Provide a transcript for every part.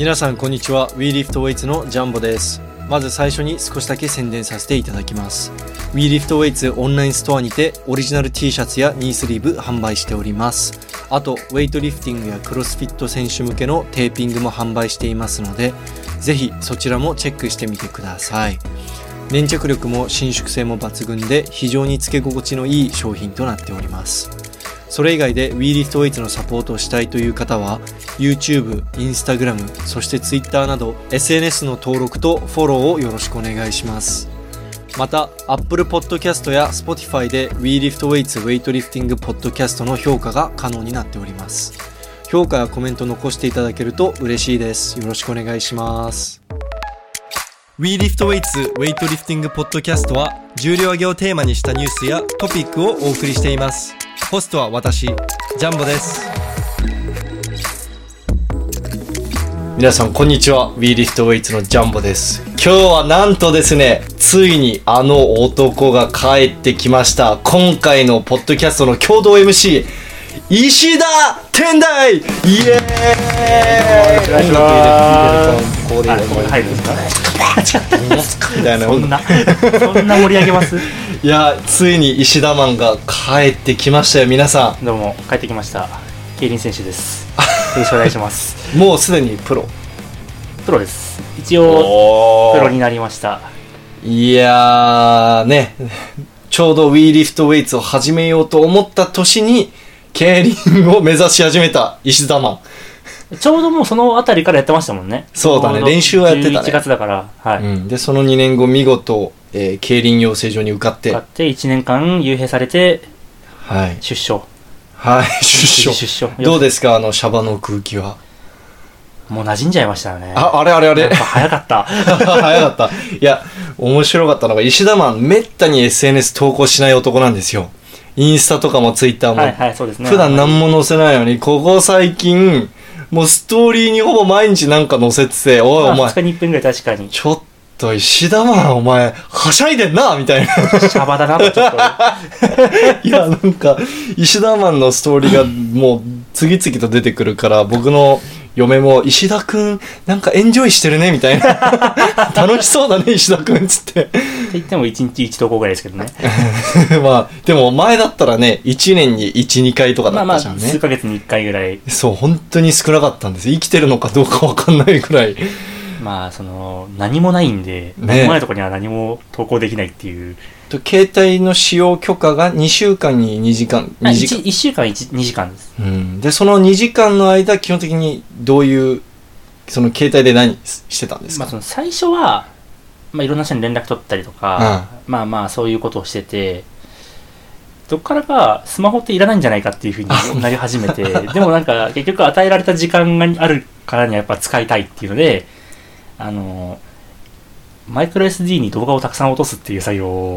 皆さんこんにちは。WeLiftWeights のジャンボです。まず最初に少しだけ宣伝させていただきます。WeLiftWeights オンラインストアにてオリジナル T シャツやニースリーブ販売しております。あとウェイトリフティングやクロスフィット選手向けのテーピングも販売していますのでぜひそちらもチェックしてみてください。粘着力も伸縮性も抜群で非常につけ心地のいい商品となっております。それ以外で w e l i f t w e i g h t のサポートをしたいという方は YouTube、Instagram、そして Twitter など SNS の登録とフォローをよろしくお願いします。また Apple Podcast や Spotify で WeLiftWeights ウェイトリフティングポッドキャストの評価が可能になっております。評価やコメント残していただけると嬉しいです。よろしくお願いします。WeLiftWeights ウェイトリフティングポッドキャストは重量挙げをテーマにしたニュースやトピックをお送りしています。ホストは私ジャンボです。皆さんこんにちは。w e l i f t w e i g h t のジャンボです。今日はなんとですねついにあの男が帰ってきました。今回のポッドキャストの共同 MC 石田天台イエーイ!お願いします。ここで入るんですか?みたいなそんな そんな盛り上げます?いやついに石田マンが帰ってきましたよ皆さどうも帰ってきました。競輪選手です。よろしくお願いします。ん もうすでにプロ。プロです。一応おプロになりました。いやーね。ちょうど WeLiftWeights を始めようと思った年に競輪を目指し始めた石田マン。ちょうどもうそのあたりからやってましたもんね。そうだね。練習はやってたね。11月だからはい、うん、でその2年後見事、えー競輪養成所に受かって。買って1年間幽閉されてはい。出所。はい出所。出所どうですかあのシャバの空気は？もう馴染んじゃいましたよね。ああれあれあれ。やっぱ早かった。早かった。いや面白かったのが石田マンめったに SNS 投稿しない男なんですよインスタとかもツイッターも、はいはいそうですね。普段何も載せないのにここ最近もうストーリーにほぼ毎日なんか載せてておいおまあ前2日に1分ぐらい確かに。ちょっと石田マンお前はしゃいでんなみたいな。シャバだなとちょっと。いや、なんか、石田マンのストーリーがもう次々と出てくるから、僕の嫁も、石田くん、なんかエンジョイしてるね、みたいな。楽しそうだね、石田くん、つって。って言っても1日1投稿ぐらいですけどね まあ、でも前だったらね、1年に1、2回とかまあまあだったじゃんね。数ヶ月に1回ぐらいそう、本当に少なかったんです。生きてるのかどうかわかんないくらい。まあその何もないんで、ね何もないところには何も投稿できないっていう、と携帯の使用許可が2週間に2時間、2時間。1, 週間 1, 2時間ですうん。で、その2時間の間、基本的にどういう、その携帯で何してたんですか、まあその最初は、まあ、いろんな人に連絡取ったりとか、まあまあそういうことをしててどっからかスマホっていらないんじゃないかっていうふうになり始めてでもなんか結局与えられた時間があるからにはやっぱ使いたいっていうのであのマイクロ SD に動画をたくさん落とすっていう作業を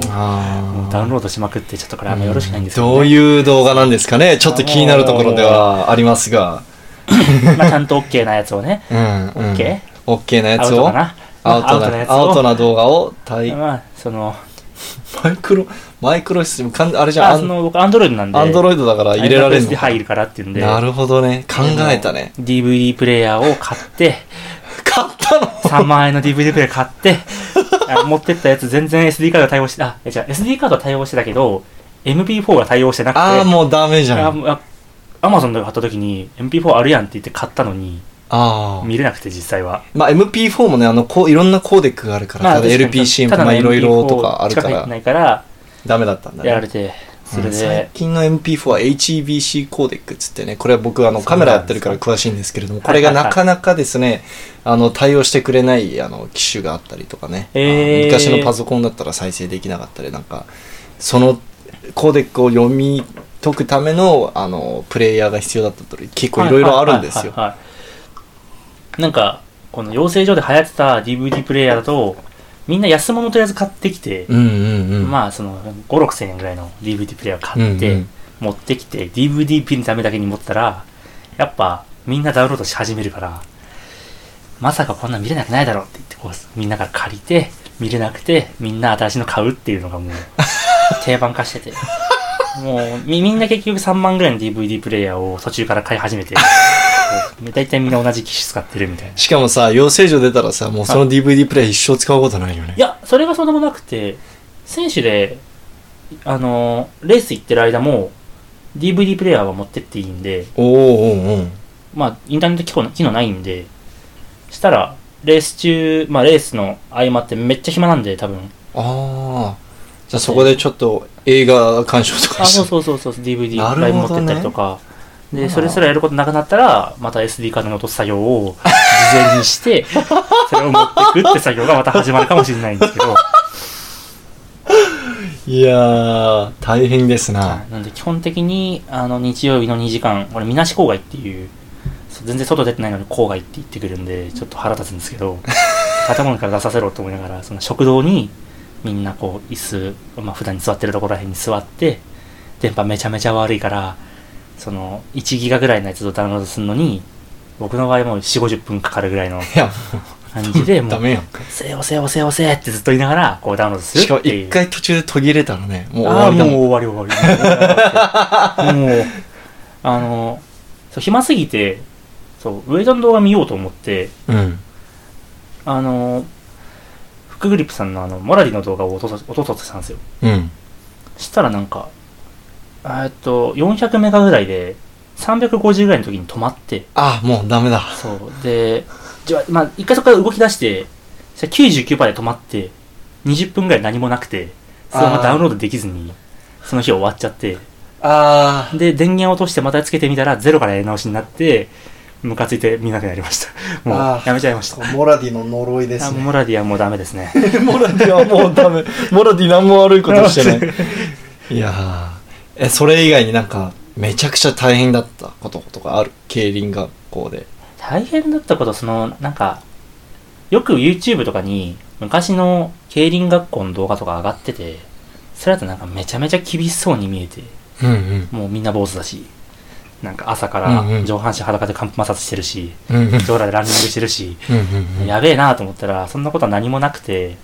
ダウンロードしまくってちょっとこれあんまよろしくないんですけど、ね。どういう動画なんですかね。ちょっと気になるところではありますが。まあちゃんと OK なやつをね。うん、うん。OK? OK なやつを？アウトかな？アウトな動画を対まあそのマイクロ、マイクロシステム、かんあれじゃん、あその僕アンドロイドなんで。アンドロイドだから入れられるの入るからっていうんで。なるほどね。考えたね。DVD プレイヤーを買って。買ったの？3万円の DVD プレイヤー買ってあ持ってったやつ全然 SD カード対応してあじゃあ SD カードは対応してたけど MP4 が対応してなくてああ、もうダメじゃん。アマゾンで買った時に MP4 あるやんって言って買ったのにああ。見れなくて実際はまあ MP4 もね、あの、こう、いろんなコーデックがあるから、ただ確かに LPC も、いろいろとかある MP4 からないからダメだったんだね。やられてそれうん最で近の MP4 は HEVC コーデックっつってねこれは僕あのカメラやってるから詳しいんですけれどもかこれがないかなかですねあの対応してくれないあの機種があったりとかね、へー。昔のパソコンだったら再生できなかったりなんかそのコーデックを読み解くためのあのプレイヤーが必要だったり結構いろいろあるんですよ。なんかこの養成所で流行ってた DVD プレイヤーだとみんな安物とりあえず買ってきて、うんうんうん。まあその5 6千円ぐらいの DVD プレイヤーを買って、うんうん。持ってきて DVD ピンのためだけに持ったらやっぱみんなダウンロードし始めるからまさかこんなん見れなくないだろうって言ってこうみんなから借りて見れなくてみんな新しいの買うっていうのがもう 定番化してて。もうみみんな結局3万ぐらいの DVD プレイヤーを途中から買い始めて 大体みんな同じ機種使ってるみたいな。しかもさ、養成所出たらさ、もうその DVD プレイ一生使うことないよねい。や、それがそうでもなくて、選手で、あの、レース行ってる間も、DVD プレイヤーは持ってっていいんで、おーおーおーまあ、インターネット機能機能ないんで、したら、レース中、まあ、レースの合間ってめっちゃ暇なんで、多分。ああ。じゃあそこでちょっと映画鑑賞とかあ、してそうそうそうそう、DVD ライブ持ってったりとか。で、それすらやることなくなったら、また SD カードに落とす作業を事前にして、それを持ってくって作業がまた始まるかもしれないんですけど、いやー、大変ですな。なんで基本的に、あの、日曜日の2時間、俺、みなし郊外っていう全然外出てないのに郊外って言ってくるんで、ちょっと腹立つんですけど、建物から出させろと思いながら、その食堂に、みんなこう、椅子、まあ、普段に座ってるところらへんに座って、電波めちゃめちゃ悪いから、その、1ギガぐらいのやつをダウンロードするのに、僕の場合もう4、50分かかるぐらいの感じで、もう、ダメやん。せよせよせよせってずっと言いながら、こうダウンロードするしかも。一回途中で途切れたらね、もう終わりだもん。もう終わり終わり。もうあの、そう暇すぎて、そう、上田の動画見ようと思って、うん。あの、フックグリップさんのあの、モラリの動画を落とす落ととしたんですよ。うん。したらなんか、えーっと、400メガぐらいで、350ぐらいの時に止まって、あ、もうダメだ。そう。で、じゃあ、まあ、一回そこから動き出して、そしたら99%で止まって、20分ぐらい何もなくて、そのままダウンロードできずに、その日終わっちゃって、あー。で、電源を落としてまたつけてみたら、ゼロからやり直しになって、ムカついて見なくなりました。もうやめちゃいました。モラディの呪いであモラディはもうダメですね。モラディはもうダメ。モラディ何も悪いことしてない。いやー。え、それ以外になんか、めちゃくちゃ大変だったこととかある？競輪学校で。大変だったこと、その、なんか、よく YouTube とかに、昔の競輪学校の動画とか上がってて、それだとなんかめちゃめちゃ厳しそうに見えて、うんうん。もうみんな坊主だし、なんか朝から上半身裸で乾布摩擦してるし、うんうん。上裸でランニングしてるし、うんうんうん。やべえなと思ったら、そんなことは何もなくて、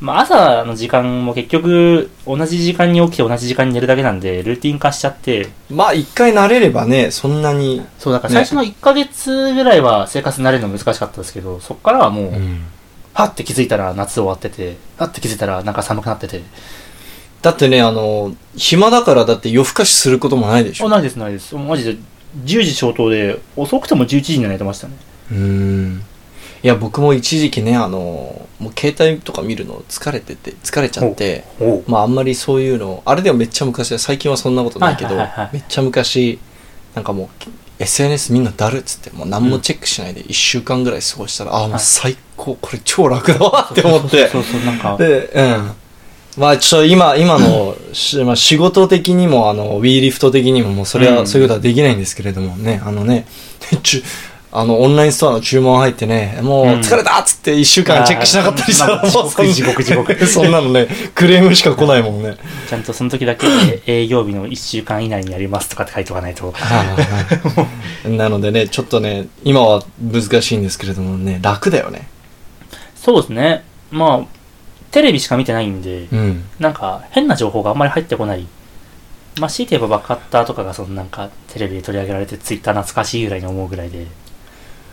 まあ朝の時間も結局、同じ時間に起きて同じ時間に寝るだけなんで、ルーティン化しちゃって、まあ一回慣れればね、そんなに。そうだから最初の1ヶ月ぐらいは生活に慣れるの難しかったですけど、そっからはもう、うん。はって気づいたら夏終わってて、はって気づいたらなんか寒くなってて、だってね、あの、暇だからだって夜更かしすることもないでしあ、ょ。ないですないです。マジで10時消灯で、遅くても11時には寝てましたね。うーん。いや、僕も一時期ね、あの、もう携帯とか見るの疲れてて、疲れちゃって、まああんまりそういうの、あれでもめっちゃ昔で、最近はそんなことないけど、めっちゃ昔、なんかもう、SNS みんなだるっつって、もう何もチェックしないで1週間ぐらい過ごしたら、ああ、もう最高、これ超楽だわって思って。そ、うそう、なんか、で、うん。まあちょっと今、今の、しまあ、仕事的にも、あの、ウィーリフト的にも、もうそれは、うん。そういうことはできないんですけれどもね、あのね、ちゅあの、オンラインストアの注文入ってね、もううん疲れたっつって一週間チェックしなかったりしたら、もうそんな地獄地獄そんなのね、クレームしか来ないもんね。ちゃんとその時だけ 営業日の1週間以内にやりますとかって書いておかないと。はい なのでね、ちょっとね、今は難しいんですけれどもね、楽だよね。そうですね。まあ、テレビしか見てないんで、うん。なんか変な情報があんまり入ってこない。まあ、強いて言えばバックアッターとかがそのなんかテレビで取り上げられてツイッター懐かしいぐらいに思うぐらいで。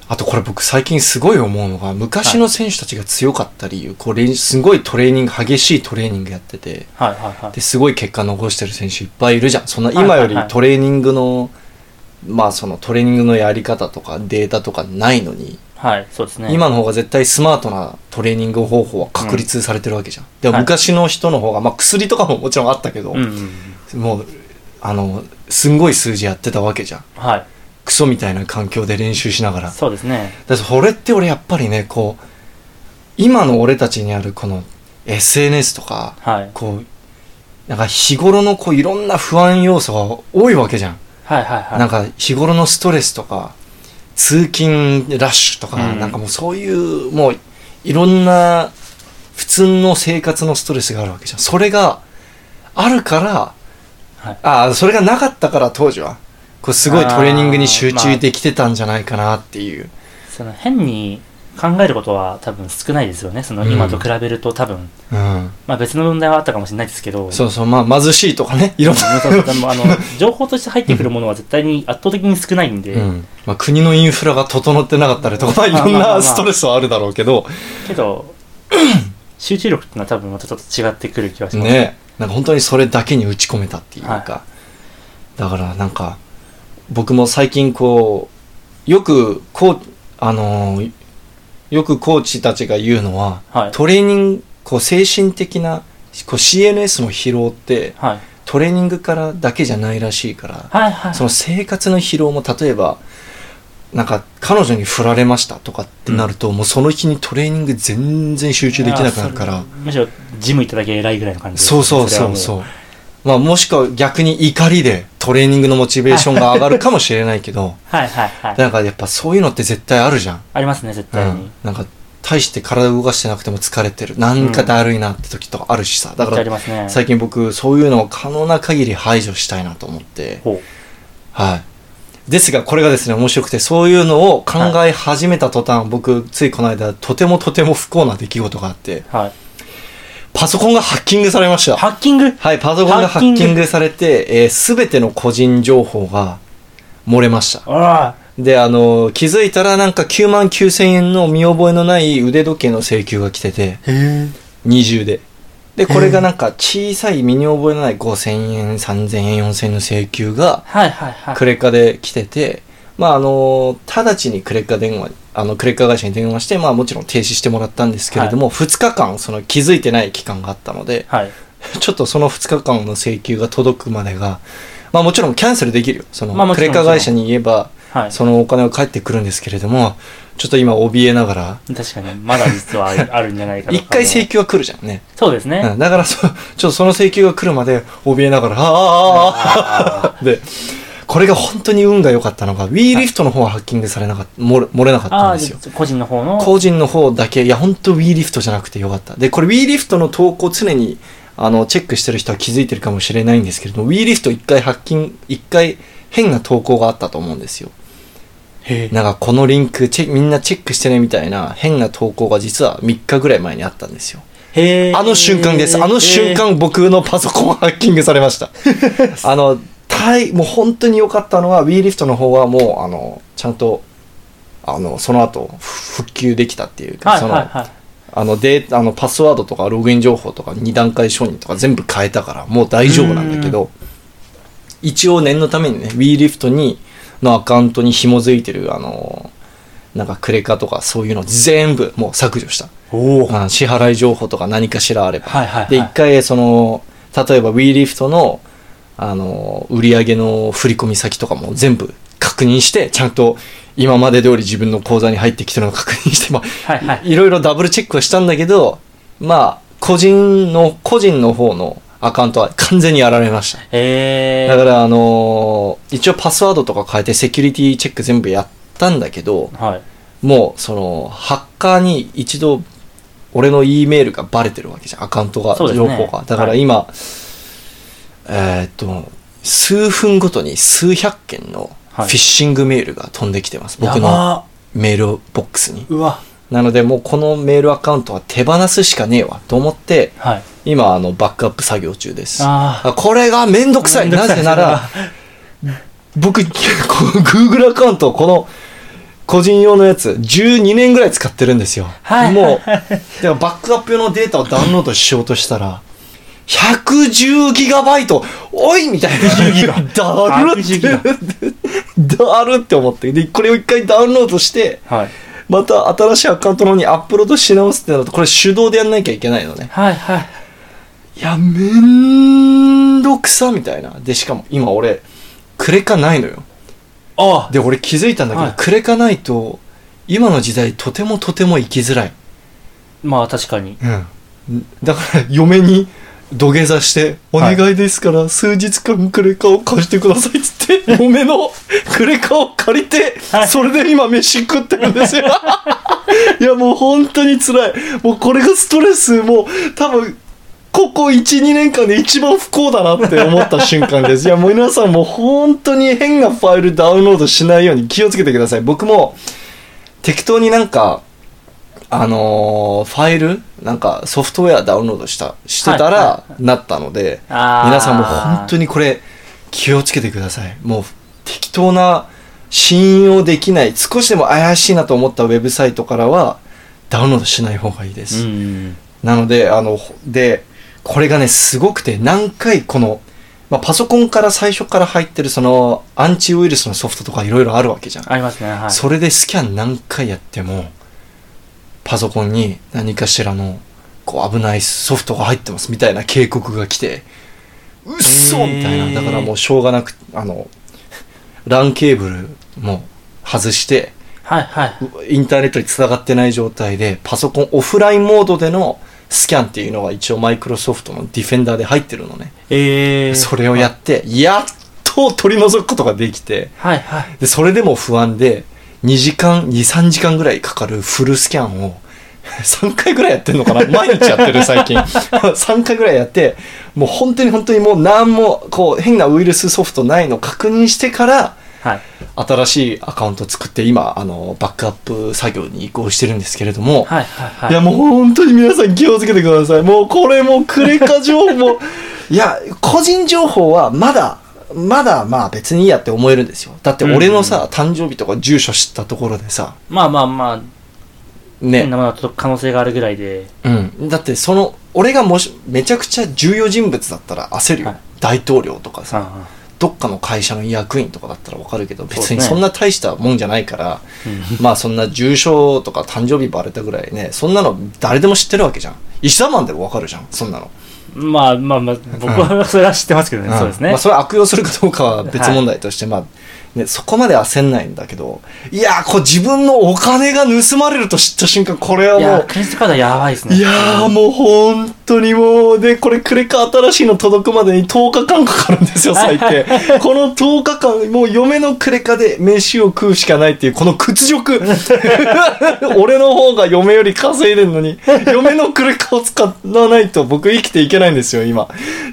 あとこれ僕最近すごい思うのが、昔の選手たちが強かった理由、こう練すごいトレーニング、激しいトレーニングやってて、はいはいはい。で、すごい結果残してる選手いっぱいいるじゃん。そんなはい今よりはいはいトレーニングの、まあそのトレーニングのやり方とかデータとかないのに、はい、そうですね。今の方が絶対スマートなトレーニング方法は確立されてるわけじゃん。でもはい昔の人の方が、まあ薬とかももちろんあったけど、うんうんうん。もう、あの、すんごい数字やってたわけじゃん。はい。クソみたいな環境で練習しながら。そうですね。だそれって俺やっぱりね、こう、今の俺たちにあるこの SNS とか、はい。こう、なんか日頃のこういろんな不安要素が多いわけじゃん。はいはいはい。なんか日頃のストレスとか、通勤ラッシュとか、うんなんかもうそういう、もういろんな普通の生活のストレスがあるわけじゃん。それがあるから、はいああ、それがなかったから当時は、こうすごいトレーニングに集中できてたんじゃないかなっていう。その変に考えることは多分少ないですよね。その今と比べると多分、うん。まあ別の問題はあったかもしれないですけど、そうそう、まあ貧しいとかね、いろんな。あの情報として入ってくるものは絶対に圧倒的に少ないんで、うん。まあ国のインフラが整ってなかったりとか、まあいろんまあまあまあなストレスはあるだろうけど、けど、集中力っていうのは多分またちょっと違ってくる気がします。ね、なんか本当にそれだけに打ち込めたっていうか、はだからなんか、僕も最近こう、よくこう、あのーよくコーチたちが言うのは、はい。トレーニング、こう精神的な、こう CNS の疲労って、はい。トレーニングからだけじゃないらしいから、はいはい。その生活の疲労も例えば、なんか彼女に振られましたとかってなると、もうその日にトレーニング全然集中できなくなるから、むしろジム行っただけ偉いぐらいの感じですそうそうそうそう。まあもしくは逆に怒りでトレーニングのモチベーションが上がるかもしれないけど、はいはいはい。なんかやっぱそういうのって絶対あるじゃん。ありますね、絶う対にん。。なんか大して体動かしてなくても疲れてる。なんかだるいなって時とかあるしさ。だから。最近僕そういうのを可能な限り排除したいなと思って。はい。ですが、これがですね、面白くて、そういうのを考え始めた途端、僕、ついこの間、とてもとても不幸な出来事があって、はい。パソコンがハッキングされました。ハッキング？はい、パソコンがハッキングされて、えーすべての個人情報が漏れました。あで、あの、気づいたらなんか9万9千円の見覚えのない腕時計の請求が来てて。二重で。で、これがなんか小さい身に覚えのない5000円、3000円、4000円の請求が、はいはいはい。クレカで来てて、まああの、直ちにクレカ電話、あの、クレカ会社に電話して、まあもちろん停止してもらったんですけれども、2日間、その気づいてない期間があったので、はい。ちょっとその2日間の請求が届くまでが、まあもちろんキャンセルできるよ。その、クレカ会社に言えば、はい。そのお金は返ってくるんですけれども、ちょっと今怯えながら、確かに、まだ実はある んじゃないかとか一回請求は来るじゃんね。そうですね。うん、だからそ、ちょっとその請求が来るまで怯えながら、あーあーあーあーで、これが本当に運が良かったのが、WeLift の方はハッキングされなかった、漏れなかったんですよ。個人の方の。個人の方だけ、いや、本当 WeLift じゃなくてよかった。で、これ WeLift の投稿常に、あの、チェックしてる人は気づいてるかもしれないんですけれども、WeLift 一回ハッキング、一回変な投稿があったと思うんですよ。なんかこのリンクチェ、みんなチェックしてねみたいな変な投稿が実は3日ぐらい前にあったんですよ。あの瞬間です。あの瞬間僕のパソコンはハッキングされました。あの、大、もう本当に良かったのは WeLift の方はもう、あの、ちゃんと、あの、その後、ふ復旧できたっていうか、はいその、はいはい。あの、データ、あの、パスワードとかログイン情報とか二段階承認とか全部変えたから、もう大丈夫なんだけど、一応念のためにね、WeLift に、のアカウントに紐づいてる、あの、なんかクレカとかそういうの全部もう削除した。おお。あ支払い情報とか何かしらあれば。はいはいはい。で、一回、その、例えば WeLift の、あの、売上の振込先とかも全部確認して、ちゃんと今まで通り自分の口座に入ってきてるのを確認して、まあ、はいはい。いろいろダブルチェックはしたんだけど、まあ、個人の、個人の方のアカウントは完全にやられました。へえ。だから、あのー一応パスワードとか変えてセキュリティチェック全部やったんだけど、はい。もう、その、ハッカーに一度、俺の E メールがバレてるわけじゃん。アカウントが、情報が。だからはい今、えーっと、数分ごとに数百件のフはいィッシングメールが飛んできてます。僕やのばメールボックスに。ーうわ。なので、もうこのメールアカウントは手放すしかねえわと思って、はい。今、あの、バックアップ作業中です。これがめんどくさい。なぜなら、僕、この Google アカウント、この、個人用のやつ、12年ぐらい使ってるんですよ。はいもう、バックアップ用のデータをダウンロードしようとしたら、110ギガバイトおいみたいな。ギガだる110ギって、だるって思って。で、これを一回ダウンロードして、はい。また新しいアカウントの方にアップロードし直すってなると、これ手動でやんなきゃいけないのね。はいはい。いや、めんどくさみたいな。で、しかも今俺、クレカないのよ。あで、俺気づいたんだけど、はいクレカないと、今の時代とてもとても生きづらい。まあ確かに。うん。だから、嫁に土下座して、お願いですから、数日間クレカを貸してくださいっつって、嫁のクレカを借りては、いそれで今飯食ってるんですよ。いや、もう本当に辛い。もうこれがストレス、もう多分、ここ1、2年間で一番不幸だなって思った瞬間です。いや、もう皆さんもう本当に変なファイルダウンロードしないように気をつけてください。僕も適当になんか、あのーファイルなんかソフトウェアダウンロードした、してたら、はいはいなったので、皆さんも本当にこれ気をつけてください。もう適当な信用できない、少しでも怪しいなと思ったウェブサイトからはダウンロードしない方がいいです。うん。なので、あの、で、これがね、すごくて、何回この、まあ、パソコンから最初から入ってるその、アンチウイルスのソフトとかいろいろあるわけじゃん。ありますね。はい。それでスキャン何回やっても、パソコンに何かしらの、こう危ないソフトが入ってますみたいな警告が来て、うっそみたいな。だからもうしょうがなく、あの、LAN ケーブルも外して、はいはい。インターネットに繋がってない状態で、パソコンオフラインモードでのスキャンっていうのが一応マイクロソフトのディフェンダーで入ってるのね。えー。それをやって、やっと取り除くことができて、はいはい。で、それでも不安で、2時間、2、3時間ぐらいかかるフルスキャンを、3回ぐらいやってんのかな？毎日やってる最近。3回ぐらいやって、もう本当に本当にもう何も、こう、変なウイルスソフトないの確認してから、はい。新しいアカウント作って、今、あの、バックアップ作業に移行してるんですけれども、はいはいはい。いやもう本当に皆さん気をつけてください。もうこれもうクレカ情報。いや、個人情報はまだ、まだまあ別にいいやって思えるんですよ。だって俺のさ、誕生日とか住所知ったところでさ、まあまあまあ、変ねな。ものが届く可能性があるぐらいで。うん。だってその、俺がもし、めちゃくちゃ重要人物だったら焦るよ。はい大統領とかさ、さどっかの会社の役員とかだったらわかるけど、別にそんな大したもんじゃないから、うん。まあそんな重症とか誕生日バレたぐらいね、そんなの誰でも知ってるわけじゃん。石田マンでもわかるじゃん、そんなの。まあまあまあ、僕はそれは知ってますけどね。そうですね。まあ、それ悪用するかどうかは別問題として、まあ、ね、そこまで焦んないんだけど、いやー、こう自分のお金が盗まれると知った瞬間、これはいもや、う、クレジットカードはやばいですね。いやーもう本当にもう、で、これクレカ新しいの届くまでに10日間かかるんですよ、最低。この10日間、もう嫁のクレカで飯を食うしかないっていう、この屈辱。俺の方が嫁より稼いでんのに、嫁のクレカを使わないと僕生きていけないんですよ、今。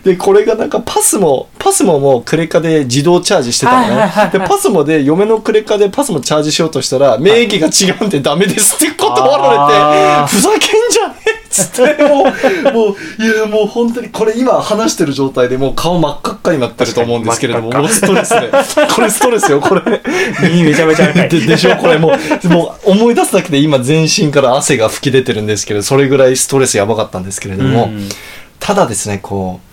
で、これがなんかパスも、パスモもクレカで自動チャージしてたのはいはいはいはいね。で、パスモで嫁のクレカでパスモチャージしようとしたら、名義が違うんでダメですって断られて、ふざけんじゃねえっつって、もう、もう、いや、もう本当に、これ今話してる状態でもう顔真っ赤っかになってると思うんですけれども、もうストレスで。これストレスよ、これ。耳めちゃめちゃ赤い。ででしょこれもう、もう思い出すだけで今全身から汗が吹き出てるんですけど、それぐらいストレスやばかったんですけれども、うんただですね、こう、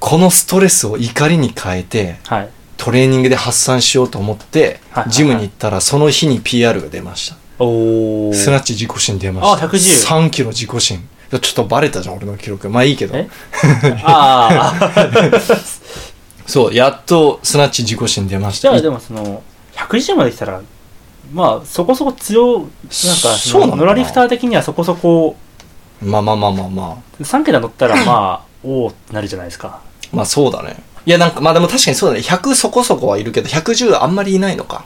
このストレスを怒りに変えて、はい。トレーニングで発散しようと思ってジムに行ったら、その日に PR が出ました。おー。スナッチ自己新出ました。あ110 3キロ自己新。ちょっとバレたじゃん、俺の記録。まあいいけど。え？ああ。そう、やっとスナッチ自己新出ました。じゃあでもその、110まで来たら、まあそこそこ強、なんかそうなのノラリフター的にはそこそこ、まあまあまあまあまあ。3桁乗ったらまあ、おおってなるじゃないですか。まあそうだね。いやなんか、まあでも確かにそうだね。100そこそこはいるけど、110あんまりいないのか。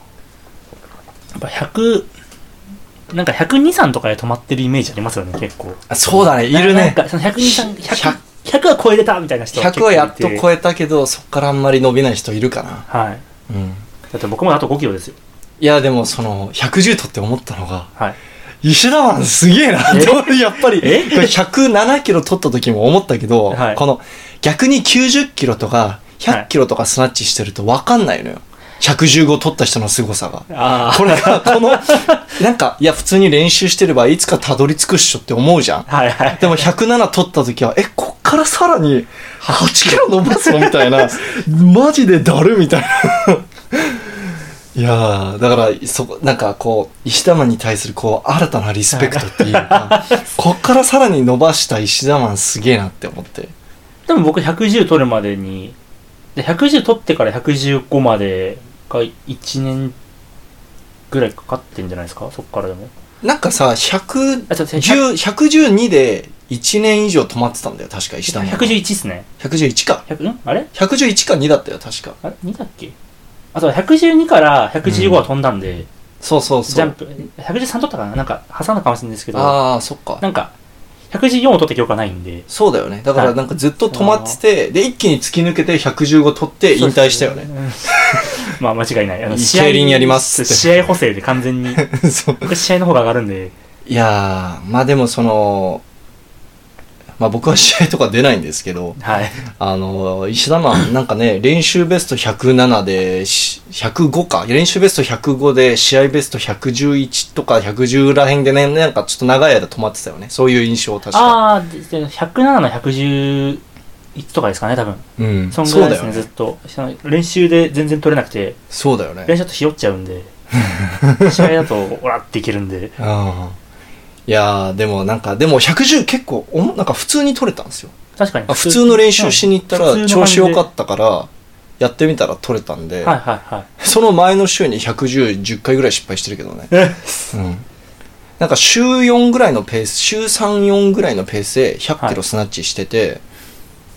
やっぱ100、なんか102、3とかで止まってるイメージありますよね、結構。あそうだね、いるね。なんかその102、3、100、100は超えれたみたいな人100はやっとえ超えたけど、そっからあんまり伸びない人いるかな。はい。うん。だって僕もあと5キロですよ。いやでもその、110取って思ったのが、はい。石田マンすげえなって俺やっぱり、え？これ107キロ取った時も思ったけど、はいこの逆に90キロとか100キロとかスナッチしてると分かんないのよ。115取った人の凄さが。あこれが、この、なんか、いや、普通に練習してればいつかたどり着くっしょって思うじゃん。あ。はいはい。でも107取った時は、え、こっからさらに8キロ伸ばすのみたいな、マジでだるみたいな。いやー、だから、そこ、なんかこう、石田マンに対するこう、新たなリスペクトっていうか、こっからさらに伸ばした石田マンすげえなって思って。でも僕110取るまでに、で110取ってから115までが1年ぐらいかかってんじゃないですか？そっからでも。なんかさ、110、あ、ちょっと100 112で1年以上止まってたんだよ、確か石田マン。111っすね。111か。100ん？あれ？111か2だったよ、確か。あれ ?2 だっけ？あと112から115は飛んだんで、そうそうそう。ジャンプ、113取ったかな？なんか挟んだかもしれないですけど、ああ、そっか。なんか、114を取った記憶がないんで、そうだよね。だからなんかずっと止まってて、で、一気に突き抜けて115取って引退したよね。うん。まあ間違いない。あの競輪やります試合補正で完全に、試合の方が上がるんで、いやーまあでもそのまあ僕は試合とか出ないんですけどはい。あの石田マンなんかね練習ベスト107でし105か。練習ベスト105で試合ベスト111とか110らへんでねなんかちょっと長い間止まってたよね。そういう印象確か。ああ、でで107の111とかですかね、多分。うん。そんぐらいですね、ね。ずっと。練習で全然取れなくて、そうだよね。練習だとひよっちゃうんで、試合だと、オラっていけるんで。ああいやーでもなんかでも110結構おもなんか普通に取れたんですよ確かに。あ普通の練習しに行ったらうん調子良かったからやってみたら取れたんで、はいはいはい。その前の週に110、10回ぐらい失敗してるけどね。うん。なんか週4ぐらいのペース、週3、4ぐらいのペースで100キロスナッチしてて、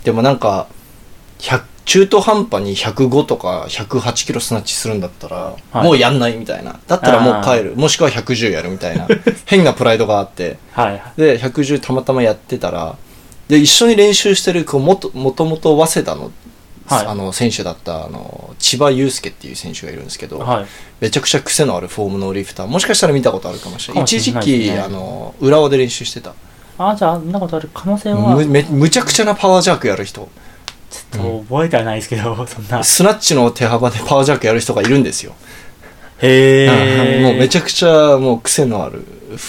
でもなんか、100中途半端に105とか108キロスナッチするんだったら、はいもうやんないみたいな。だったらもう帰る。もしくは110やるみたいな。変なプライドがあって。はいはい。で、110たまたまやってたら、で、一緒に練習してる、こう、もと、もともと早稲田の、はいあの、選手だった、あの、千葉祐介っていう選手がいるんですけど、はい。めちゃくちゃ癖のあるフォームのリフター。もしかしたら見たことあるかもしれない。ないですね期、あの、浦和で練習してた。ああ、じゃあ、あんなことある可能性は、むめむちゃくちゃなパワージャークやる人。ちょっと覚えてはないですけど、そんな。スナッチの手幅でパワージャークやる人がいるんですよ。へえ。もうめちゃくちゃもう癖のある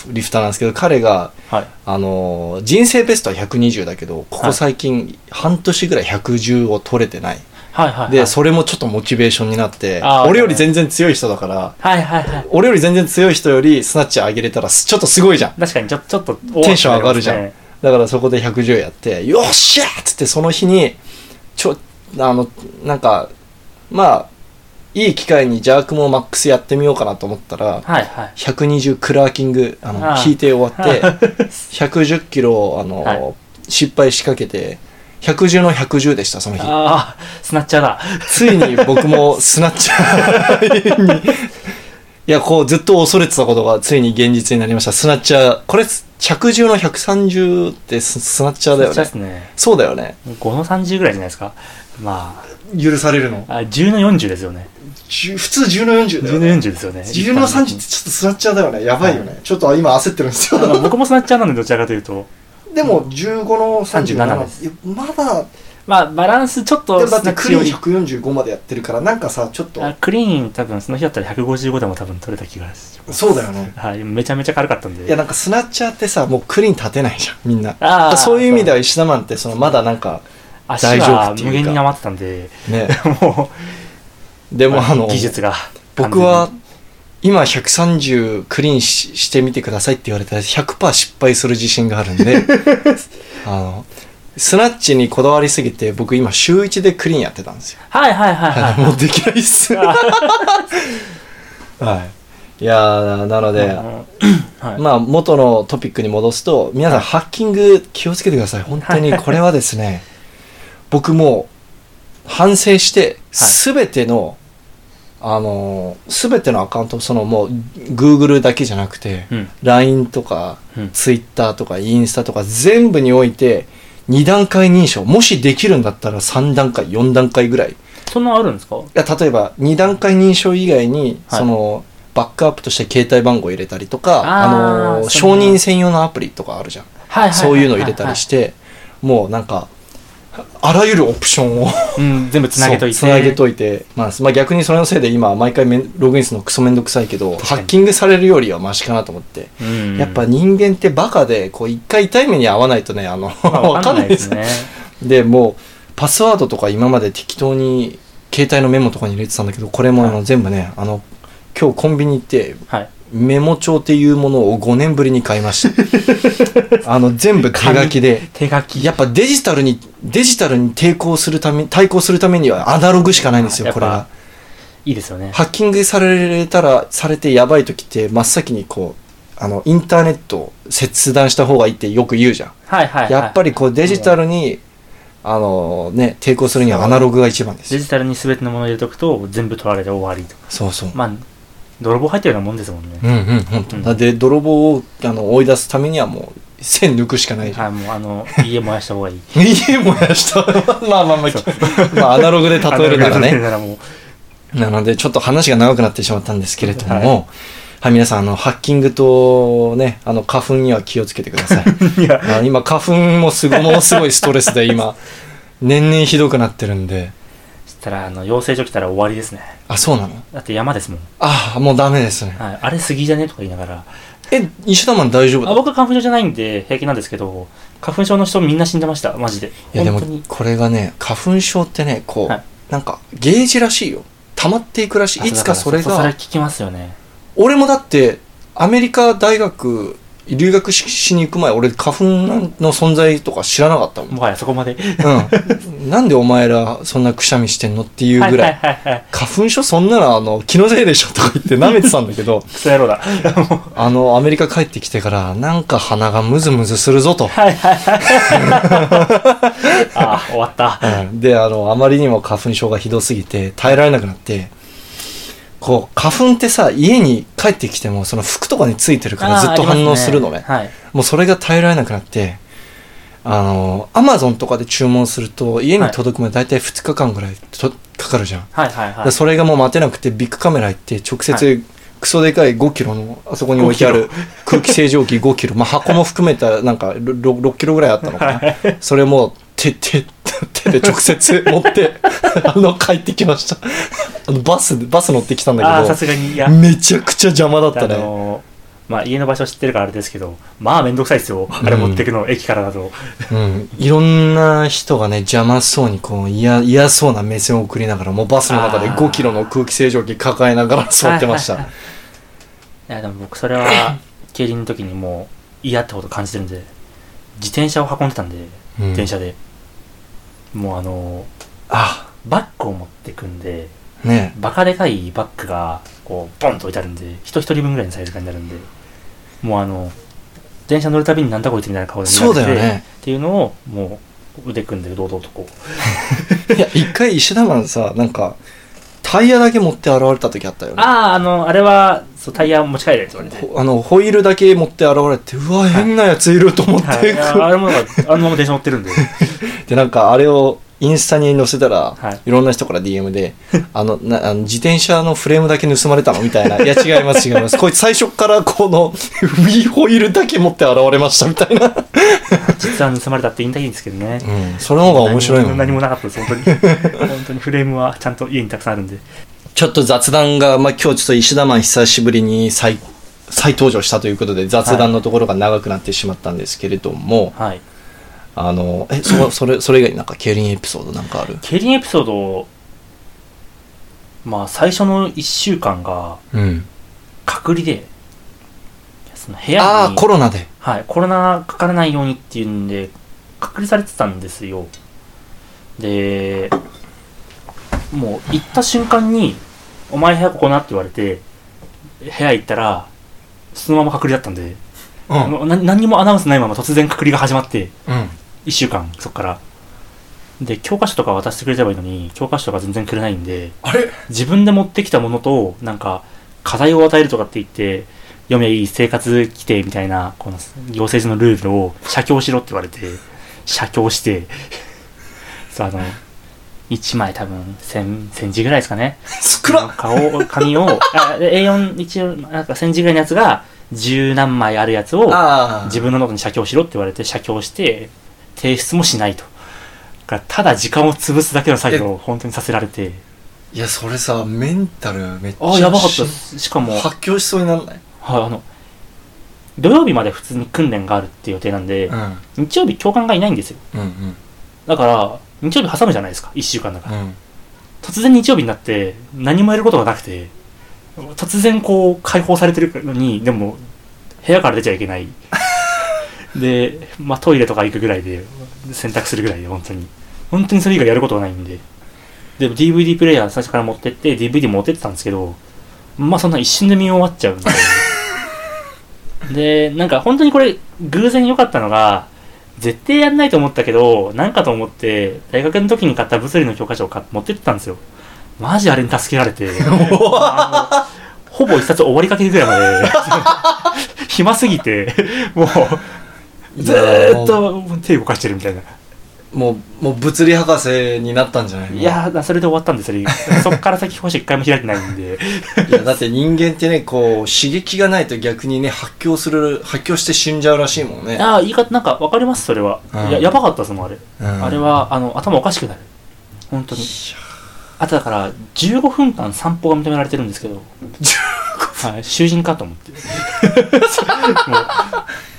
リフターなんですけど、彼が、はい。あの、人生ベストは120だけど、ここ最近半年ぐらい110を取れてない。はいはいはい。で、それもちょっとモチベーションになって俺より全然強い人だから、はいはいはい。俺より全然強い人よりスナッチ上げれたらすちょっとすごいじゃん。確かにちょ、ちょっと、テンション上がるじゃんだからそこで110やって、よっしゃーっつってその日に、ちょ、あの、なんか、まあ、いい機会にジャークもマックスやってみようかなと思ったら、はいはい。120クラーキング、あの、ああ引いて終わって、110キロ、あの、はい失敗しかけて、110の110でした、その日。ああ、スナッチャーだ。ついに僕もスナッチャーに、いや、こうずっと恐れてたことがついに現実になりました。スナッチャー。これ、110の130ってススナッチャーだよねで。すね。そうだよね。5の30ぐらいじゃないですか。ま許されるの？あ、あ10の40ですよね。普通10の40だ10のよね。40ですよね。10の30ってちょっとスナッチャーだよね。やばいよね。ちょっと今焦ってるんですよ。あの僕もスナッチャーなんでどちらかというと。でも15の37 37ですまだ、まあ、バランスちょっとでもだってクリーンスナッチよ145までやってるから、なんかさ、ちょっとり、あクリーン多分その日だったら155でも多分取れた気がします。そうだよね。はい、めちゃめちゃ軽かったんで。いや、なんかスナッチャーってさ、もうクリーン立てないじゃん、みんな。あーそういう意味では石田マンって、そのまだなんか、足大丈夫はっていうか無限に余ってたんで、ね。もう、でもあの、技術が。僕は、今130クリーンししてみてくださいって言われたら100%失敗する自信があるんで、あの、スナッチにこだわりすぎて、僕今週1でクリーンやってたんですよ。はいはいはいはい。もうできないっす。はい。いやー、なので、はいまあ、元のトピックに戻すと、皆さん、はいハッキング気をつけてください。本当に、これはですね、僕もう反省して、すべての、あのすべてのアカウント、そのもう、Google だけじゃなくて、うん。LINE とか、うん。Twitter とか、インスタとか、全部において、2段階認証、もしできるんだったら3段階、4段階ぐらい。いそんなあるんですか？や、例えば、2段階認証以外に、はいその、バックアップとして携帯番号入れたりとか、あの承認専用のアプリとかあるじゃん。はいはい。そういうの入れたりして、もうなんか、あらゆるオプションをうん、全部つなげといて。つなげといて、まあ、まあ逆にそれのせいで今、毎回ログインするのクソめんどくさいけど、ハッキングされるよりはマシかなと思って。うん。やっぱ人間ってバカで、こう一回痛い目に遭わないとね、あの、まあわかんないですね。で、もう、パスワードとか今まで適当に携帯のメモとかに入れてたんだけど、これもあのは全部ね、あの、今日コンビニ行って、はい。メモ帳っていうものを5年ぶりに買いました。あの、全部手書きで。手書き。やっぱデジタルに、デジタルに抵抗するため、対抗するためにはアナログしかないんですよ、これが。いいですよね。ハッキングされたら、されてやばい時って、真っ先にこう、あの、インターネットを切断した方がいいってよく言うじゃん。はいはいはい。やっぱりこうデジタルに、あのね、抵抗するにはアナログが一番ですよ。デジタルに全てのものを入れとくと全部取られて終わりとか。そうそう。まあ、泥棒入ってるようなもんですもんね。うんうん、本当。うんだって泥棒をあの追い出すためにはもう、線抜くしかないじゃん。はい、もうあの、家燃やした方がいい。家燃やした。まあまあまあ、まあアナログで例えるならね。なので、ちょっと話が長くなってしまったんですけれども、はい、皆さん、あの、ハッキングとね、あの、花粉には気をつけてください。い今、花粉もすご、ものすごいストレスで今、年々ひどくなってるんで。たらあの養成所来たら終わりですね。あ、そうなの？だって山ですもん、ああ、もうダメですね。はい、あれ杉じゃね？とか言いながら。え、石田マン大丈夫だ？あ僕は花粉症じゃないんで平気なんですけど花粉症の人みんな死んでました。マジで。いやでもこれがね花粉症ってねこう、はい。なんかゲージらしいよ。溜まっていくらしい。いつかそれうそれが聞きますよね。俺もだってアメリカ大学留学ししに行く前俺花粉の存在とか知らなかったもん、もはやそこまで。うん、なんでお前らそんなくしゃみしてんのっていうぐらい,、花粉症そんなのあの気のせいでしょとか言って舐めてたんだけど。クソ野郎だあのアメリカ帰ってきてからなんか鼻がムズムズするぞと。はいはいはい。あ終わった。うん。であのあまりにも花粉症がひどすぎて耐えられなくなってこう花粉ってさ家に帰ってきてもその服とかについてるからずっと反応するのね。あーありもうそれが耐えられなくなってあのアマゾンとかで注文すると家に届くまで大体2日間ぐらいとかかるじゃん、はいはいはい。でそれがもう待てなくてビッグカメラ行って直接、はクソでかい5キロのあそこに置いてある空気清浄機5キロ、まあ、箱も含めたなんか 6, 6キロぐらいあったのかな。それも手手手で直接持って あの帰ってきました。あのバスバス乗ってきたんああさだすがにいや。けどめちゃくちゃ邪魔だったあね、まあ家の場所知ってるからあれですけどまあめんどくさいですよ。あれ持ってくの、駅からだと。うん、いろんな人がね邪魔そうにこう嫌嫌そうな目線を送りながらもうバスの中であー。5キロの空気清浄機抱えながら 座ってました、はいはいはい。いやでも僕それは 競輪の時にもう嫌ってこと感じてるんで自転車を運んでたんで、うん。電車でもうあのあバッグを持ってくんでね。バカでかいバッグがこうボンと置いてあるんで人一人分ぐらいのサイズ感になるんでもうあの電車乗るたびになんだこいつみたいな顔で見らそうれてだよね。っていうのをもう腕組んで堂々とこう。いや一回石田マンさなんかタイヤだけ持って現れた時あったよね。あああのあれはそうタイヤ持ち帰れって言われてほあのホイールだけ持って現れてうわ変なやついると思って、はい、いやあれもなんかあのまま電車乗ってるんで。でなんかあれをインスタに載せたら、はい。い、ろんな人から DM であのなあの自転車のフレームだけ盗まれたの？みたいな「いや違います違います。こいつ最初からこの ウホイールだけ持って現れました」みたいな、実は盗まれたって言いたいんですけどね。うん、それの方が面白いもん、何も何もなかったです本当に。本当にフレームはちゃんと家にたくさんあるんでちょっと雑談が、まあ、今日ちょっと石田マン久しぶりに再再登場したということで雑談のところが長くなってしまったんですけれども、はい。あのえそそれそれ以外になんか競輪エピソードなんかある？競輪エピソードまあ最初の1週間がうん。隔離でその部屋にああコロナで。はい、コロナかからないようにっていうんで隔離されてたんですよ。でもう行った瞬間に「お前部屋ここな」って言われて部屋行ったらそのまま隔離だったんで、うん。な何にもアナウンスないまま突然隔離が始まってうん。1週間そっから。で教科書とか渡してくれればいいのに教科書とか全然くれないんであれ？自分で持ってきたものとなんか課題を与えるとかって言って読めばいい生活規定みたいなこの行政上のルールを写経しろって言われて写経して。そうあの1枚多分 1000, 1000字ぐらいですかね。少な。顔紙をあで A4 一応なんか1000字ぐらいのやつが十何枚あるやつをあ自分のノートに写経しろって言われて写経して提出もしないと。ただ時間を潰すだけの作業を本当にさせられて。いやそれさメンタルめっちゃああやばかったしかも発狂しそうにならない？はい、あの、土曜日まで普通に訓練があるっていう予定なんで、うん。日曜日教官がいないんですよ。うんうん。だから、日曜日挟むじゃないですか、1週間だから。うん突然日曜日になって、何もやることがなくて、突然こう、解放されてるのに、でも、部屋から出ちゃいけない。で、まあトイレとか行くぐらいで、洗濯するぐらいで、本当に。本当にそれ以外やることがないんで。で、DVD プレイヤー最初から持ってって、DVD 持ってってたんですけど、まあそんな一瞬で見終わっちゃうんで。で、なんか本当にこれ、偶然良かったのが、絶対やんないと思ったけど、なんかと思って、大学の時に買った物理の教科書を買持ってってたんですよ。マジあれに助けられて、ほぼ一冊終わりかけぐらいまで、暇すぎて、もう、ずーっと手動かしてるみたいな。もうもう物理博士になったんじゃないの？いやーそれで終わったんですよ。そっから先星一回も開いてないんで。いやだって人間ってねこう刺激がないと逆にね発狂する発狂して死んじゃうらしいもんね。ああ言い方なんか分かります？それは、うん。いややばかったですもんあれ、うん。あれはあの頭おかしくなる。本当にあとだから15分間散歩が認められてるんですけど。はい、囚人かと思って。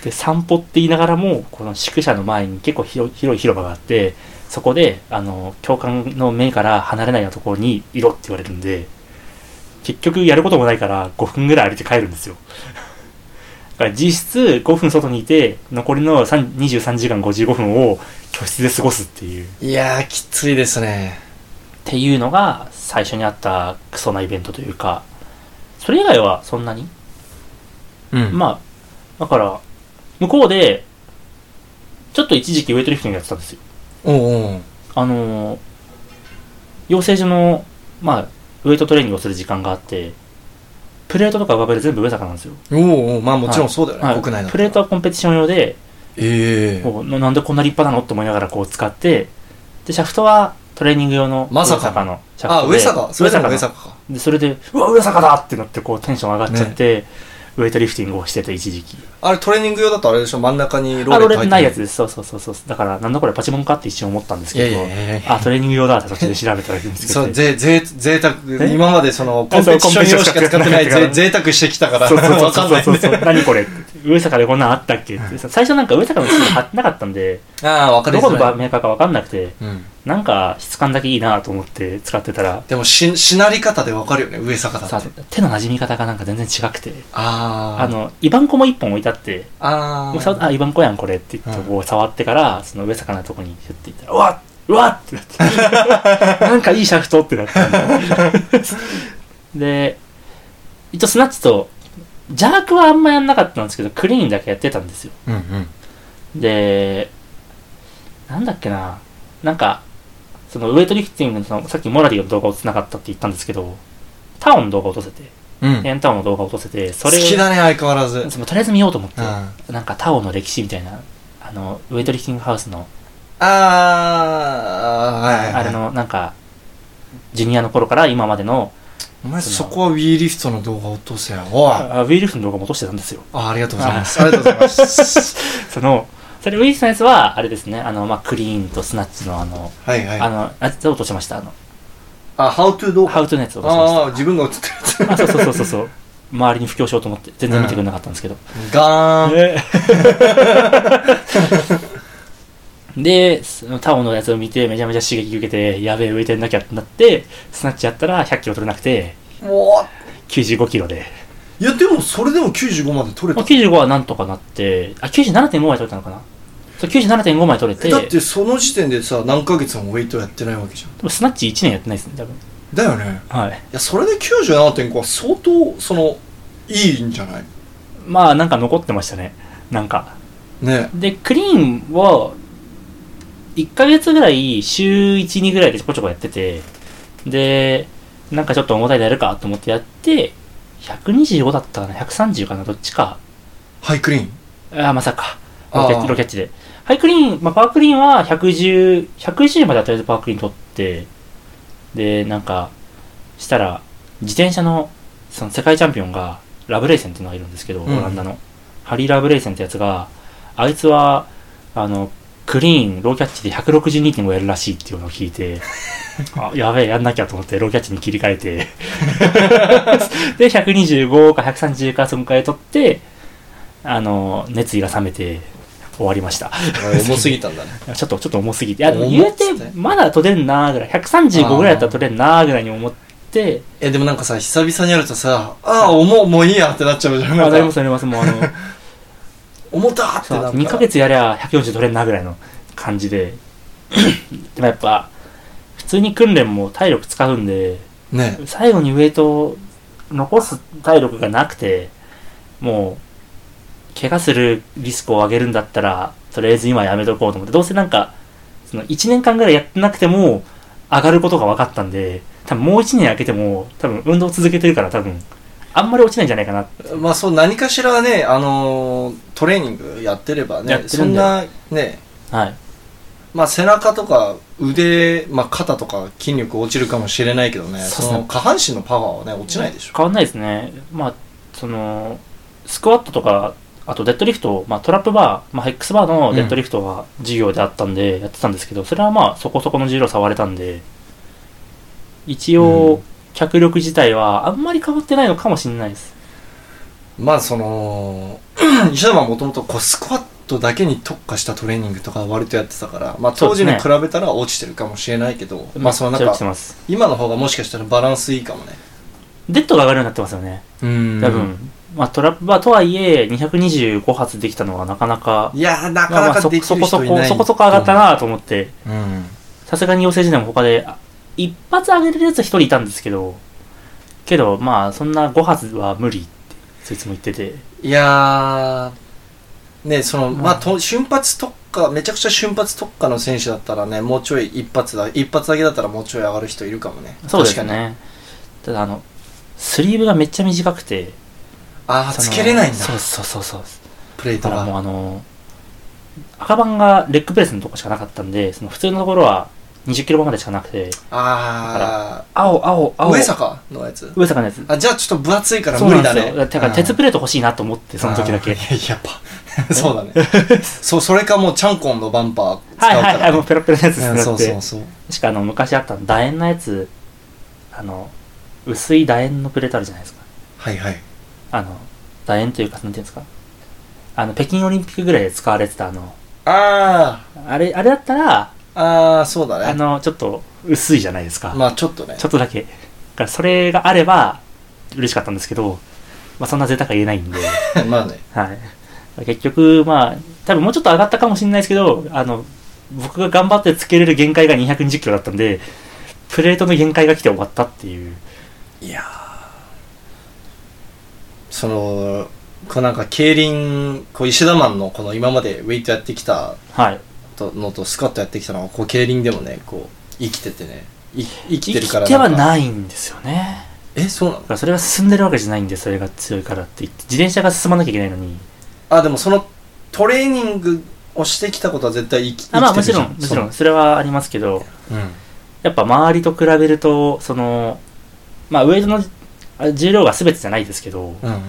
で散歩って言いながらもこの宿舎の前に結構広広い広場があってそこであの教官の目から離れないようなところにいろって言われるんで結局やることもないから5分ぐらい歩いて帰るんですよ。だから実質5分外にいて残りの3 23時間55分を教室で過ごすっていう。っいやーきついですねていうのが最初にあったクソなイベントというかそれ以外はそんなに？うん。まあ、だから、向こうで、ちょっと一時期ウェイトリフティングやってたんですよ。おうおう。あのー、養成所の、まあ、ウェイトトレーニングをする時間があって、プレートとかバーベル全部上坂なんですよ。おうおう。まあもちろんそうだよね、はい。国内だと。プレートはコンペティション用で、ええ。こうななんでこんな立派なの？って思いながらこう使って、で、シャフトはトレーニング用のまさか上坂のシャフあトで。上坂。それでもの上坂か。で、それで、うわ、上坂だってなってこうテンション上がっちゃって、ウェイトリフティングをしてて一時期。あれトレーニング用だとあれでしょ？真ん中にローレット入ってないやつです。そうそうそうそう。だから、なんだこれパチモンかって一瞬思ったんですいやけど、いやいやいやあ、トレーニング用だってそっちで調べたらいいんですけど、そう、ぜ、ぜ、贅沢、え？今までその、コンペティション用しか使ってない、ぜ、贅沢してきたから、そうそうそうわかんない。ね。そうそう。何これって。上坂でこんなんあったっけって。最初なんか上坂の地図貼ってなかったんで、ああ、わかりどこの。メーカーかわかんなくて、うん。なんか質感だけいいなと思って使ってたら、でも、し、しなり方でわかるよね、上坂ださって。手の馴染み方がなんか全然違くて、ああ。あ、の、イバンコも一本置いてあって、あもうさあ、イバンコやんこれって言って、うんこう触ってから、その上坂のとこにヒュッていったら、うわっうわっってなって、なんかいいシャフトってなったんで。で、一応スナッチと、ジャークはあんまやんなかったんですけど、クリーンだけやってたんですよ。うんうん。で、なんだっけな、なんか、そのウェイトリフティングのさっきモラリーの動画を繋がったって言ったんですけど、タオの動画を落とせて、うん。エンタオの動画を落とせて、そ好れきだね、相変わらず。そのとりあえず見ようと思って、うんなんかタオの歴史みたいな、あの、ウェイトリフティングハウスの、ああ、はいはい。あれ。の、なんか、ジュニアの頃から今までの、お前そこはウィーリフトの動画落とせよ。おい。ああウィーリフトの動画も落としてたんですよ。ありがとうございます。ありがとうございます。その、それウィーリフトのやつは、あれですね、あの、まあ、クリーンとスナッチのあの、はいはい。あの、あれ落としました。あの、あ、How to 動ハウトゥーのやつを落としましああ、自分が映ってるやつ。た。あ、そうそうそうそうそう。周りに布教しようと思って、全然見てくれなかったんですけど。ガーン。で、そのタオのやつを見て、めちゃめちゃ刺激受けて、やべえ、浮いてんなきゃってなって、スナッチやったら100キロ取れなくて、おー95キロで。いや、でもそれでも95まで取れまあ、た。95はなんとかなって、あ、97.5まで取れたのかなそう、97.5まで取れて、だってその時点でさ、何ヶ月もウェイトやってないわけじゃん。でもスナッチ1年やってないですね、多分。だよね。はい。いや、それで97.5は相当、その、いいんじゃない？まあ、なんか残ってましたね。なんか。ね。で、クリーンは、1ヶ月ぐらい、週1、2ぐらいでちょこちょこやってて、で、なんかちょっと重たいのやるかと思ってやって、125だったかな ?130 かなどっちか。ハイクリーン？ああ、まさか。ロケあーロケッチで。ハイクリーン、まあ、パワークリーンは110、110まではとりあえずパワークリーン取って、で、なんか、したら、自転車の、その世界チャンピオンが、ラブレイセンっていうのがいるんですけど、うんオランダの。ハリー・ラブレイセンってやつが、あいつは、あの、クリーン、ローキャッチで162.5やるらしいっていうのを聞いて、あ、やべえ、やんなきゃと思って、ローキャッチに切り替えて、で、125か130かそんくらい取って、あの、熱意が冷めて終わりました。重すぎたんだね。ちょっと、ちょっと重すぎて。いや、でも重言うてて、まだ取れんなーぐらい。135ぐらいだったら取れんなーぐらいに思って、え、でもなんかさ、久々にやるとさ、ああ、重もういいやってなっちゃうじゃん。あ、なりますなります。もうあの、重たーってなんか。2ヶ月やりゃ140取れんなぐらいの感じで。でもやっぱ、普通に訓練も体力使うんで、ね。最後にウェイトを残す体力がなくて、もう、怪我するリスクを上げるんだったら、とりあえず今やめとこうと思って、どうせなんか、その1年間ぐらいやってなくても、上がることが分かったんで、多分もう1年空けても、多分運動続けてるから多分、あんまり落ちないんじゃないかな。まあそう、何かしらね、あのートレーニングやってればね、やってるんでそんな、ね、はい。まあ背中とか腕、まあ肩とか筋力落ちるかもしれないけどね、そうその下半身のパワーはね、落ちないでしょ。変わんないですね。まあ、その、スクワットとか、あとデッドリフト、まあトラップバー、まあヘックスバーのデッドリフトは授業であったんで、やってたんですけど、それはまあそこそこの重量触れたんで、一う応ん、脚力自体はあんまり変わってないのかもしれないです。まあその、石田はもともとこうスクワットだけに特化したトレーニングとか割とやってたから、まあ当時に比べたら落ちてるかもしれないけど、まあそのなんめっちゃ落ちてか、ます。今の方がもしかしたらバランスいいかもね。デッドが上がるようになってますよね。うん多分。まあトラップバーとはいえ、225発できたのはなかなか、いやー、なまあかなかできるそこそこ、人いない。そこそこ上がった。なと思って、うん。さすがに養成時代も他で、あ一発上げれるやつは一人いたんですけど、けど、まあ、そんな5発は無理って、そいつも言ってて。いやー、ね、その、まあまあ、と瞬発特化、めちゃくちゃ瞬発特化の選手だったらね、もうちょい一発だ、一発だけだったらもうちょい上がる人いるかもね。そうです。ね。ただ、あの、スリーブがめっちゃ短くて。ああ、つけれないんだ。そうそうそうそう。プレートだからもうが。あの、赤番がレッグプレスのとこしかなかったんで、その普通のところは20キロまでしかなくて、あ青、青、あ、青。上坂のやつ？上坂のやつ。あ、じゃあちょっと分厚いからそう無理だね。だから鉄プレート欲しいなと思って、その時だけ。あーやっぱ、そうだね。そう、それかもうチャンコンのバンパー使うから、ね。はいはいはい、もうペロペロのやつですうんね。そうそうそう。しかあの、昔あった楕円のやつ、あの、薄い楕円のプレートあるじゃないですか。はいはい。あの、楕円というか、なんていうんですか？あの、北京オリンピックぐらいで使われてたあの、ああれ、あれだったら、あ、ああ、そうだね。あの、ちょっと薄いじゃないですか。まあちょっとねち。ょっとだけ。だからそれがあれば、嬉しかったんですけど、まあそんな贅沢は言えないんで、まあね。はい。結局、まあ、多分もうちょっと上がったかもしれないですけど、あの、僕が頑張ってつけれる限界が220キロだったんで、プレートの限界が来て終わったっていう。いやーその、こうなんか、競輪、こう石田マンのこの今までウェイトやってきたはい。とのとスカットやってきたのは、こう競輪でもね、こう、生きててね、い生きて生るからきてはないんですよね。え、そうなの？それが進んでるわけじゃないんで、それが強いからって言って、自転車が進まなきゃいけないのに。あ、でもそのトレーニングをしてきたことは絶対生きあまあもち生きてるじゃろん、もちろん、それはありますけど、そううん。やっぱ周りと比べると、その、まあウェイトのあ重量が全てじゃないですけど、うんうん。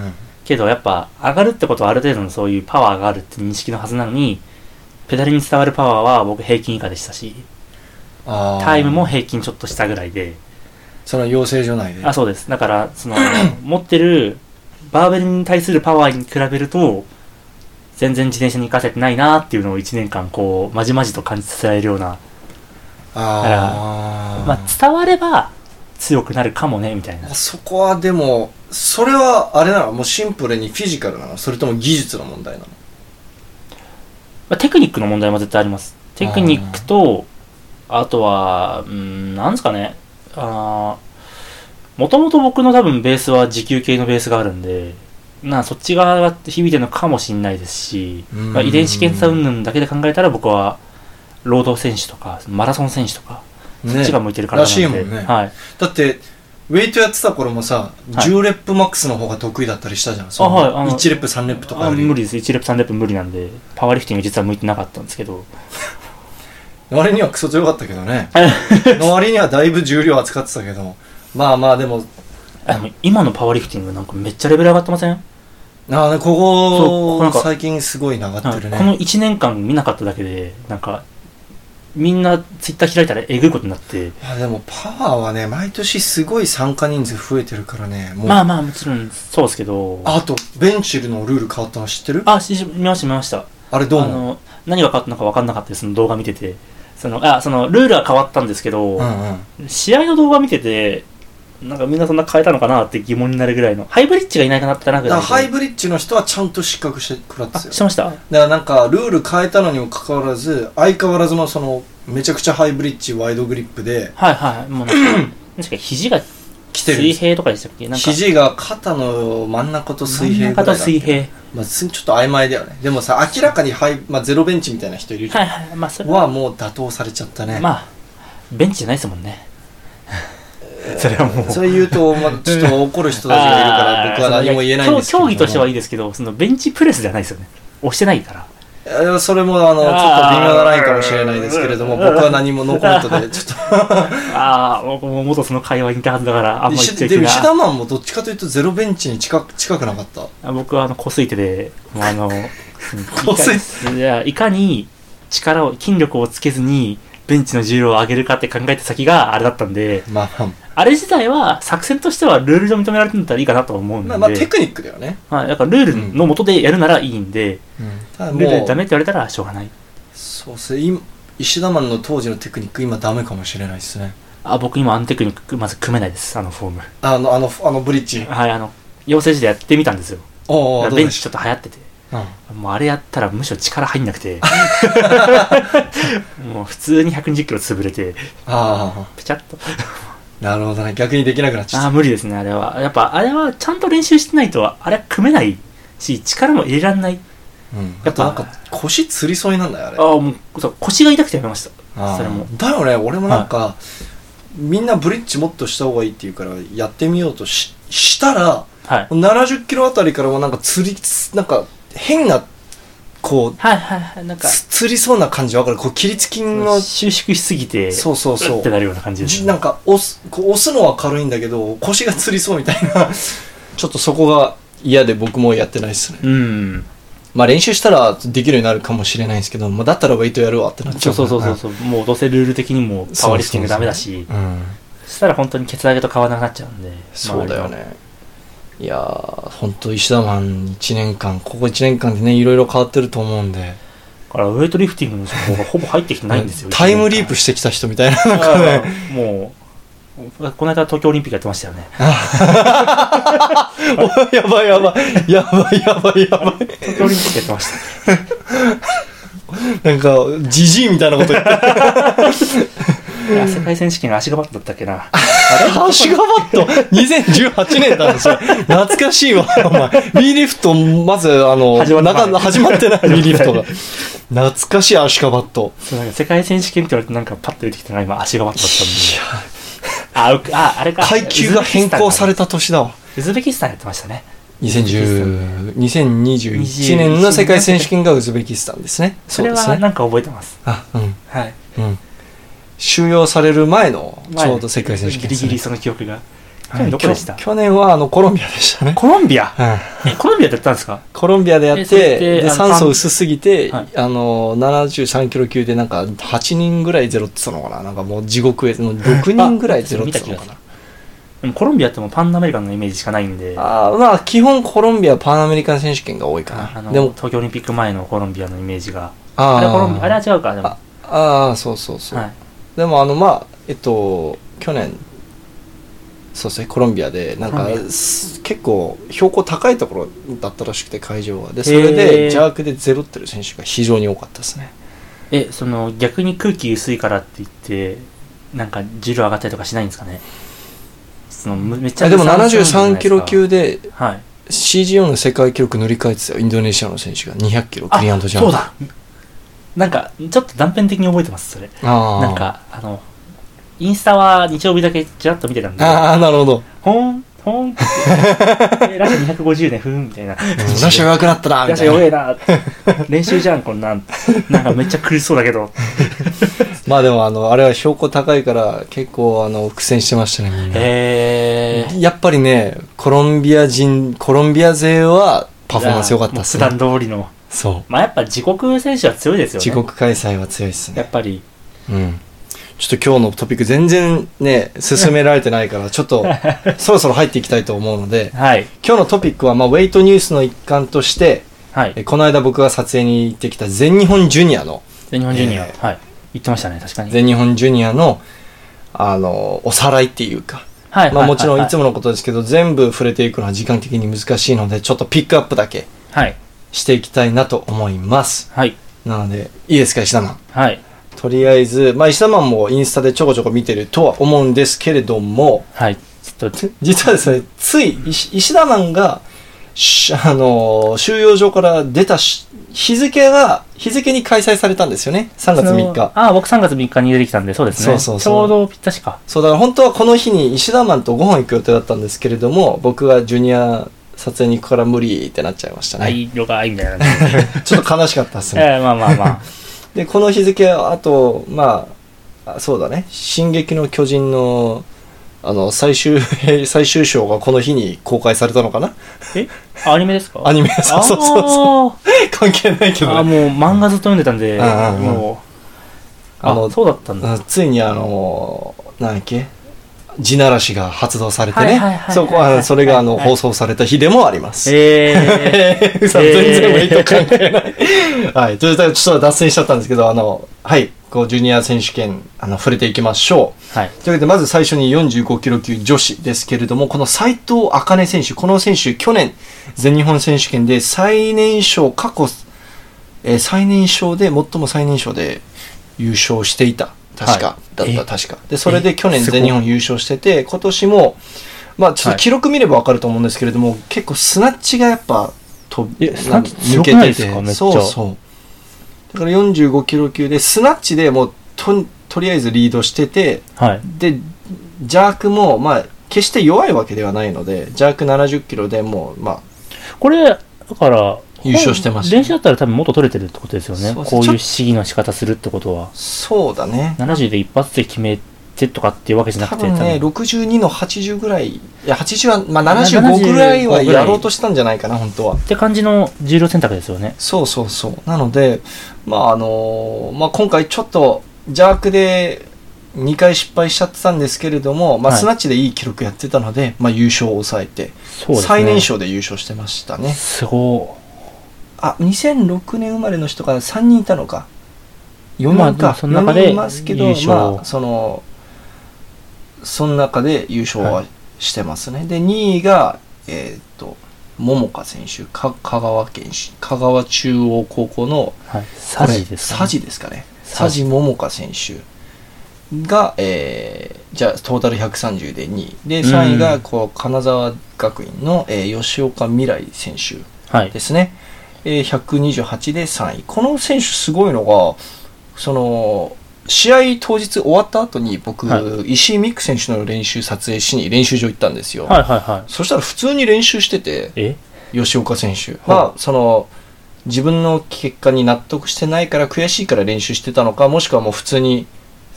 けどやっぱ上がるってことはある程度のそういうパワーがあるって認識のはずなのに、ペダルに伝わるパワーは僕平均以下でしたし、あー。タイムも平均ちょっと下ぐらいで、その養成所内で。あ、そうです。だから、その、持ってるバーベルに対するパワーに比べると、全然自転車に活かせてないなっていうのを1年間こう、まじまじと感じさせられるような、あー。まあ伝われば強くなるかもね、みたいな。そこはでも、それはあれなの？もうシンプルにフィジカルなの？それとも技術の問題なの？まあ、テクニックの問題も絶対あります。テクニックと、あとは、うん、なんですかね。あもともと僕の多分ベースは持久系のベースがあるんで、なそっち側が響いてるのかもしれないですし、うんまあ、遺伝子検査云々だけで考えたら僕は、ロード選手とか、マラソン選手とか、そっちが向いてるからなんで、らしいもんねはい。だって、ウェイトやってた頃もさ、はい10レップマックスの方が得意だったりしたじゃん。そのはいあの1レップ、3レップとかよりあ無理です。1レップ3レップ無理なんで、パワーリフティング実は向いてなかったんですけど、割にはクソ強かったけどね。の割にはだいぶ重量扱ってたけど。まあまあでも、あの今のパワーリフティングなんかめっちゃレベル上がってません？ああね、こそうこなんかこ最近すごい上がってるね。この1年間見なかっただけで、なんか、みんなツイッター開いたらえぐいことになって、あでもパワーはね、毎年すごい参加人数増えてるからね。もうまあまあもちろんそうですけど、あと、ベンチルのルール変わったの知ってる？あ、し見ました見ました。あれどう思う？あの、何が変わったのか分かんなかったです、その動画見てて。その、あ、その、ルールは変わったんですけど、うんうん。試合の動画見てて、なんかみんなそんな変えたのかなって疑問になるぐらいの。ハイブリッジがいないかなってなくだからハイブブリッジの人はちゃんと失格してくらって。してました？だからなんか、ルール変えたのにもかかわらず、相変わらずのその、めちゃくちゃハイブリッジワイドグリップではいはい。もうなんか、確か肘が来てる。水平とかでしたっけなんか、肘が肩の真ん中と水平ぐらいだ真ん中と水平。まあ、すちょっと曖昧だよね。でもさ、明らかにハイ、まあ、ゼロベンチみたいな人いるじゃん。はいはい。まあそれは、はもう打倒されちゃったね。まあ、ベンチじゃないですもんね。それはもう。それ言うと、まあ、ちょっと怒る人たちがいるから、僕は何も言えないんですけども。競競技としてはいいですけど、そのベンチプレスじゃないですよね。押してないから。えーそれもあの、ちょっと微妙なラインかもしれないですけれども、僕は何もノーコメントで、ちょっ ああ、僕も元その会話にいたはずだから、あんと、ま言っ石でも。石田マンもどっちかというとゼロベンチに近く近くなかった？あ僕はあの、こすい手で、もうあの、こすいいやいかに力を、筋力をつけずに、ベンチの重量を上げるかって考えた先があれだったんで、まあまあれ自体は作戦としてはルール上認められてるんだったらいいかなと思うんあ、で、まあ、まあテクニックだよね。はい、だからルールの元でやるならいいんで、ただルールでもう、ダメって言われたらしょうがない。そうっすね、今石田マンの当時のテクニック今ダメかもしれないですね。あ、僕今あのテクニックまず組めないです、あのフォーム。あの、あの、あのブリッジ。はい、あの、養成時代やってみたんですよ。ベンチちょっと流行ってて。たうんもうあれやったらむしろ力入んなくて。もう普通に120キロ潰れて、あぺちゃっと。あ、なるほどね。逆にできなくなっちゃった。ああ、無理ですね、あれは。やっぱ、あれはちゃんと練習してないと、あれは組めないし、力も入れられない。うん。やっぱなんか腰つりそうになんだよ、あれ。ああ、もう、そう腰が痛くてやめました。ああそれも。だよね、俺もなんか、みんなブリッジもっとした方がいいって言うから、やってみようとししたら、はい。70キロあたりからもなんか釣り、つなんか変な、こう、はいはいはい。なんか、つ釣りそうな感じわかる？こう、切りつきの、収縮しすぎて、そうそうそうってなるような感じです、じなんか押す、こう押すのは軽いんだけど、腰がつりそうみたいな、ちょっとそこが嫌で僕もやってないっすね。うん。まあ練習したらできるようになるかもしれないんですけど、まあだったらウェイトやるわってなっちそうゃうからそうそうそう。もうどうせルール的にもパワーリフティングダメだし、うん。そしたら本当にケツ上げと変わらなくなっちゃうんで。そうだよね。いやー、ほんと石田マン1年間、ここ1年間でね、いろいろ変わってると思うんで。だからウェイトリフティングの情報がほぼ入ってきてないんですよ。タイムリープしてきた人みたいな。なんあかね。ーもう、この間東京オリンピックやってましたよね。おやばいやばい。やばいやばいやばい。東京オリンピックやってました。なんか、ジジイみたいなこと言って。世界選手権アシガバットだったっけな。ハッシュガバット2018年なんですよ。懐かしいわ、お前。B リフト、まず、あの、始まってないなか始まってない、B リフトが。懐かしいアシガバット。そうなんか世界選手権って言われてなんかパッと出てきたのが今アシガバットだったんで。あ、うあ、あれか。階級が変更された年だわ。ウズベキスタンやってましたね。2010 2021年の世界選手権がウズベキスタンですね。そ。れはなんか覚えてます。あ、うん。はい。うん。収容される前の、ち前ょうど世界選手権ですねギリギリその記憶が。去はい年どこでした？去年はあのコロンビアでしたね。コロンビア？うんえコロンビアでやったんですか？コロンビアでやってて、で、酸素薄すぎて、はいあの、73キロ級でなんか8人ぐらいゼロって言ってたのかな？なんかもう地獄へ、の6人ぐらいゼロって言ってたのかなコロンビアってもうパンアメリカンのイメージしかないんで、あーまあ、基本コロンビアパンアメリカン選手権が多いかな。あのでも、東京オリンピック前のコロンビアのイメージが。ああれはコロンビア、あれはあ違うか、でも。ああー、そうそうそう。はい。でもあの、まあ、えっと、去年、そうですね、コロンビアで、なんか結構標高高いところだったらしくて、会場は。で、それへで、ー邪悪でゼロってる選手が非常に多かったですね。え、その逆に空気薄いからって言って、なんか重量上がったりとかしないんですかね？そのむめっちゃあでも無酸素運動じゃない73キロ級ではい。CGO の世界記録塗り替えてたよ。インドネシアの選手が200キロクリアンドジャンプ。そうだなんか、ちょっと断片的に覚えてます、それ。なんか、あの、インスタは日曜日だけちらっと見てたんで、ああなるほどほーん、ほーんって ラシャ250ね、ふーん、みたいな。うんラシャ弱くなったなみラシたいなャ弱えな練習じゃん、こんなん。なんかめっちゃ苦しそうだけど。まあでもあのあれは標高高いから結構あの苦戦してましたねみんなへー。やっぱりねコロンビア人コロンビア勢はパフォーマンス良かったっすね普段通りの。そうまあやっぱ自国選手は強いですよね。自国開催は強いっすねやっぱり。うんちょっと今日のトピック全然ね進められてないから ちょっとそろそろ入っていきたいと思うのではい。今日のトピックはまあウェイトニュースの一環としてはい。えこの間僕が撮影に行ってきた全日本ジュニアの全日本ジュニア。えはい。言ってましたね、確かに。全日本ジュニアのあのおさらいっていうかはい。まあもちろんいつも。ものことですけど全部触れていくのは時間的に難しいのでちょっとピックアップだけはい。していきたいなと思いますはい。なのでいいですか石田マン？はい。とりあえずまあ石田マンもインスタでちょこちょこ見てるとは思うんですけれどもはい。ちょっと、実はですねつい石石田マンがしあの収容所から出たし日付が日付に開催されたんですよね3月3日ああ、僕3月3日に出てきたんで、そうですね。そうそうそうちょうどぴったしか。そうだから本当はこの日に石田マンとご飯行く予定だったんですけれども僕がジュニア撮影に行くから無理ってなっちゃいましたね。愛色が愛みたいな ちょっと悲しかったですえね。えまあまあまあ。で、この日付、あと、まあ、あそうだね、進撃の巨人の、あの、最終、最終章がこの日に公開されたのかな？え？アニメですか？アニメ、そうそうそう。関係ないけどあ、ね。もう漫画ずっと読んでたんで、うんうんうんもう、ああのそうだったんだ。あついにあの、なんだっけ？地ならしが発動されてね。そこは、それがあの、放送された日でもあります。え え嘘全然ウェイト関係ない。はい。ということで、ちょっと脱線しちゃったんですけど、あの、はい。こう、ジュニア選手権、あの、触れていきましょう。はい。というわけで、まず最初に45キロ級女子ですけれども、この斉藤茜選手、この選手、去年、全日本選手権で最年少、過去、えー最年少で、最も最年少で優勝していた。確か。はいだった、え確か。で、それで去年全日本優勝してて、今年も、まあ、ちょっと記録見ればわかると思うんですけれども、結構スナッチがやっぱ、とえスナッチ抜強くないですか？めっちゃそうそう。だから45キロ級で、スナッチでもうと、とりあえずリードしてて、はい。で、ジャークも、まあ、決して弱いわけではないので、ジャーク70キロでもう、まあ、これ、だから、優勝してました練習だったら多分もっと取れてるってことですよね。こういう試技の仕方するってことは。そうだね。70で一発で決めてとかっていうわけじゃなくて、多分ね、多分62の80ぐらい、いや、80は、まあ、75ぐらいはやろうとしたんじゃないかな、本当は。って感じの重量選択ですよね。そうそうそう。なので、まあ、あのまあ、今回ちょっと、ジャークで2回失敗しちゃってたんですけれども、まあ、はいスナッチでいい記録やってたので、まあ、優勝を抑えて、ね。最年少で優勝してましたね。すごあ、2006年生まれの人が3人いたのか。4まあ人か。その中で4人いますけど、優勝まあ、その、その中で優勝はしてますね。で、2位が、えーっと、桃香選手、か香川県し、香川中央高校の、い。はい。サジですか、サジですかね。桃香選手が、えーじゃあ、トータル130で2位。で、3位が、こう、金沢学院の、えー吉岡未来選手。はいで。すね。えー128で3位。この選手すごいのが、その、試合当日終わった後に僕、は石井美空選手の練習撮影しに練習場行ったんですよ。はいはいはい。そしたら普通に練習してて、え？吉岡選手はは、その、自分の結果に納得してないから悔しいから練習してたのか、もしくはもう普通に、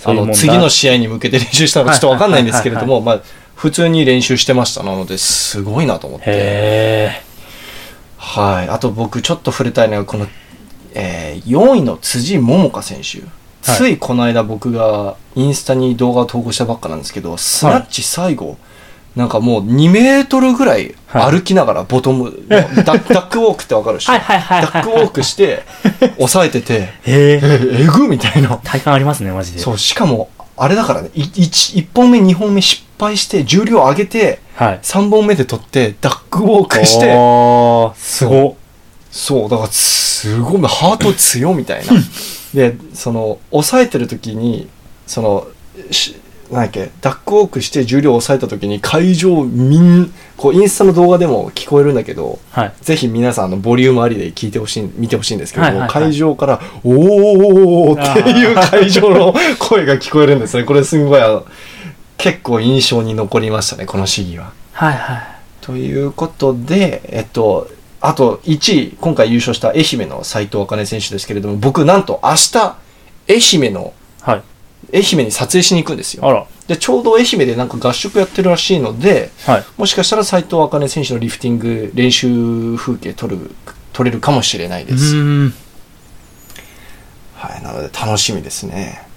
あの、次の試合に向けて練習したのかちょっとわかんないんですけれどはいも、まあ、普通に練習してました。なので、すごいなと思って。へはい。あと僕ちょっと触れたいのが、この、えー4位の辻桃香選手。ついこの間僕がインスタに動画を投稿したばっかなんですけど、スナッチ最後、なんかもう2メートルぐらい歩きながらボトム、ダッダックウォークってわかるでしょ？はいはいはいはいダックウォークして、抑えてて、え。へえ。え、えぐみたいな。体感ありますね、マジで。そう、しかも、あれだからね、1, 本目、2本目失敗して、重量上げて、はい。3本目で取って、ダックウォークして、おーすごっ。そう、だからすごい、ハート強みたいな。で、その、抑えてる時に、その、しなんだっけ、ダックウォークして重量を抑えた時に会場みん、こうインスタの動画でも聞こえるんだけど、はい。ぜひ皆さんあのボリュームありで聞いてほしい、見てほしいんですけども、はいはいはい会場から、おーっていう会場の声が聞こえるんですね。これすごい結構印象に残りましたね、この試技は。はいはい。ということで、えっと、あと1位、今回優勝した愛媛の斉藤茜選手ですけれども、僕なんと明日、愛媛の、はい。愛媛に撮影しに行くんですよ。あら。で、ちょうど愛媛でなんか合宿やってるらしいので、はい。もしかしたら斉藤茜選手のリフティング練習風景撮る、撮れるかもしれないです。はい、なので楽しみですね。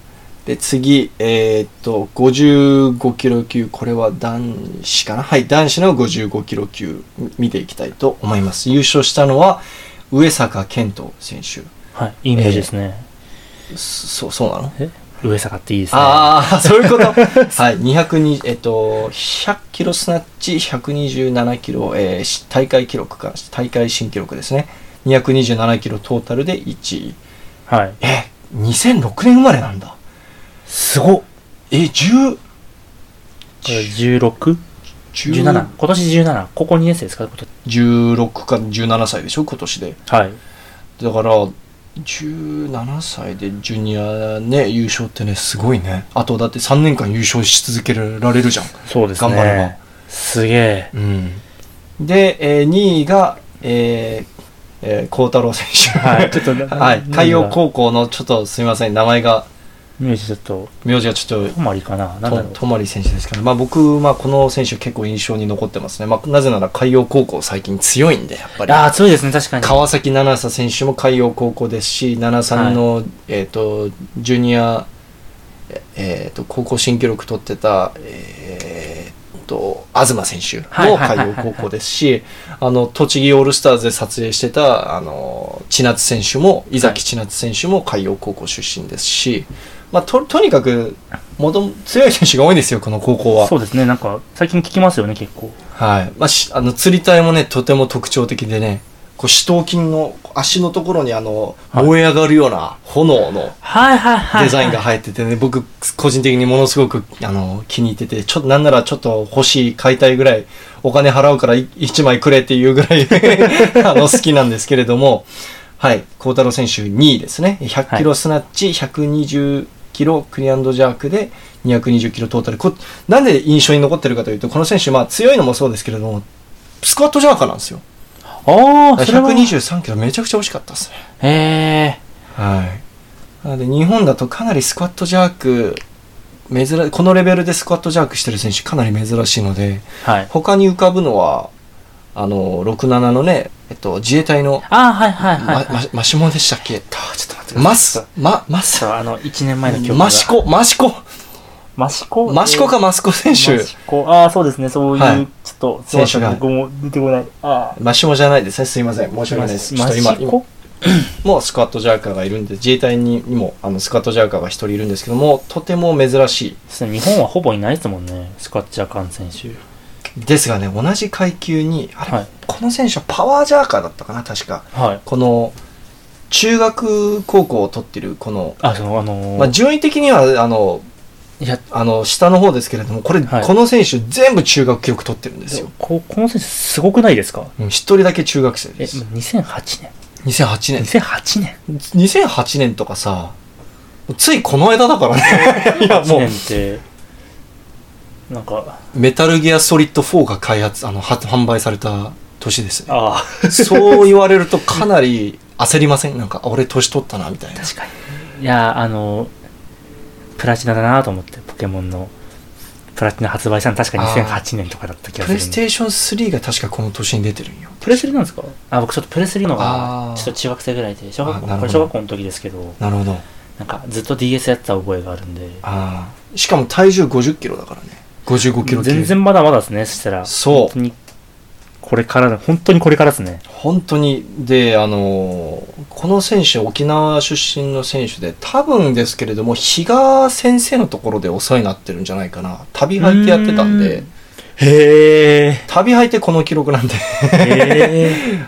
で、次、えーっと、55キロ級、これは男子かな？はい、男子の55キロ級、み見ていきたいと思います。優勝したのは、上坂健人選手。はい。いいイメージですね。そそう、そうなの？え？上坂っていいですね。ああ、そういうこと？はい、202、えっと、100キロスナッチ、127キロ、えーし大会記録か、大会新記録ですね。227キロトータルで1位。はい。え、2006年生まれなんだ。すごっ。え、10、これ 16?17 10今年17ここ2年生ですかこと。16か17歳でしょ？今年で。はい。だから17歳でジュニアね優勝ってねすごいね。あとだって3年間優勝し続けられるじゃん。そうです頑張れば。ねすげえ。うん。で、えー、2位が、えーえー、孝太郎選手。はい、ちょっと、はい。海洋高校の、ちょっとすみません、名前が、名字ちょっと、名字がちょっと、とまりかな。なんだろう。とまり選手ですから、まあ僕、まあこの選手結構印象に残ってますね。まあなぜなら海洋高校最近強いんで、やっぱり。ああ、強いですね、確かに。川崎七朝選手も海洋高校ですし、七さんの、えっ、と、ジュニア、えっ、と、高校新記録取ってた、えっ、と、東選手も海洋高校ですし、あの、栃木オールスターズで撮影してた、あの、千夏選手も、伊崎千夏選手も海洋高校出身ですし、まあ、と、とにかく、もとも強い選手が多いんですよ、この高校は。そうですね、なんか、最近聞きますよね、結構。はい。まあ、しあの、釣り体もね、とても特徴的でね、こう、四頭筋の足のところにあの、はい燃え上がるような炎の。デザインが入っててね、僕、個人的にものすごく、あの、気に入ってて、ちょっと、なんならちょっと欲しい、買いたいぐらい、お金払うからい一枚くれっていうぐらい、あの、好きなんですけれども、はい。孝太郎選手2位ですね。100キロスナッチ、120キロクリアンドジャークで220キロトータル。こなんで印象に残ってるかというと、この選手、まあ強いのもそうですけれども、スクワットジャーカーなんですよ。ああ、それは。123キロめちゃくちゃ惜しかったですね。へえ。はい。なので日本だとかなりスクワットジャーク、珍このレベルでスクワットジャークしてる選手かなり珍しいので、はい。他に浮かぶのは、あの、67のね、えっと、自衛隊の、ああ、はいはいはい、ま、はい。ま、マシモでしたっけ？ちょっと待ってください。マス、ま、マあの、1年前の記憶が。マシ。コ、マシコ、マシコ？マシコかマスコ選手マ。シコ。ああ、そうですね、そういう、はいちょっと、選手が僕も出てこない。ああ。マシモじゃないですね。すいません。申し訳ないです。ちょっと今、今マシコもうスクワットジャーカーがいるんで、自衛隊にもあのスクワットジャーカーが一人いるんですけども、とても珍しい。日本はほぼいないですもんね、スカッチャーカン選手。ですがね、同じ階級に、あれ、はいこの選手はパワージャーカーだったかな、確か。はい。この、中学高校を取ってる、この、あ、その、あのーまあ、順位的には、あの、いや、あの、下の方ですけれども、これ、はいこの選手全部中学記録取ってるんですよ。ここの選手すごくないですか？うん一人だけ中学生え、です。2008年2008年。?2008 年2008年とかさ、ついこの間だからね。いや、?8 もう年、って、なんか、メタルギアソリッド4が開発、あの、は販売された年ですね。ああ、そう言われるとかなり焦りません？なんか、あ俺年取ったな、みたいな。確かに。いや、あの、プラチナだなと思って、ポケモンの。プラチナ発売したの確か2008年とかだった気がする。プレイステーション3が確かこの年に出てるんよ。プレスリなんですか？あ、僕ちょっとプレスリのが、ちょっと中学生ぐらいで、小学校、これ小学校の時ですけど、なるほど。なんかずっと DS やってた覚えがあるんで、ああ。しかも体重50キロだからね。55キロ級全然まだまだですね、そしたら。そうこれからだ、本当にこれからですね。本当に、で、あのーこの選手、沖縄出身の選手で、多分ですけれども、比嘉先生のところでお世話になってるんじゃないかな。旅履いてやってたんでへえ。旅履いてこの記録なんで。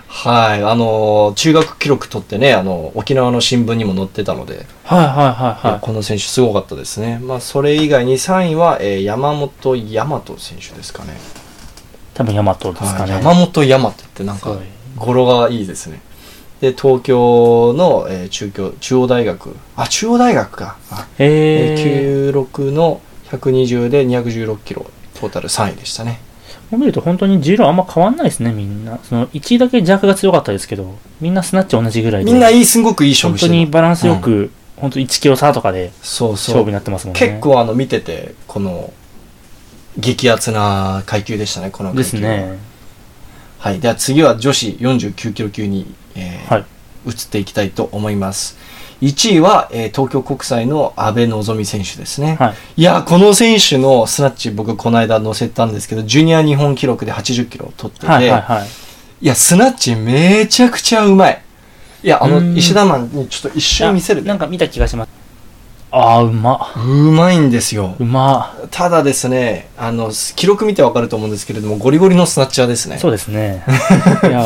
はい、あのー中学記録取ってね、あの、沖縄の新聞にも載ってたので、はいはいはいはい。この選手すごかったですね。まあ、それ以外に3位は、えー山本大和選手ですかね。多分ヤマトですかね。はい山本大和ってなんか語呂がいいですね。で、東京の、えー中京、中央大学。あ、中央大学か。あえへえ。ー96の120で216キロ、トータル3位でしたね。こう見ると本当に重量あんま変わんないですね、みんな。その1位だけ弱が強かったですけど、みんなスナッチ同じぐらいで。みんないい、すごくいい勝本負してる。当にバランスよく、本当1キロ差とかでそうそう。勝負になってますもんね。結構あの、見てて、この、激アツな階級でしたね、この階級はですね。はい。では次は女子49キロ級に、えーはい移っていきたいと思います。1位は、えー東京国際の阿部希選手ですね。はい。いやー、この選手のスナッチ僕この間載せたんですけど、ジュニア日本記録で80キロを取ってて、はいはいはい。いや、スナッチめちゃくちゃうまい。いや、あの、石田マンにちょっと一瞬見せるなんか見た気がします。ああ、うま。うまいんですよう。ま。ただですね、あの、記録見てわかると思うんですけれども、ゴリゴリのスナッチャーですね。そうですね。いや、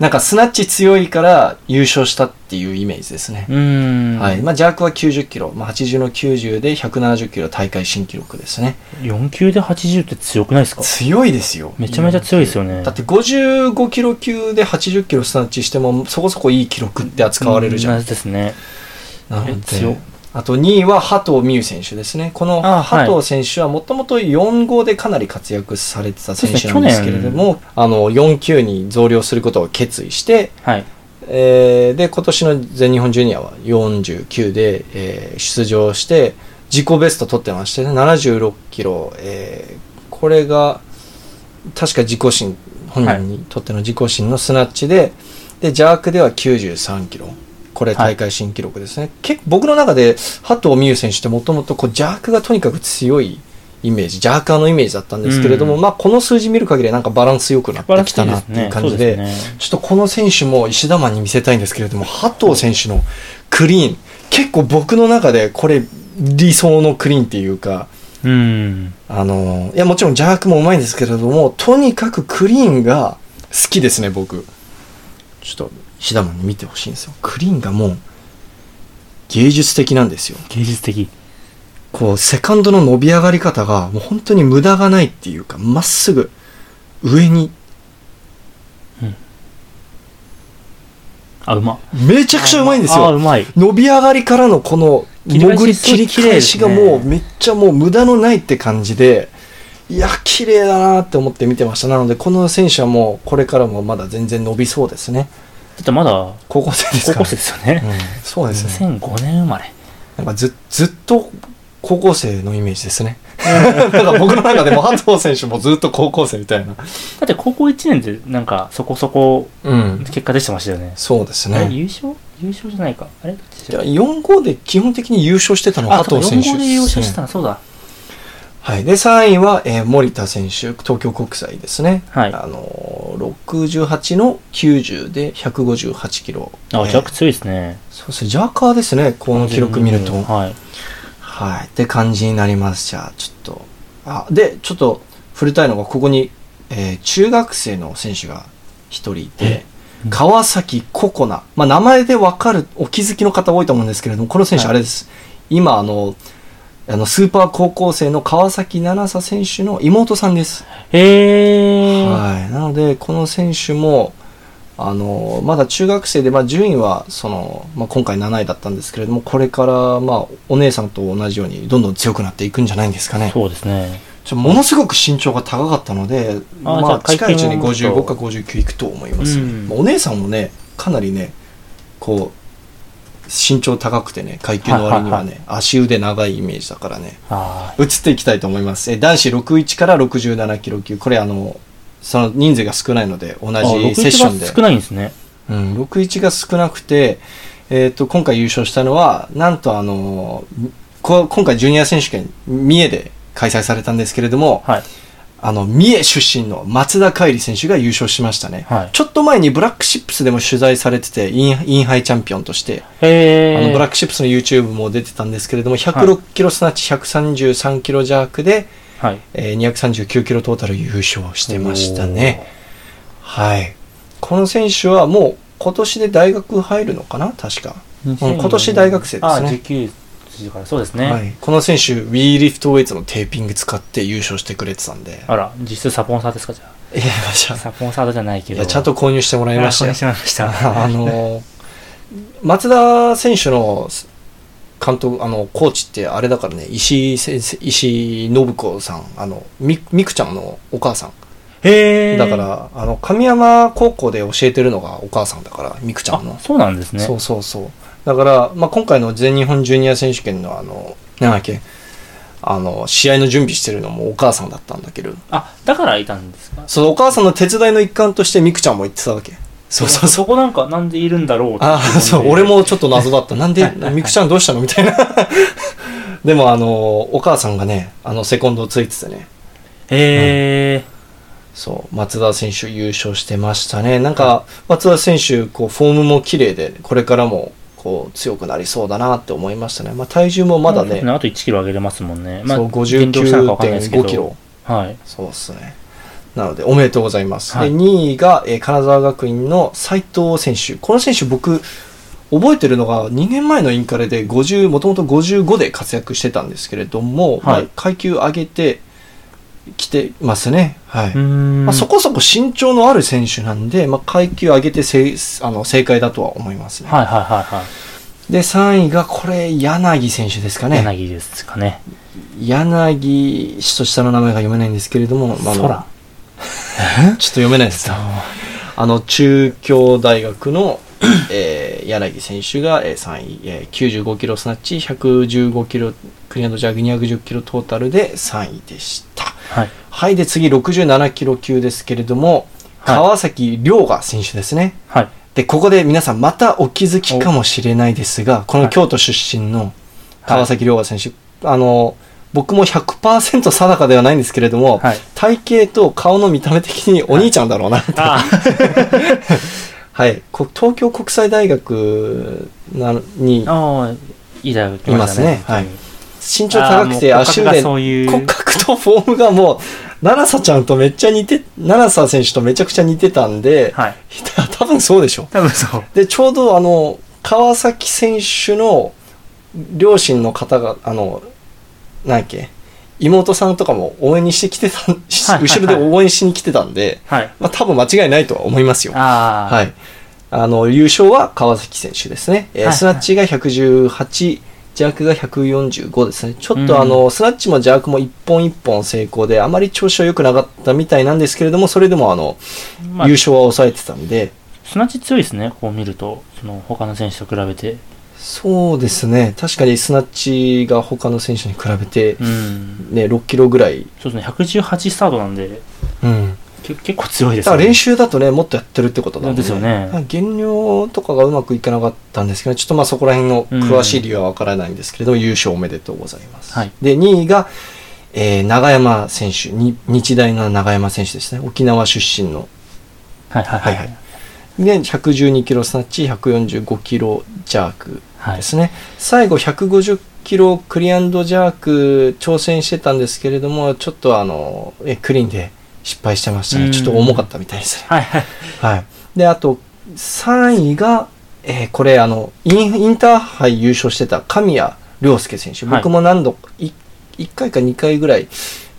なんかスナッチ強いから優勝したっていうイメージですね。はい。まあ、ジャークは90キロ。まあ、80の90で170キロ大会新記録ですね。4級で80って強くないですか？強いですよ。めちゃめちゃ強いですよねだって55キロ級で80キロスナッチしてもそこそこいい記録って扱われるじゃん。うですね。なのであと2位は波藤美優選手ですね。このあはい。波藤選手はもともと4号でかなり活躍されてた選手なんですけれども、あの4級に増量することを決意して、はい。えーで今年の全日本ジュニアは49で、えー出場して自己ベスト取ってましてね76キロ、えーこれが確か自己新本人にとっての自己新のスナッチで、でジャークでは93キロこれ大会新記録ですね、結構僕の中で波藤美優選手ってもともとこうジャークがとにかく強いイメージジャーカーのイメージだったんですけれども、うんまあこの数字見る限りなんかバランスよくなってきたなっていう感じでそうですねちょっとこの選手も石田マンに見せたいんですけれども、ハ藤選手のクリーン、結構僕の中でこれ理想のクリーンっていうか、うん。あの、いやもちろんジャークもうまいんですけれども、とにかくクリーンが好きですね、僕。ちょっと石田マンに見てほしいんですよ。クリーンがもう芸術的なんですよ。芸術的。こう、セカンドの伸び上がり方がもう本当に無駄がないっていうか、まっすぐ上にあ、うま。めちゃくちゃうまいんですよ。あ、うまい。伸び上がりからのこの潜り切り返しがもうめっちゃもう無駄のないって感じでいや綺麗だなって思って見てましたなのでこの選手はもうこれからもまだ全然伸びそうですねだってまだ高校生ですから。高校生ですよね。うん、そうですね。2005年生まれ。なんかずずっと高校生のイメージですね。なんか僕の中でも加藤選手もずっと高校生みたいな。だって高校1年でなんかそこそこうん。結果出してましたよね。そうですね。優勝？優勝じゃないか。あれ？どっちじゃあ4号で基本的に優勝してたのはあ、加藤選手4号で優勝したの、そうだ。はい、で3位は、えー森田選手東京国際ですね、はい。あのー68の90で158キロ。あ、えー。ジャック強いですね。そうですね。ジャーカーですね。この記録見ると。はい。はい。って感じになります。じゃあちょっと。あでちょっと触れたいのがここに、えー中学生の選手が1人いてうん。川崎ココナ、まあ、名前で分かるお気づきの方多いと思うんですけれどもこの選手はい。あれです、今あのあのスーパー高校生の川崎七沙選手の妹さんですへー。はい、なので、この選手も、あのまだ中学生で、まあ、順位はその、まあ、今回7位だったんですけれども、これから、まあ、お姉さんと同じように、どんどん強くなっていくんじゃないんですかね。そうですね。ちょものすごく身長が高かったので、まあ、あじゃあ近いうちに階級も55か59いくと思います、うんまあお姉さんもね、かなりね、こう、身長高くてね、階級の割にはね、はい足腕長いイメージだからね、あ移っていきたいと思います。え男子61から67キロ級。これあの、その人数が少ないので、同あ。じセッションで。61が少ないんですね。うん、61が少なくて、えっ、と、今回優勝したのは、なんとあの、こ今回ジュニア選手権、三重で開催されたんですけれども、はい。あの、三重出身の松田海里選手が優勝しましたね。はいちょっと前にブラックシップスでも取材されてて、インインハイチャンピオンとして。あのブラックシップスの YouTube も出てたんですけれども、106キロスナッチ、133キロ弱で、はい。えー239キロトータル優勝してましたね。はい。この選手はもう今年で大学入るのかな？確か。今年大学生ですねあ、19時からそうですね。はい。この選手、ウィーリフトウェイツのテーピング使って優勝してくれてたんで。あら、実質サポンサーですか、じゃいや、じゃあ。サポンサーじゃないけど。ちゃんと購入してもらいました購入。しました。あのー、松田選手の監督、あの、コーチってあれだからね、石井先生、石井信子さん、あの、み、みくちゃんのお母さん。へー。だか、ら、あの、神山高校で教えてるのがお母さんだから、みくちゃんのあ、。そうなんですね。そうそうそう。だから、まあ、今回の全日本ジュニア選手権のあの、なんだっけ、あの、試合の準備してるのもお母さんだったんだけど、あ、だからいたんですか？そのお母さんの手伝いの一環としてみくちゃんも言ってたわけ。そうそうそう。そこなんか、なんでいるんだろうああ、そう、俺。もちょっと謎だった。なんで、みくちゃんどうしたの？みたいな。でも、あの、お母さんがね、あの、セコンドをついててね、へそう、松田選手優勝してましたね。なんか、松田選手、こう、フォームも綺麗で、これからも、こう、強くなりそうだなって思いましたね。まあ、体重もー。まだね、あと1キロ上げれますもんね。まあ、そう、減量したのかわかんないですけど59.5キロ。はい。そうですね。なので、おめでとうございます。はいで、2位が、えー金沢学院の斉藤選手。この選手、僕、覚えてるのが、2年前のインカレで50、もともと55で活躍してたんですけれども、まあはい階級上げてきてますね。はい。まあ、そこそこ身長のある選手なんで、まあ、階級上げてせいあの正解だとは思いますね。はいはいはいはい。で、3位がこれ、柳選手ですかね。柳ですかね。柳氏と下の名前が読めないんですけれども、まあ、ちょっと読めないです。あの、中京大学の、えー、柳選手が、えー、3位、えー、95キロスナッチ、115キロクリアンドジャグ210キロトータルで3位でした。はい。はい、で次67キロ級ですけれども、はい、川崎亮河選手ですね。はい。で、ここで皆さんまたお気づきかもしれないですが、この京都出身の川崎亮河選手、はい、あの、僕も100%定かではないんですけれども、はい、体型と顔の見た目的にお兄ちゃんだろうな、はい、はい、東京国際大学なにいますね。はい、身長高くて足腕骨格とフォームがもう奈良さちゃんとめっちゃ似て奈良さ選手とめちゃくちゃ似てたんで、はい、多分そうでしょ多分そう。でちょうどあの川崎選手の両親の方があのなんやっけ妹さんとかも応援にしてきてた、はい、後ろで応援しに来てたんで、はい、まあ多分間違いないとは思いますよ。はい。あの、優勝は川崎選手ですね。えー、スナッチが118、ジャークが145ですね。ちょっとあの、うん、スナッチもジャークも一本一本成功で、あまり調子は良くなかったみたいなんですけれども、それでもあの、まあ、優勝は抑えてたんで。スナッチ強いですね、こう見ると。その、他の選手と比べて。そうですね、確かにスナッチが他の選手に比べて、ね、6キロぐらい。そうですね、118スタートなんで、うん、結構強いですね。練習だとね、もっとやってるってことなんで、ね、ですよね。減量とかがうまくいかなかったんですけど、ちょっとまあそこら辺の詳しい理由はわからないんですけれども、うん、優勝おめでとうございます。はい、で、2位が、えー、長山選手日大の長山選手ですね、沖縄出身の。はいはいはい。はいはいで、112キロスナッチ、145キロジャークですね、はい、最後150キロクリアンドジャーク挑戦してたんですけれどもちょっとあのえクリーンで失敗してましたね。ちょっと重かったみたいですね、はい、はい、であと3位が、えー、これあのインインターハイ優勝してた神谷亮介選手。僕も何度、はい、1回か2回ぐらい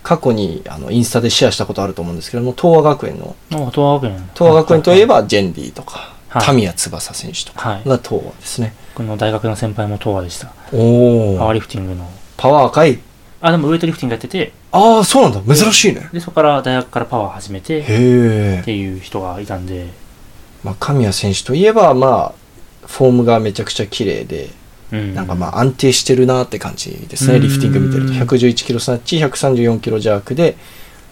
過去にあのインスタでシェアしたことあると思うんですけども東亜学園の。東亜学園。東亜学園といえばジェンディとか、タミヤ翼選手とかが東亜ですね、僕の大学の先輩も東亜でした。おおパワーリフティングの。パワーかいあでもウエイトリフティングやってて。ああそうなんだ。珍しいね。でそこから大学からパワー始めてへっていう人がいたんで。まあ神谷選手といえばまあフォームがめちゃくちゃ綺麗でなんかまあ安定してるなって感じですね、リフティング見てると。111キロスナッチ、134キロ弱で、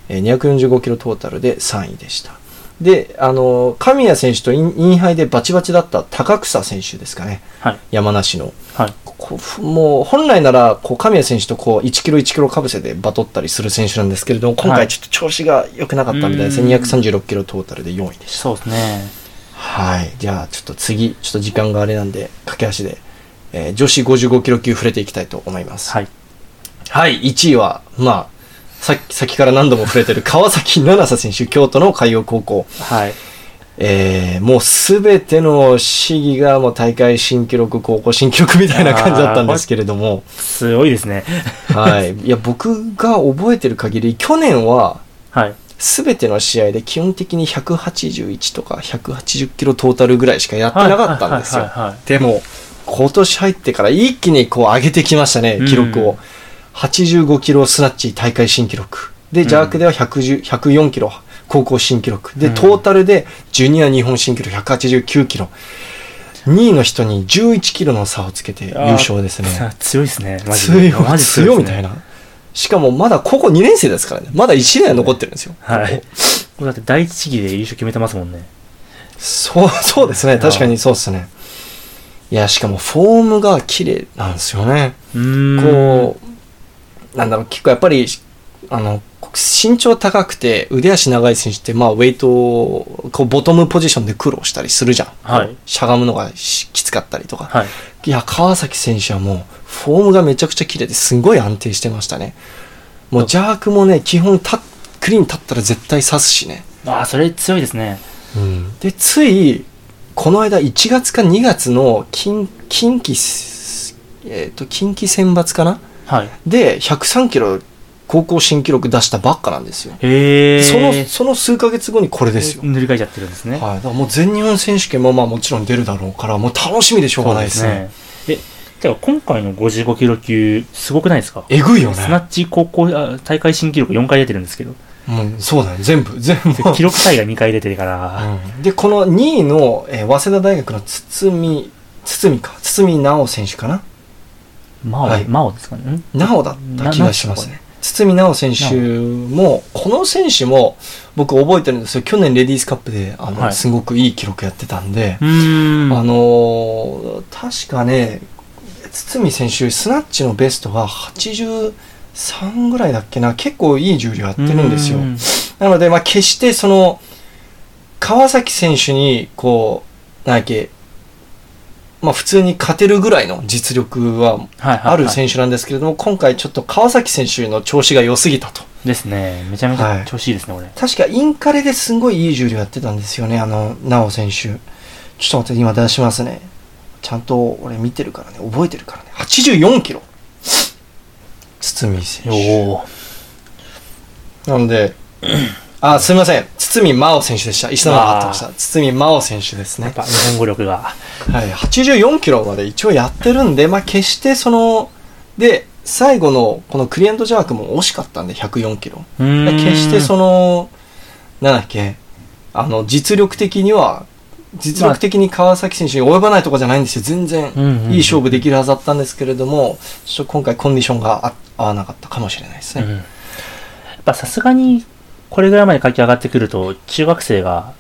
245キロトータルで3位でした。で、あの、神谷選手とインインハイでバチバチだった高草選手ですかね。はい、山梨の。はい、もう本来ならこう神谷選手とこう1キロ1キロかぶせでバトったりする選手なんですけれども、今回ちょっと調子が良くなかったみたいですね。はい、236キロトータルで4位でした。そうですね。はい。じゃあちょっと次、ちょっと時間があれなんで、駆け足でえー、女子55キロ級触れていきたいと思います。はい。はい、1位は、まあ、さっき、先から何度も触れてる川崎七瀬選手、京都の海洋高校。はい。えー、もうすべての試技がもう大会新記録、高校新記録みたいな感じだったんですけれども。すごいですね。はい。いや、僕が覚えてる限り、去年は、はい。すべての試合で基本的に181とか180キロトータルぐらいしかやってなかったんですよ。でも、今年入ってから一気にこう上げてきましたね、記録を。うん、85キロスナッチ大会新記録。で、ジャークでは110 104キロ高校新記録。で、トータルでジュニア日本新記録189キロ。2位の人に11キロの差をつけて優勝ですね。強いですね。マジで。強い、強いみたいな。しかもまだ高校2年生ですからね。まだ1年残ってるんですよ。はい。だって第一試技で優勝決めてますもんね。そう、そうですね。確かにそうですね。いや、しかもフォームが綺麗なんですよね。こう、なんだろう、結構やっぱり、あの、身長高くて腕足長い選手って、まあ、ウェイトこう、ボトムポジションで苦労したりするじゃん。はい。しゃがむのがきつかったりとか。はい。いや、川崎選手はもう、フォームがめちゃくちゃ綺麗ですごい安定してましたね。もう、ジャークもね、基本た、クリーン立ったら絶対刺すしね。ああ、それ強いですね。うん。で、つい、この間1月か2月の近近畿、えっ、ー、と、近畿選抜かなはい。で、103キロ高校新記録出したばっかなんですよ。へその、その数ヶ月後にこれですよ。塗り替えちゃってるんですね。はい。だからもう全日本選手権もまあもちろん出るだろうから、もう楽しみでしょうがないですね。え、てか今回の55キロ級、すごくないですか？えぐいよね。スナッチ高校あ大会新記録4回出てるんですけど、もうそうだね。全部、全部。記録大会2回出てるから、うんで、この2位の、えー早稲田大学の堤、堤か。堤直選手かな？マオ、はいマオですかね？ん？直だった気がしますね。堤直選手も、この選手も僕覚えてるんですよ。去年レディースカップで、あの、はいすごくいい記録やってたんで。あのー確かね、堤選手、スナッチのベストが83ぐらいだっけな、結構いい重量やってるんですよう。んなので、まあ、決してその、川崎選手に、こう、なんだっけ、まあ、普通に勝てるぐらいの実力ははいはい、ある選手なんですけれども、今回ちょっと川崎選手の調子が良すぎたと。手ですね。めちゃめちはいゃ調子いいですね、俺。確かインカレですごいいい重量やってたんですよね、あの、直選手。ちょっと待って、今出しますね。ちゃんと俺見てるからね、覚えてるからね。84キロ。堤選手。なので、あ、すみません。堤真央選手でした。石田が合ってました。堤真央選手ですねやっ。ぱ日本語力が。はい。84キロまで一応やってるんで、まあ決してその、で、最後のこのクリエントジャークも惜しかったんで、104キロ。決してその、なんだっけ、あの、実力的には、実力的に川崎選手に及ばないとかじゃないんですよ。全然、いい勝負できるはずだったんですけれども、ちょっと今回コンディションがあ合わなかったかもしれないですね。うん。やっぱさすがに、これぐらいまで書き上がってくると、中学生が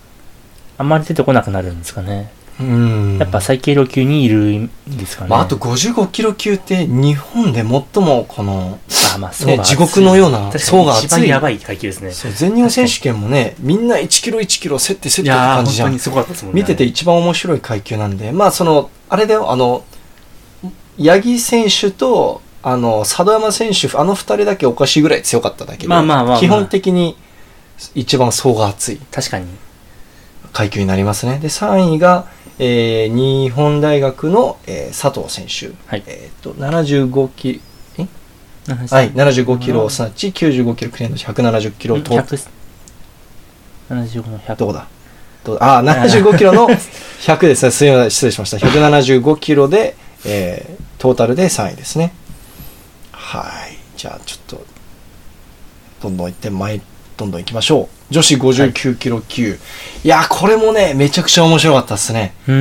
あんまり出てこなくなるんですかね。うん。やっぱ最軽量級にいるんですかね。まあ、あと55キロ級って日本で最もこの、あまあ、そうね、地獄のような層が一厚い。番やばい階級ですね。そう全日本選手権もね、みんな1キロ1キロ競って競ってって感じじゃん。すごかったですもんね。見てて一番面白い階級なんで、まあその、あれだよ、あの、八木選手と、あの、佐渡山選手、あの二人だけおかしいぐらい強かっただけで、まあまあまあまあ基本的に一番層が厚い確かに。階級になりますね。で、3位が、えー、日本大学の、えー佐藤選手。はいえっ、と、75キロ、ははい、75キロスナッチ、95キロクレーンド170キロと、100 75の100。どこだ？どうだ？あ、75キロの 100ですね。すみません、失礼しました。175キロで、えー、トータルで3位ですね。はい。じゃあ、ちょっと、どんどんいって、前、どんどん行きましょう。女子59キロ級。い、や、これもね、めちゃくちゃ面白かったですね。あ、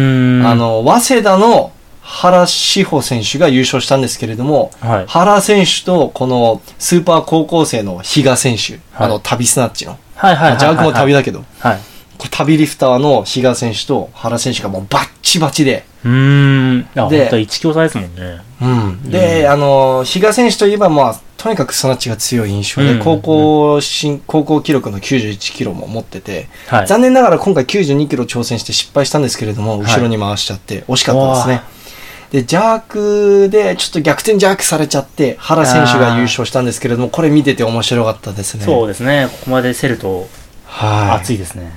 の、早稲田の原志保選手が優勝したんですけれども、はい。原選手とこのスーパー高校生の比嘉選手、はいあの旅スナッチの、はいはいはいはい。ジャークも旅だけど、はい。旅リフターの比嘉選手と原選手がもうバッチバチで、うーん。で本当1強差ですもんね。うん、で、うんあの、比嘉選手といえば、まあ、とにかくスナッチが強い印象で、うん高校新、高校記録の91キロも持ってて、はい。残念ながら今回92キロ挑戦して失敗したんですけれども、はい後ろに回しちゃって、惜しかったですね。で、ジャークで、ちょっと逆転ジャークされちゃって、原選手が優勝したんですけれども、これ見てて面白かったですね。そうですね。ここまで競るとはい。熱いですね。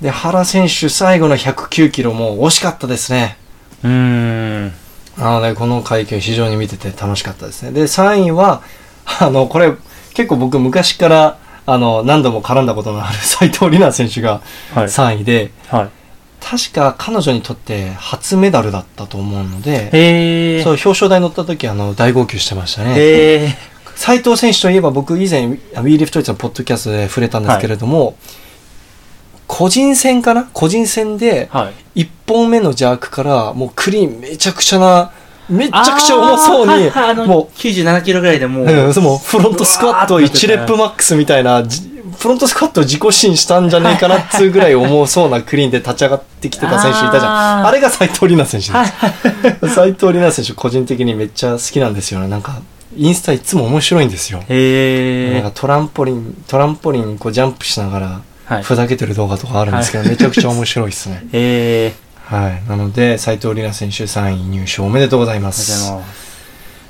で、原選手、最後の109キロも惜しかったですね。うーん。なので、この階級非常に見てて楽しかったですね。で、3位は、あの、これ、結構僕昔から、あの、何度も絡んだことのある 斉藤里奈選手がはい。3位で、はい。確か彼女にとって初メダルだったと思うので。そう、表彰台乗った時、あの、大号泣してましたね。へー。斉藤選手といえば僕以前、ウィーリフトイツのポッドキャストで触れたんですけれども、個人戦かな？個人戦で、はい。1本目のジャークから、もうクリーンめちゃくちゃな、めちゃくちゃ重そうに、もう、97キロぐらいでもう、うん、そうもうフロントスクワットうわーって1レップマックスみたいな、じフロントスクワット自己新したんじゃねえかなっつうぐらい重そうなクリーンで立ち上がってきてた選手いたじゃん。あれが斉藤里奈選手はいです。斉藤里奈選手個人的にめっちゃ好きなんですよね。なんか、インスタいつも面白いんですよ。へー。なんかトランポリン、トランポリンこうジャンプしながら、はい。ふざけてる動画とかあるんですけど、はいめちゃくちゃ面白いですね。へー。はい。なので、斉藤里奈選手3位入賞おめでとうございます。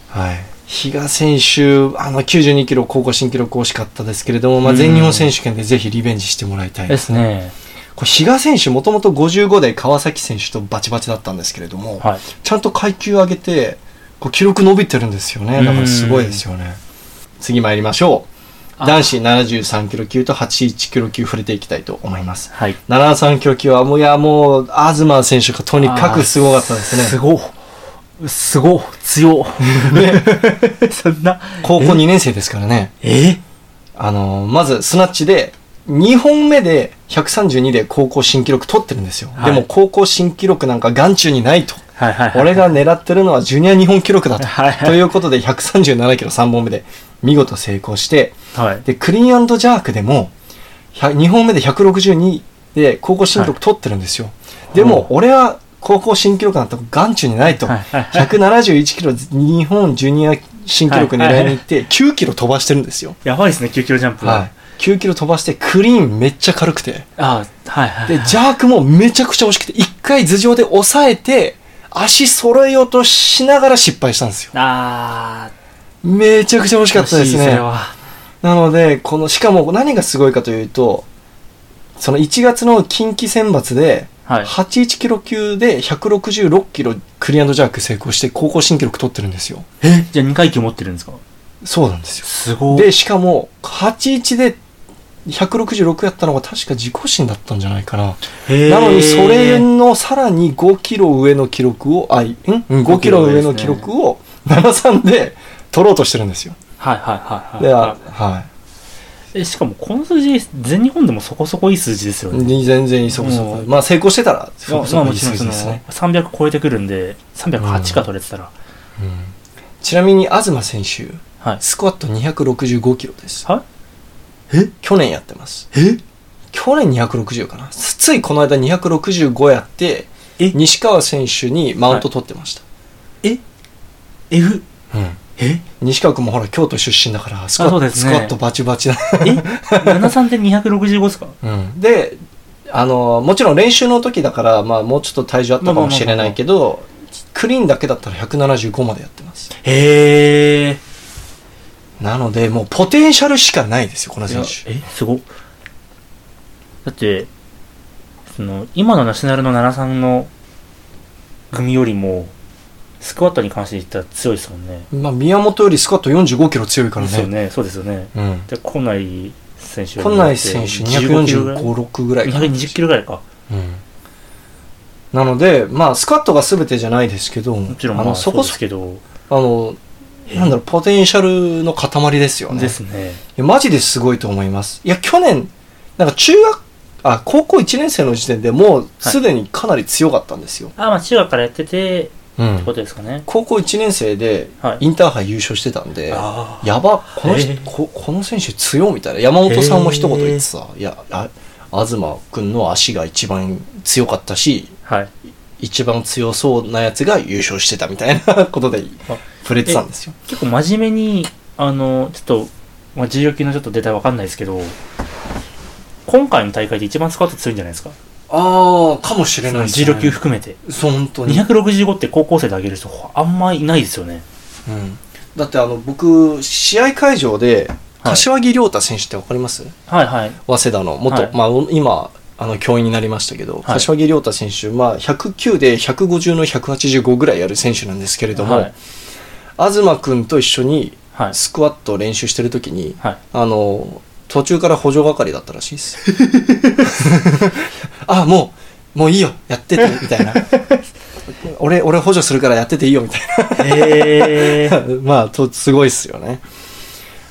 はい。比嘉選手、あの92キロ高校新記録惜しかったですけれども、まあ、うん全日本選手権でぜひリベンジしてもらいたいでですすね。ね。これ比嘉選手もともと55で川崎選手とバチバチだったんですけれども、はい。ちゃんと階級上げて、こう記録伸びてるんですよね。だからすごいですよね。次参りましょう。あ男子73キロ級と81キロ級触れていきたいと思います。はい。73キロ級はもう、いや、もう、東選手がとにかくすごかったですね。すごい。すご強 そんな高校2年生ですからね。え？あの、まずスナッチで、2本目で132で高校新記録取ってるんですよ。はいでも高校新記録なんか眼中にないと。はいはいはい俺が狙ってるのはジュニア日本記録だと。はいはいということで137キロ3本目で見事成功して、はいで、クリーンジャークでも、2本目で162で高校新記録取ってるんですよ。でも、俺は高校新記録なんて眼中にないと。はいはいはい171キロ日本ジュニア新記録狙いに行って9キロ飛ばしてるんですよ。やばいですね9キロジャンプはい。9キロ飛ばしてクリーンめっちゃ軽くて。あはいはいで、ジャークもめちゃくちゃ惜しくて、一回頭上で押さえて、足揃えようとしながら失敗したんですよ。あめちゃくちゃ惜しかったですね。なので、この、しかも何がすごいかというと、その1月の近畿選抜で、はい81キロ級で166キロクリアンドジャーク成功して高校新記録取ってるんですよ。え？じゃあ2階級持ってるんですか？そうなんですよ。すごで、しかも、81で166やったのが確か自己新だったんじゃないかな。なのに、それのさらに5キロ上の記録を、あ、んうん ?5 キロ上の記録を73で取ろうとしてるんですよ。はいはいはいはいははいえしかもこの数字全日本でもそこそこいい数字ですよねい。全然いいそこそこう。んまあ成功してたら、そまあまあこそこいいもちろんその数字ですね。300超えてくるんで308か取れてたら、うんちなみに、東選手、はいスクワット265キロです。はえ？去年やってます。え？去年260かな。ついこの間265やって、え？西川選手にマウント取ってました。え？F うんえ？西川君もほら京都出身だからスクワッね。スクワットバチバチだ、え？73で265ですか？うん、であのもちろん練習の時だから、まあ、もうちょっと体重あったかもしれないけどクリーンだけだったら175までやってます。へえなのでもうポテンシャルしかないですよこの選手。え？すごっ。だってその今のナショナルの73の組よりもスクワットに関して言ったら強いですもんね。まあ、宮本よりスクワット45キロ強いからですよね。ねそうですよね。うん。で小内選手今内選手15キロぐらい245、6ぐらいか。な220キロぐらいか。うん。なので、まあ、スクワットが全てじゃないですけど、もちろんあまあそこのそこそですけど。あの、なんだろう、ポテンシャルの塊ですよね。ですね。いやマジですごいと思います。いや、去年、なんか中学、あ、高校1年生の時点でもうすでにかなり強かったんですよ。あまあ中学からやっててうんってことですかね。高校1年生ではい。インターハイ優勝してたんで、あやば、このこ、この選手強みたいな。山本さんも一言言ってさ、いや、あ東君の足が一番強かったし、はい。一番強そうなやつが優勝してたみたいな ことであ触れてたんですよ。結構真面目にあのちょっと、まあ、重量級のちょっとデータわかんないですけど今回の大会で一番スクワット強いんじゃないですか？ああ、かもしれないですね。重量級含めて。そう、本当に。265って高校生で上げる人あんまいないですよね。うん、だってあの僕試合会場ではい。柏木亮太選手ってわかります、はいはい。早稲田の。元、はい。まあ、お今あの教員になりましたけど、はい。柏木亮太選手、まあ、109で150の185ぐらいやる選手なんですけれども、はい。東君と一緒にはい。スクワットを練習してる時に、はい。あの途中から補助係だったらしいです あもうもういいよやってて みたいな俺俺補助するからやってていいよみたいなへえ まあ、と、すごいっすよね。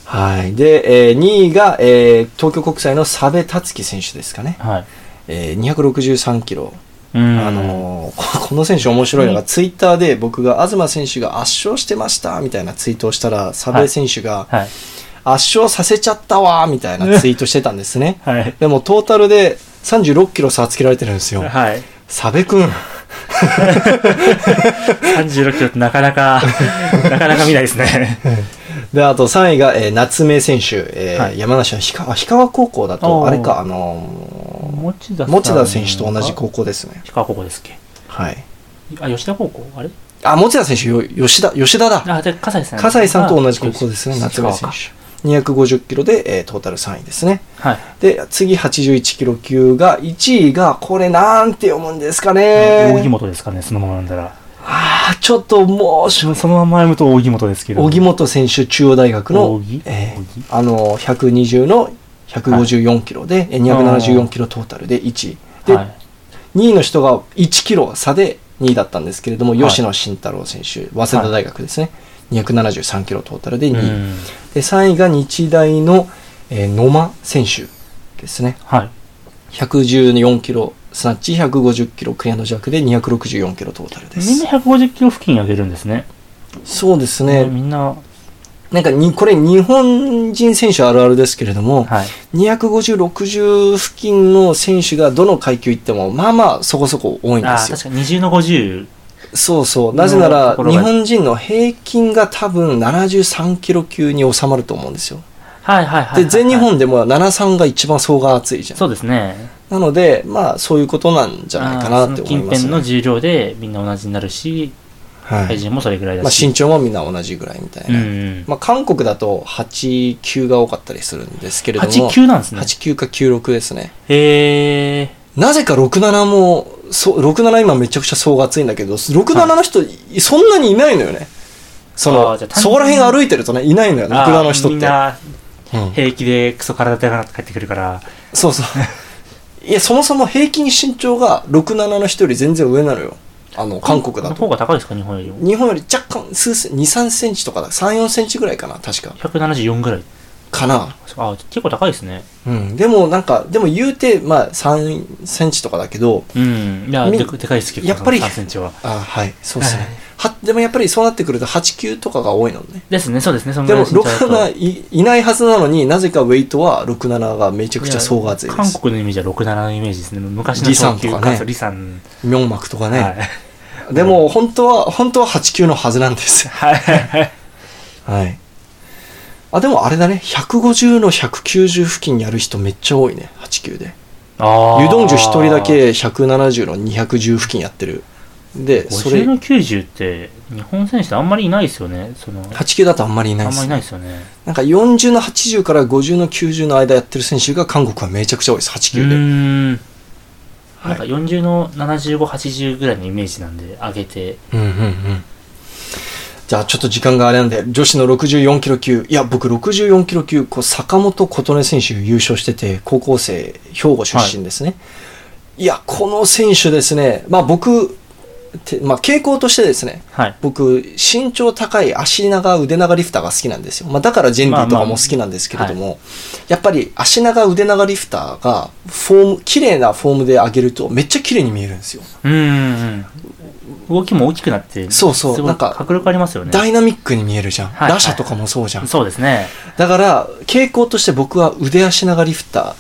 はい。で、えー2位が、えー東京国際の佐部達樹選手ですかね。はいえー263キロ。うんあのーここの選手面白いのが、ツイッターで僕が東選手が圧勝してましたみたいなツイートをしたら、佐部選手が、はい圧勝させちゃったわみたいなツイートしてたんですね。はいでもトータルで36キロ差つけられてるんですよ。はい佐部くん。36キロってなかなかなかなか見ないですね で、あと3位が、えー夏目選手、えーはい山梨の氷川氷川高校だと、あれか、あのー持田選手と同じ高校ですね。氷川高校ですっけ？はい。あ吉田高校？あれ？あ、持田選手、よ吉田、吉田だ。あで葛西さん葛西さんと同じ高校ですね、あ夏目選手。250キロで、えートータル3位ですね。はいで、次81キロ級が、1位が、これなんて読むんですかね。扇本ですかねそのままなんだらあーちょっともうし、そのまま読むと扇本ですけど荻本選手、中央大学の扇、えー扇あの、120の154キロで、えー274キロトータルで1位。で、はい2位の人が1キロ差で2位だったんですけれども、はい吉野慎太郎選手、早稲田大学ですね。273キロトータルで2位。うんで、3位が日大の、えー野間選手ですね。はい。114キロスナッチ、150キロクリアの弱で264キロトータルですみんな。150キロ付近上げるんですね。そうですね。みんな、なんかに、これ日本人選手あるあるですけれども、はい。250、60付近の選手がどの階級行っても、まあまあそこそこ多いんですよ。確かに20の50。そうそう。なぜなら、日本人の平均が多分73キロ級に収まると思うんですよ。はいはいはいはい。で、全日本でも73が一番層が厚いじゃん。そうですね。なので、まあそういうことなんじゃないかなって思います、あーその近辺の重量でみんな同じになるし、はい。体重もそれぐらいだまあし。身長もみんな同じぐらいみたいうんうな。ん。まあ韓国だと8、9が多かったりするんですけれども。8、9なんですね。8、9か9、6ですね。へえ。なぜか67も、そう、67今めちゃくちゃ層が厚いんだけど、67の人、そんなにいないのよね。そあのそこら辺歩いてるとね、いないのよ、あー67の人って。みんなうん平気でクソ体でかく帰ってくるから。そうそう。いや、そもそも平均身長が67の人より全然上なのよ。あの、韓国だの方と。が高いですか日本より？も。日本より若干、数セン、2、3センチとかだ。3、4センチぐらいかな、確か。174ぐらい。かな。あ、結構高いですね。うん。でもなんか、でも言うて、まあ、3センチとかだけど、うん。いや、みでかでかいですけど、やっぱり3センチは。あはい、そうですねはい。は、でもやっぱりそうなってくると8、9とかが多いのね。ですね、そうですね。そのでも、ぐらいの身長だと67いいないはずなのになぜかウェイトは67がめちゃくちゃ層が厚いで韓す。国のイメージは6、7のイメージですね。昔のリサンとかねリサン。ミョンマクとかね。はい。でも、本当は、本当は8、9のはずなんです。はい。はい。あ、でもあれだね。150の190付近やる人めっちゃ多いね。8、9で。あユドンジュ一人だけ170の210付近やってる。で、それ50、の90って、日本選手ってあんまりいないですよね。その、8、9だとあんまりいないですあんまりいないですよね。なんか40の80から50の90の間やってる選手が韓国はめちゃくちゃ多いです。8、9で。うーん。はないんか40の75、80ぐらいのイメージなんで、上げて。うんうんうん。じゃあちょっと時間があれなんで、女子の64キロ級。いや、僕64キロ級、こう、坂本琴音選手優勝してて、高校生、兵庫出身ですね。い、や、この選手ですね、まあ僕、てまあ傾向としてですね、はい。僕、身長高い足長腕長リフターが好きなんですよ。まあだからジェンディとかも好きなんですけれども、やっぱり足長腕長リフターが、フォーム、綺麗なフォームで上げるとめっちゃ綺麗に見えるんですよ。うーん。動きも大きくなって、そうそうないんか迫力ありますよね。ダイナミックに見えるじゃん。はい打者とかもそうじゃん。そうですね。だから、傾向として僕は腕足長リフタ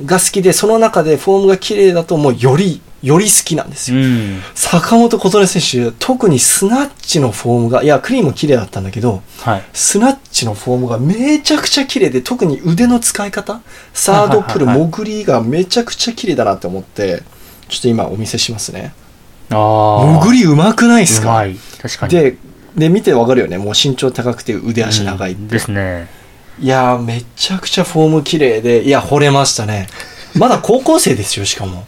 ーが好きで、その中でフォームが綺麗だともうより、より好きなんですうよ。ん。坂本琴音選手、特にスナッチのフォームが、いや、クリーンも綺麗だったんだけど、はい。スナッチのフォームがめちゃくちゃ綺麗で、特に腕の使い方、サードプル、潜りがめちゃくちゃ綺麗だなって思って、ちょっと今お見せしますね。ああ。潜り上手くないですか？確かに。で、で、見てわかるよね。もう身長高くて腕足長い。うんですね。いやー、めちゃくちゃフォーム綺麗で、いや、惚れましたね。まだ高校生ですよ、しかも。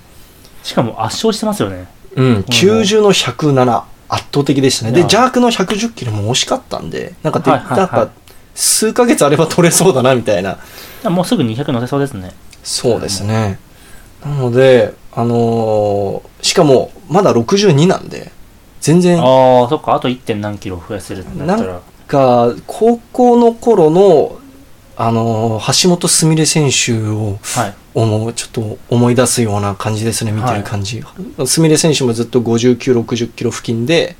しかも圧勝してますよね。うん、90の107。圧倒的でしたね。で、いやジャークの110キロも惜しかったんで、なんかで、はいはいはいなんか、数ヶ月あれば取れそうだな、みたいな。もうすぐ200乗せそうですね。そうですね。なので、あのーしかも、まだ62なんで、全然、ああ、そっか。あと 1. 点何キロ増やせるんだったら。が、高校の頃の、あのー橋本すみれ選手を、はい。思うちょっと思い出すような感じですね、見てる感じ。すみれ選手もずっと59、60キロ付近で。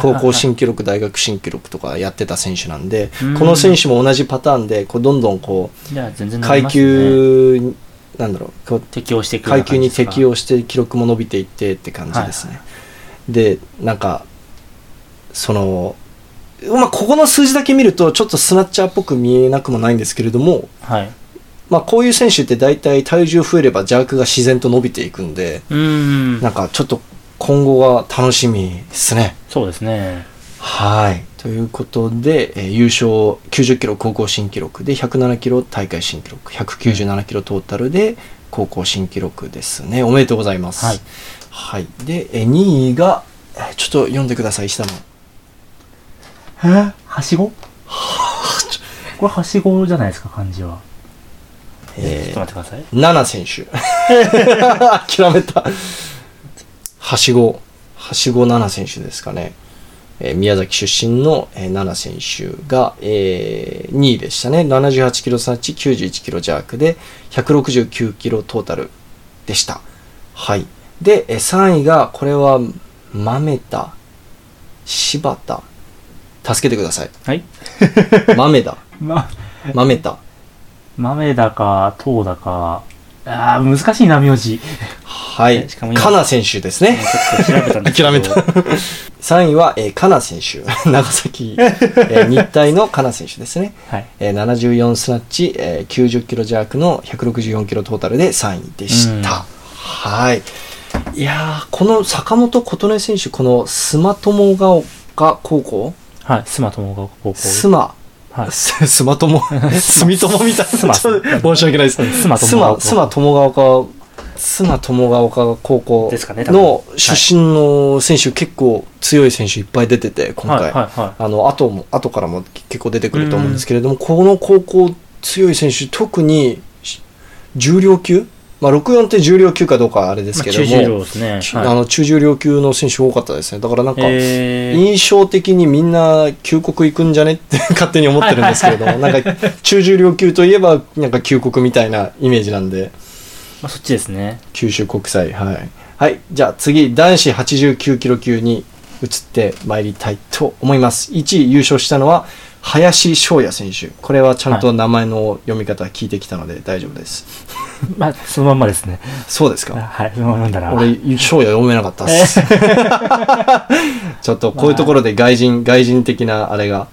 高校新記録、大学新記録とかやってた選手なんでうん、この選手も同じパターンで、こうどんどんこいや、全然う、ね級、なんだろう、こう適応して階級に適応して記録も伸びていってって感じですね。で、なんか、その、まあ、ここの数字だけ見ると、ちょっとスナッチャーっぽく見えなくもないんですけれども、はい。まあ、こういう選手って大体体重増えればジャークが自然と伸びていくんで、うーん。なんかちょっと今後が楽しみですね。そうですね。はい。ということで、えー優勝90キロ高校新記録で107キロ大会新記録、197キロトータルで高校新記録ですね。おめでとうございます。はい。はい。で、えー2位が、えーちょっと読んでください、下の。え？はしご？これはしごじゃないですか、漢字は。えちょっと待ってください。7選手。諦めた。はしご。ははしご奈々選手ですかね。えー宮崎出身の、えー、奈々選手が、えー2位でしたね。78キロ差値、91キロ弱で、169キロトータルでした。はい。で、えー3位が、これは、豆田、柴田、助けてください。はい。豆田、ま、豆田。豆だか、糖だか、ああ、難しいな、名字。はい。しかも今かな選手ですね。ちょっと調べたんですけど。諦めた。3位は、えー、かな選手。長崎、えー日体のかな選手ですね。はい。えー74スナッチ、えー90キロ弱の164キロトータルで3位でした。はい。いやー、この坂本琴音選手、このスマ友が丘高校？はい。スマ友が高校。スマ、はい。ススマ友、住友 みたいな。申し訳ないです。スマス友スマ友が丘、スマ友が丘高校の出身の選手、結構強い選手いっぱい出てて、今回。あの、後も、後からも結構出てくると思うんですけれども、この高校強い選手、特にし重量級まあ、64って重量級かどうかはあれでい。すけども、まあ中重量ですね。ちはいあの中重量級の選手多かったですね。だからなんか、えー、印象的にみんな旧国行くんじゃね？って 勝手に思ってるんですけれども、なんか中重量級といえばなんか旧国みたいなイメージなんで、まあ、そっちですね。九州国際、はい。はい、じゃあ次、男子89キロ級に移ってまいりたいと思います。1位優勝したのは、林翔也選手。これはちゃんと名前の読み方聞いてきたので大丈夫です。まあ、そのまんまですね。そうですか？はい、そのままだら。俺、翔也読めなかったっす。ちょっとこういうところで外人、外人的なあれが。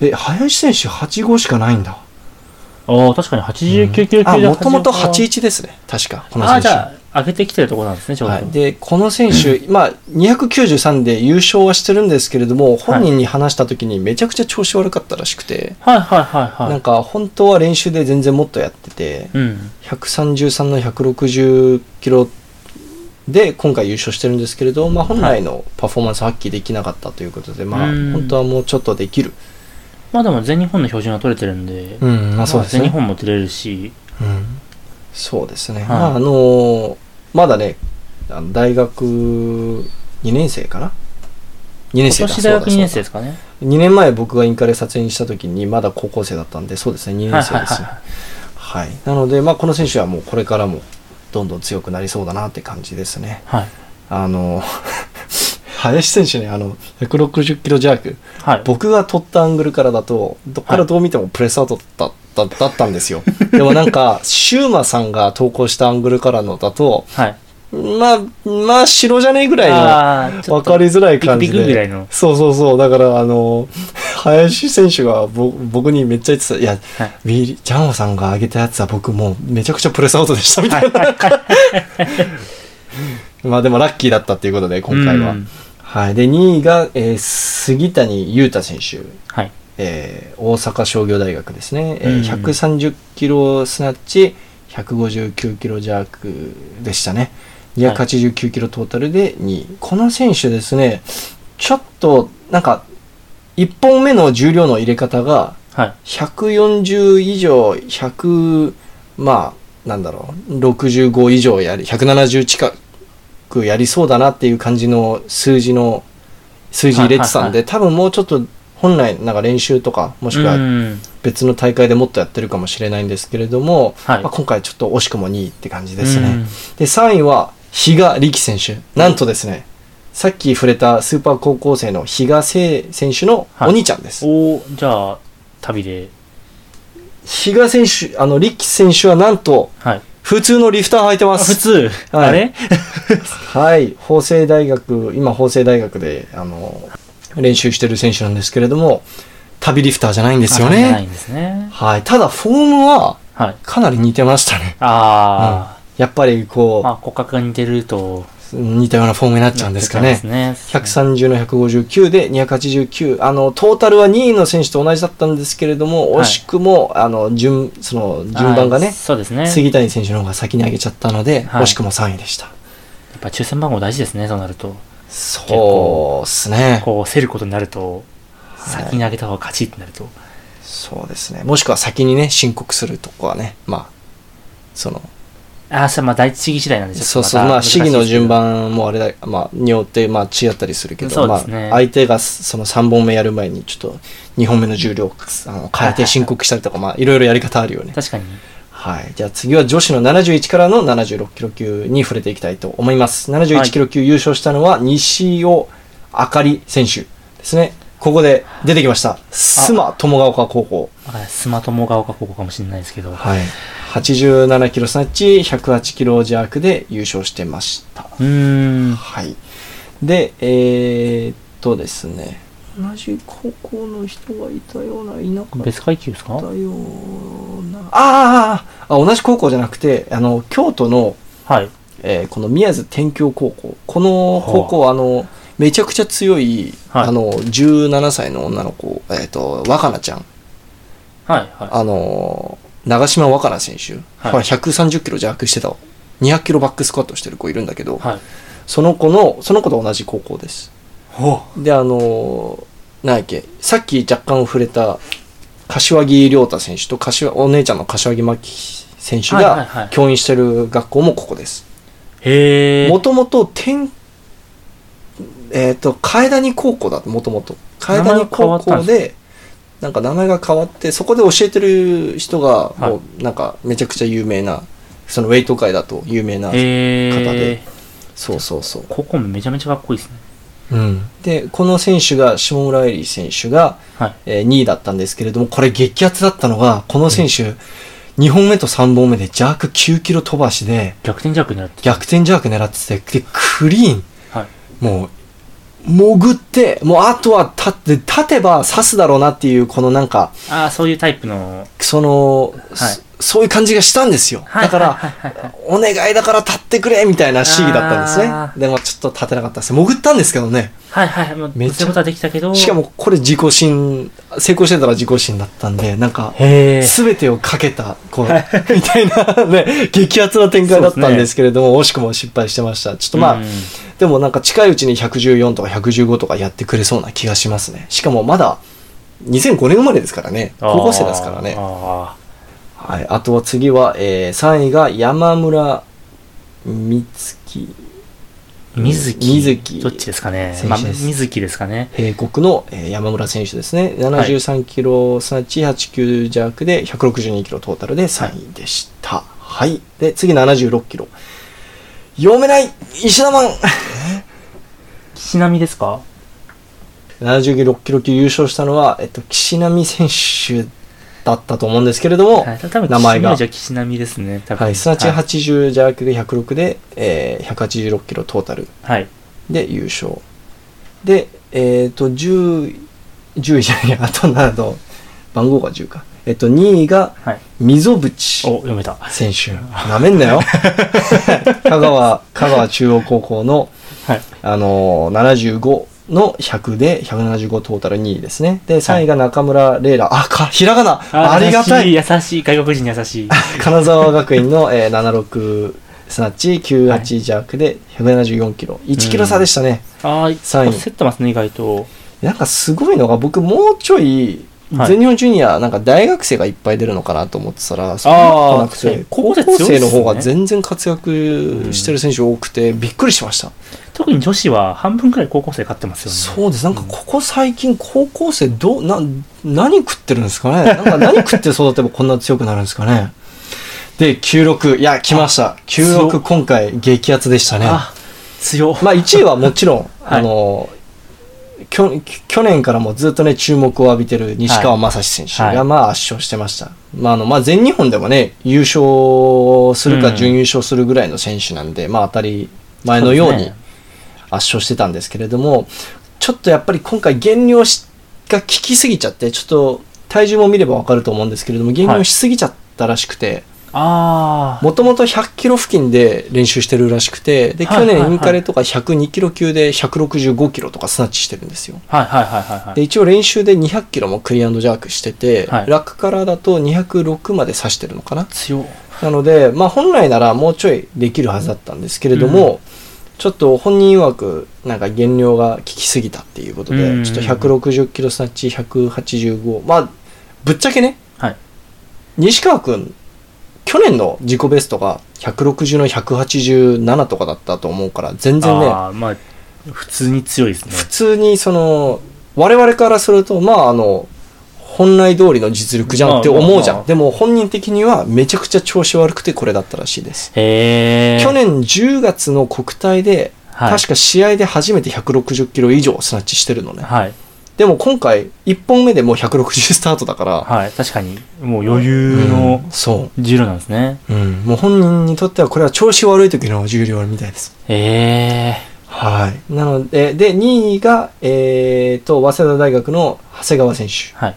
え、林選手8号しかないんだ。おー確かに89キロあ、級でもともと81 81ですね。確か、この選手。じゃあ、上げてきてるところなんですね、ちょうど。はい、でこの選手、まあ、293で優勝はしてるんですけれども本人に話した時にめちゃくちゃ調子悪かったらしくて、はい、はい、はい、はい。なんか本当は練習で全然もっとやってて、うん。133の160キロで今回優勝してるんですけれど、まあ、本来のパフォーマンス発揮できなかったということで、まあ、うん。本当はもうちょっとできる、まあでも全日本の標準は取れてるんで、うんまあ、そうです全日ね、本も出れるし、うん、そうですね、はい。まああのーまだねあの大学2年生かな？2今年生だ年大学2年生ですかね。2年前僕がインカレ撮影にした時にまだ高校生だったんでそうですね。2年生ですねはいはいなのでまあこの選手はもうこれからもどんどん強くなりそうだなって感じですね。はい。あの 林選手ねあの160キロ弱。はい。僕が撮ったアングルからだとどっからどう見てもプレスアウトだった,、だったんですよでもなんかシューマさんが投稿したアングルからのだとはい。まあまあ白じゃねえぐらいの分かりづらい感じでビクビクぐらいの。そうそうそう。だから、あの、林選手がぼ僕にめっちゃ言ってた。いや、はいウィリジャンオさんが上げたやつは僕もうめちゃくちゃプレスアウトでしたみたいな。まあでもラッキーだったっていうことで、今回は。うんはい。で、2位が、えー杉谷優太選手。はい。えー大阪商業大学ですね。えーうん130キロスナッチ、159キロ弱でしたね。289キロトータルで2位。この選手ですね、ちょっと、なんか、1本目の重量の入れ方が、はい。140以上、100、まあ、なんだろう、65以上やり、170近くやりそうだなっていう感じの数字の、数字入れてたんで、はいはいは多分もうちょっと本来なんか練習とか、もしくうはん別の大会でもっとやってるかもしれないんですけれども、はいまあ、今回ちょっと惜しくも2位って感じですね。うんで、3位は、比嘉力選手。なんとですね、さっき触れたスーパー高校生の比嘉聖選手のお兄ちゃんです。おーじゃあ、旅で。比嘉選手、あの、力選手はなんと、はい。普通のリフター履いてまあ普す。通、はいあれ？はい。法政大学、今法政大学で、あの、練習してる選手なんですけれども、旅リフターじゃないんですよね。あないんですね。はい。ただ、フォームは、はい。かなり似てましたね。あやっぱり、こあ、まあ骨格が似てると、う、似たようなフォームになっちゃうんですかね。ね。130の159で289。あの、トータルは2位の選手と同じだったんですけれども、はい惜しくも、あの、順、その、順番がね、そうですね。やっ杉谷選手の方が先に上げちゃったので、はい惜しくも3位でした。ぱ抽選番号大事ですね、そうなると。そうですね。こう、競ることになると、はい先に上げた方が勝ちってなると。そうですね。もしくは先にね、申告するとこはね、まあ、その、ああ、それまあ第一試技次第なんですよ。そうそう、まあ、試技の順番もあれだ、まあ、によって、まあ、違ったりするけど、まあ、相手がその3本目やる前に、ちょっと、2本目の重量あの変えて申告したりとか、まあ、いろいろやり方あるよね。確かに。はい。じゃあ次は女子の71からの76キロ級に触れていきたいと思います。71キロ級優勝したのは西尾あかり選手ですね。ここで出てきました。須磨友ヶ丘高校。須磨友ヶ丘高校かもしれないですけど。はい。87キロスナッチ、108キロ弱で優勝してました。うん。はい。で、えー、っとですね。同じ高校の人がいたような、いなかった別階級ですか？ような。ああ同じ高校じゃなくて、あの、京都の、はい。えー、この宮津天京高校。この高校は、あの、めちゃくちゃ強い、はい、あの、17歳の女の子、えっ、ー、と、若菜ちゃん。はい、はい。あの、長島若菜選手。はい、130キロ弱してた。200キロバックスクワットしてる子いるんだけど、はい、その子の、その子と同じ高校です。で、あの、なんやっけ、さっき若干触れた、柏木亮太選手と柏、お姉ちゃんの柏木真希選手が教員してる学校もここです。へもともと天えっ、ー、と、楓谷高校だもともと。楓谷高校で、なんか名前が変わって、そこで教えてる人が、もう、なんか、めちゃくちゃ有名な、そのウェイト界だと有名な方で、そうそうそう。高校もめちゃめちゃかっこいいですね。うん、でこの選手が下村絵里選手が、はい、えー、2位だったんですけれどもこれ激アツだったのがこの選手、うん、2本目と3本目で弱9キロ飛ばしで逆転弱狙って逆転弱狙っててでクリーン、はい、もう潜って、もうあとは立って、立てば刺すだろうなっていう、このなんか、ああ、そういうタイプの。その、はい、そういう感じがしたんですよ。だから、お願いだから立ってくれみたいな試技だったんですね。でもちょっと立てなかったです。潜ったんですけどね。はいはい。もうめっちゃことはできたけど。しかもこれ自己新、成功してたら自己新だったんで、なんか、すべてをかけた、こう、みたいなね、激アツな展開だったんですけれども、惜しくも失敗してました。ちょっとまあ、でもなんか近いうちに114とか115とかやってくれそうな気がしますね。しかもまだ2005年生まれですからね。高校生ですからね。はい。あとは次は、えー、3位が山村美月。水木水木どっちですかね。まあ、水木ですかね。英国の、えー、山村選手ですね。73キロ、すなわち89弱で162キロトータルで3位でした。はい。で、次76キロ。読めない石田マン岸波ですか？76キロ級優勝したのは、えっと、岸波選手だったと思うんですけれども、はい、名前が。じゃ岸波ですね。はい、すなわち80邪悪で106で、えー、186キロトータルで優勝。で、えっ、ー、と、10、10位じゃない、あとなど、番号が10か。えっと、2位が、溝淵選手。なめんなよ。香川、香川中央高校の、はい、あのー、75の100で175トータル2位ですね。で、3位が中村玲楽。あ、か、ひらがなありがたい優しい、外国人優しい。金沢学院の、えー、76、すなわち98弱で174キロ。1キロ差でしたね。ああ、3位。競ってますね、意外と。なんかすごいのが、僕もうちょい、全日本ジュニア、なんか大学生がいっぱい出るのかなと思ってたら、そうなくて、高校生の方が全然活躍してる選手多くて、びっくりしました。特に女子は半分くらい高校生勝ってますよね。そうです。なんかここ最近高校生どう、な、何食ってるんですかね？なんか 何食って育てばこんな強くなるんですかね？で、96。いや、来ました。96今回激アツでしたね。強。まあ1位はもちろん、はい、あの、去去年からもずっとね、注目を浴びてる西川正史選手が、まあ圧勝してました。はい、まああの、まあ全日本でもね、優勝するか準優勝するぐらいの選手なんで、うん、まあ当たり前のように圧勝してたんですけれども、ね、ちょっとやっぱり今回減量しが効きすぎちゃって、ちょっと体重も見ればわかると思うんですけれども、減量しすぎちゃったらしくて、あもともと100キロ付近で練習してるらしくて、で、去年インカレとか102キロ級で165キロとかスナッチしてるんですよ。はいはいはいはい、で、一応練習で200キロもクリアンドジャークしてて、はい、ラックからだと206まで指してるのかな。強なので、まあ本来ならもうちょいできるはずだったんですけれども、うん、ちょっと本人曰く、なんか減量が効きすぎたっていうことで、うん、ちょっと160キロスナッチ185、まあ、ぶっちゃけね、はい、西川君去年の自己ベストが160の187とかだったと思うから、全然ね、あーまあ、普通に強いですね。普通にその、我々からすると、まああの、本来通りの実力じゃんって思うじゃん。まあまあまあでも本人的にはめちゃくちゃ調子悪くてこれだったらしいです。去年10月の国体で、はい、確か試合で初めて160キロ以上スナッチしてるのね。はい。でも今回、1本目でもう160スタートだから、はい。確かに、もう余裕のうんそ重量なんですね。う。うん。もう本人にとってはこれは調子悪い時の重量みたいです。へえ。はい。なので、で、2位が、えーと、早稲田大学の長谷川選手。はい。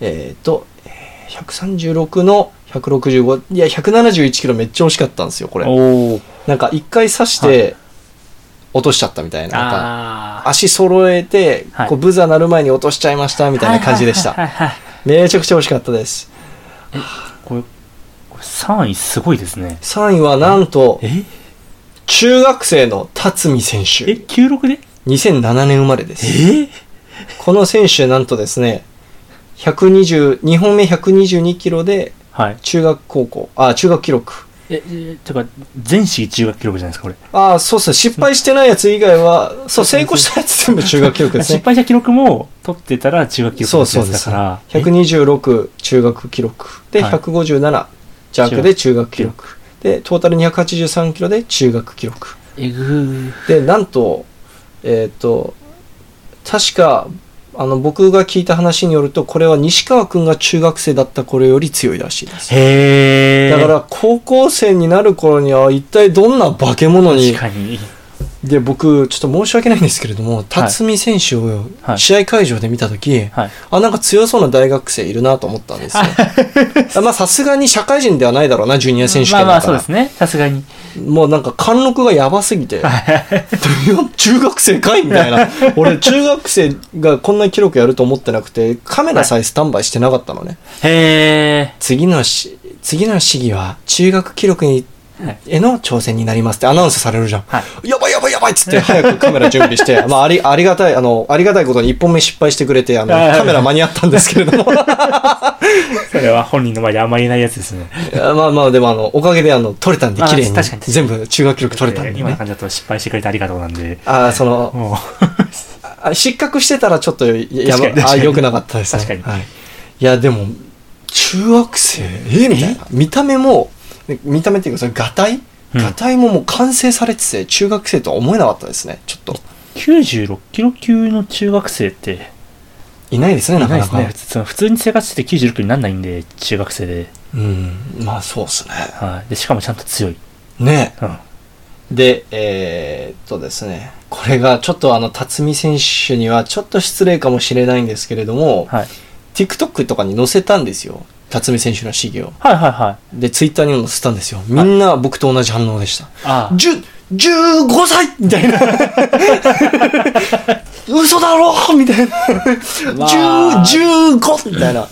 えーと、えー136の165、いや、171キロめっちゃ惜しかったんですよ、これ。おお。なんか一回刺しはて、落としちゃったみたいな。なんか。足揃えて、はいこう、ブザー鳴る前に落としちゃいました、みたいな感じでした。はいはいはいはい。めちゃくちゃ惜しかったです。これ、これ3位すごいですね。3位はなんと、え？中学生の辰巳選え、手。96で？2007年生まれです。え？この選手、なんとですね、120、2本目122キロで、はい。中学高校、あ、中学記録。え、え、てか、全市中学記録じゃないですか、これ。ああ、そうっすね。失敗してないやつ以外は、そう、成功したやつ全部中学記録です失ね。敗した記録も取ってたら中学記録そうそうです。だから、126中学記録。で、はい157ジャンクで中学記録。で、トータル283キロで中学記録。えぐー。で、なんと、えっ、と、確か、あの、僕が聞いた話によると、これは西川くんが中学生だった頃より強いらしいです。へー。だから、高校生になる頃には、一体どんな化け物に確かに。で、僕、ちょっと申し訳ないんですけれども、辰巳選手をはい試合会場で見たとき、はい。あ、なんか強そうな大学生いるなと思ったんですよ。あ まあ、さすがに社会人ではないだろうな、ジュニア選手権だから。まあまあ、そうですね。さすがに。もうなんか貫禄がやばすぎて、中学生かいみたいな。俺、中学生がこんな記録やると思ってなくて、カメラさえスタンバイしてなかったのね。へ次のし、次の試技は中学記録に、はいへの挑戦になりますってアナウンスされるじゃん。ー。はい。やばいやばいやばいっつって早くカメラ準備して、まああり、ありがたい、あの、ありがたいことに一本目失敗してくれて、あの、カメラ間に合ったんですけれども。それは本人の前であんまり言えないやつですね。まあまあ、でもあの、おかげであの、撮れたんであ綺麗に全部中学記録取れたんでね。今の感じだと失敗してくれてありがとうなんで。ああ、その、失格してたらちょっとややばあ良くなかったですね。確かにはい。いや、でも、中学生？え？みたいな。見た目も、見た目っていうか、それ、ガタイうんガタイももう完成されてて、中学生とは思えなかったですね。ちょっと。う、96キロ級の中学生って、いないですね、いなかなか。ないですね。普通に生活してて96キロにならないんで、中学生で。うん。まあ、そうですね。はい。で、しかもちゃんと強い。ね。うん。で、えーっとですね、これがちょっとあの、辰巳選手にはちょっと失礼かもしれないんですけれども、はい。TikTok とかに載せたんですよ。辰巳選手の試技を。はいはいはい。で、Twitter にも載せたんですよ。みんな僕と同じ反応でした。ああ。じゅ、15歳みたいな。嘘だろみたいな。わあ10、15みたいな。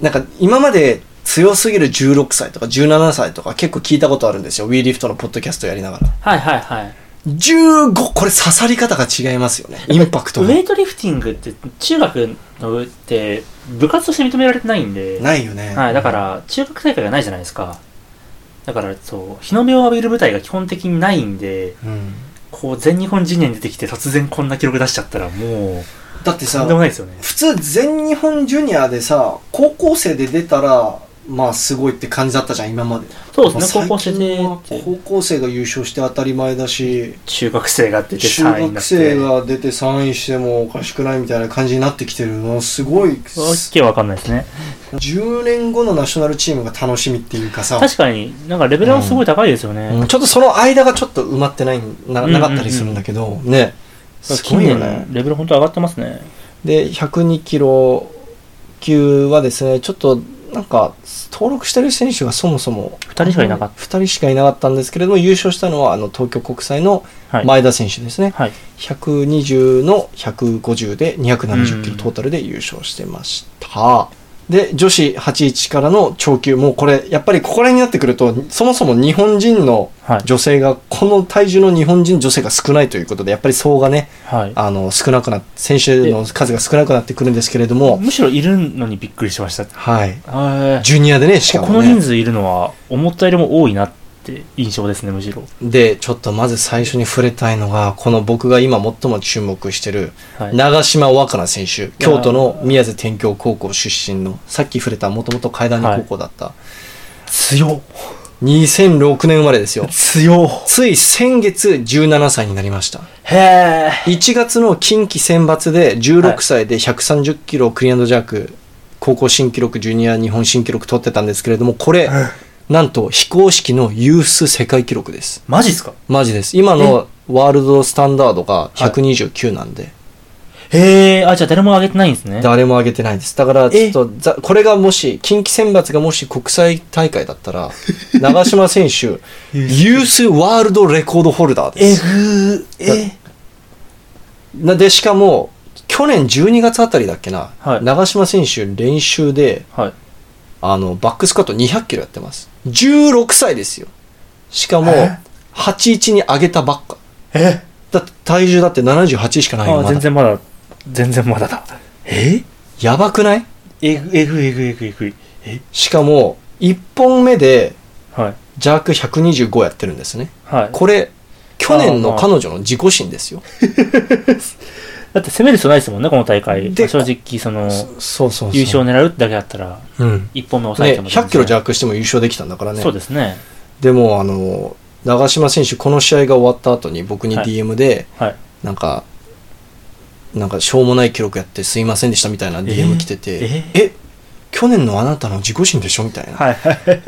なんか今まで強すぎる16歳とか17歳とか結構聞いたことあるんですよ。WeLift のポッドキャストやりながら。はいはいはい。15! これ刺さり方が違いますよね。インパクトが。ウェイトリフティングって中学の上って部活として認められてないんで、ないよね。はい、だから中学大会がないじゃないですか。だからそう、日の目を浴びる舞台が基本的にないんで、うん。こう全日本ジュニアに出てきて突然こんな記録出しちゃったらもう、だってさとんで、もないですよね。普通全日本ジュニアでさ、高校生で出たら、まあすごいって感じだったじゃん、今まで。そうですね、まあ高校生で高校生が優勝して当たり前だし、中学生が出て中3位になって。学生が出て3位してもおかしくないみたいな感じになってきてるのすごいわけわかんないですね。10年後のナショナルチームが楽しみっていうかさ、確かに、なんかレベルはすごい高いですよね。うんちょっとその間がちょっと埋まってないななかったりするんだけど、ねすごいよねレベル本当上がってますね。で102キロ級はですねちょっとなんか登録してる選手がそもそも2人しかいなかっ2人しかいなかったんですけれども優勝したのはあの東京国際のた。はい。前田選手ですね、はい。120の150で270キうんロトータルで優勝してました。で、女子81からの長級、もうこれ、やっぱりここら辺になってくると、そもそも日本人のはい。女性が、この体重の日本人女性が少ないということで、やっぱり層がね、はい。あの、少なくなって、選手の数が少なくなってくるんですけれども、むしろいるのにびっくりしました。はい。はい。ジュニアでね、しかこもね。の人数いるのは、思ったよりも多いなって印象ですね、むしろ。で、ちょっとまず最初に触れたいのが、この僕が今最も注目してる、はい。長島若菜選手、京都の宮津天京高校出身の、さっき触れたもともと階段高校だった、強2006年生まれですよ。強つい先月17歳になりました。へえ。1月の近畿選抜で16歳で130キロクリアンドジャーク、高校新記録、ジュニア日本新記録取ってたんですけれども、これ、なんと非公式のユース世界記録です。マジっすか？マジです。今のワールドスタンダードが129なんで、へえ。あ、じゃあ誰も上げてないんですね。誰も上げてないです。だから、ちょっと、ざこれがもし、近畿選抜がもし国際大会だったら、長島選手、ユースワールドレコードホルダーです。ぐー、え？なで、しかも、去年12月あたりだっけな、はい長島選手練習で、はい。あの、バックスカット200キロやってます。16歳ですよ。しかもえ、81に上げたばっか。え？だって体重だって78しかないよ、あ、まだ。全然まだ、全然まだだ。え？やばくない？えぐ、えぐいえぐいえぐいえぐい。え？しかも、1本目で、はい。ジャーク125やってるんですね。はい。これ、去年の彼女の自己新ですよ。だって攻める必要ないですもんね、この大会。で正直、その、そうそう。優勝を狙うだけだったら、うん。一本目抑えね、ても全然。100キロジャークしても優勝できたんだからね。そうですね。でも、あの、長島選手、この試合が終わった後に僕にはい DM で、はい。なんか、なんかしょうもない記録やってすいませんでしたみたいな DM 来てて、ええ去年のあなたの自己新でしょみたいな。はい。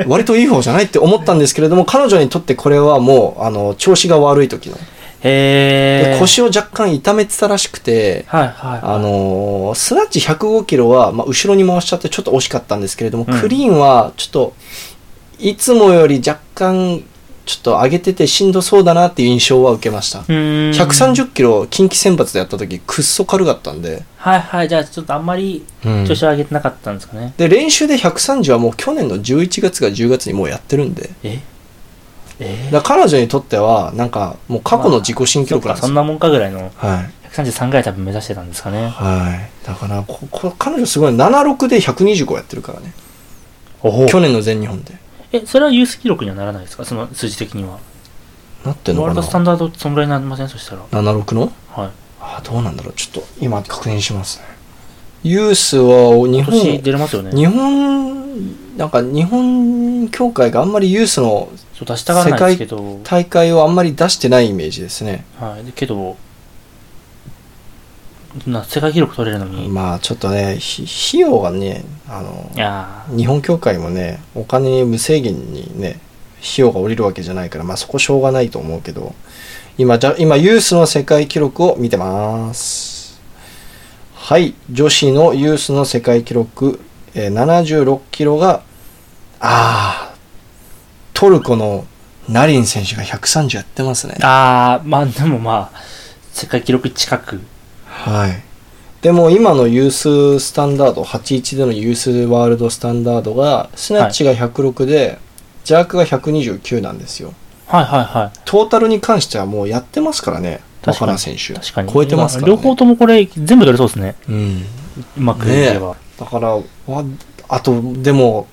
割といい方じゃないって思ったんですけれども、彼女にとってこれはもう、あの、調子が悪い時の。へ腰を若干痛めてたらしくて、はいはい。あのースナッチ105キロは、まあ、後ろに回しちゃってちょっと惜しかったんですけれども、うんクリーンはちょっと、いつもより若干、ちょっと上げててしんどそうだなっていう印象は受けました。うーん。130キロ近畿選抜でやった時、くっそ軽かったんで、はいはい。じゃあちょっとあんまりうん調子を上げてなかったんですかね。で、練習で130はもう去年の11月か10月にもうやってるんで、え？えだから彼女にとっては、なんか、もう過去の自己新記録なんですよ。そんなもんかぐらいのはい。133ぐらい多分目指してたんですかね。はい。だから、ここ彼女すごい、76で125やってるからね。お去年の全日本で。え、それはユース記録にはならないですか？その数字的には。なってんのかな？ワールドスタンダードそんぐらいになりません？そしたら。76の？はい。あどうなんだろうちょっと今確認しますねユースは日本出れますよね。日本なんか日本協会があんまりユースのそう出したがらないですけど、大会をあんまり出してないイメージですね。はい。でけど、な世界記録取れるのに、まあちょっとねひ費用がねあの日本協会もねお金無制限にね費用が下りるわけじゃないからまあそこしょうがないと思うけど今じゃ今ユースの世界記録を見てます。はい。女子のユースの世界記録、えー76キロがああトルコのナリン選手が130やってますねーあー、まあでもまあ、世界記録近く。はいでも今のユーススタンダード81でのユースワールドスタンダードがスナッチが106で、ジャークが129なんですよはいはいはい。トータルに関してはもうやってますからね若菜選手確かに。超えてますから、ね、両方ともこれ全部取れそうですね。うんうまくいけば。だからわあとでも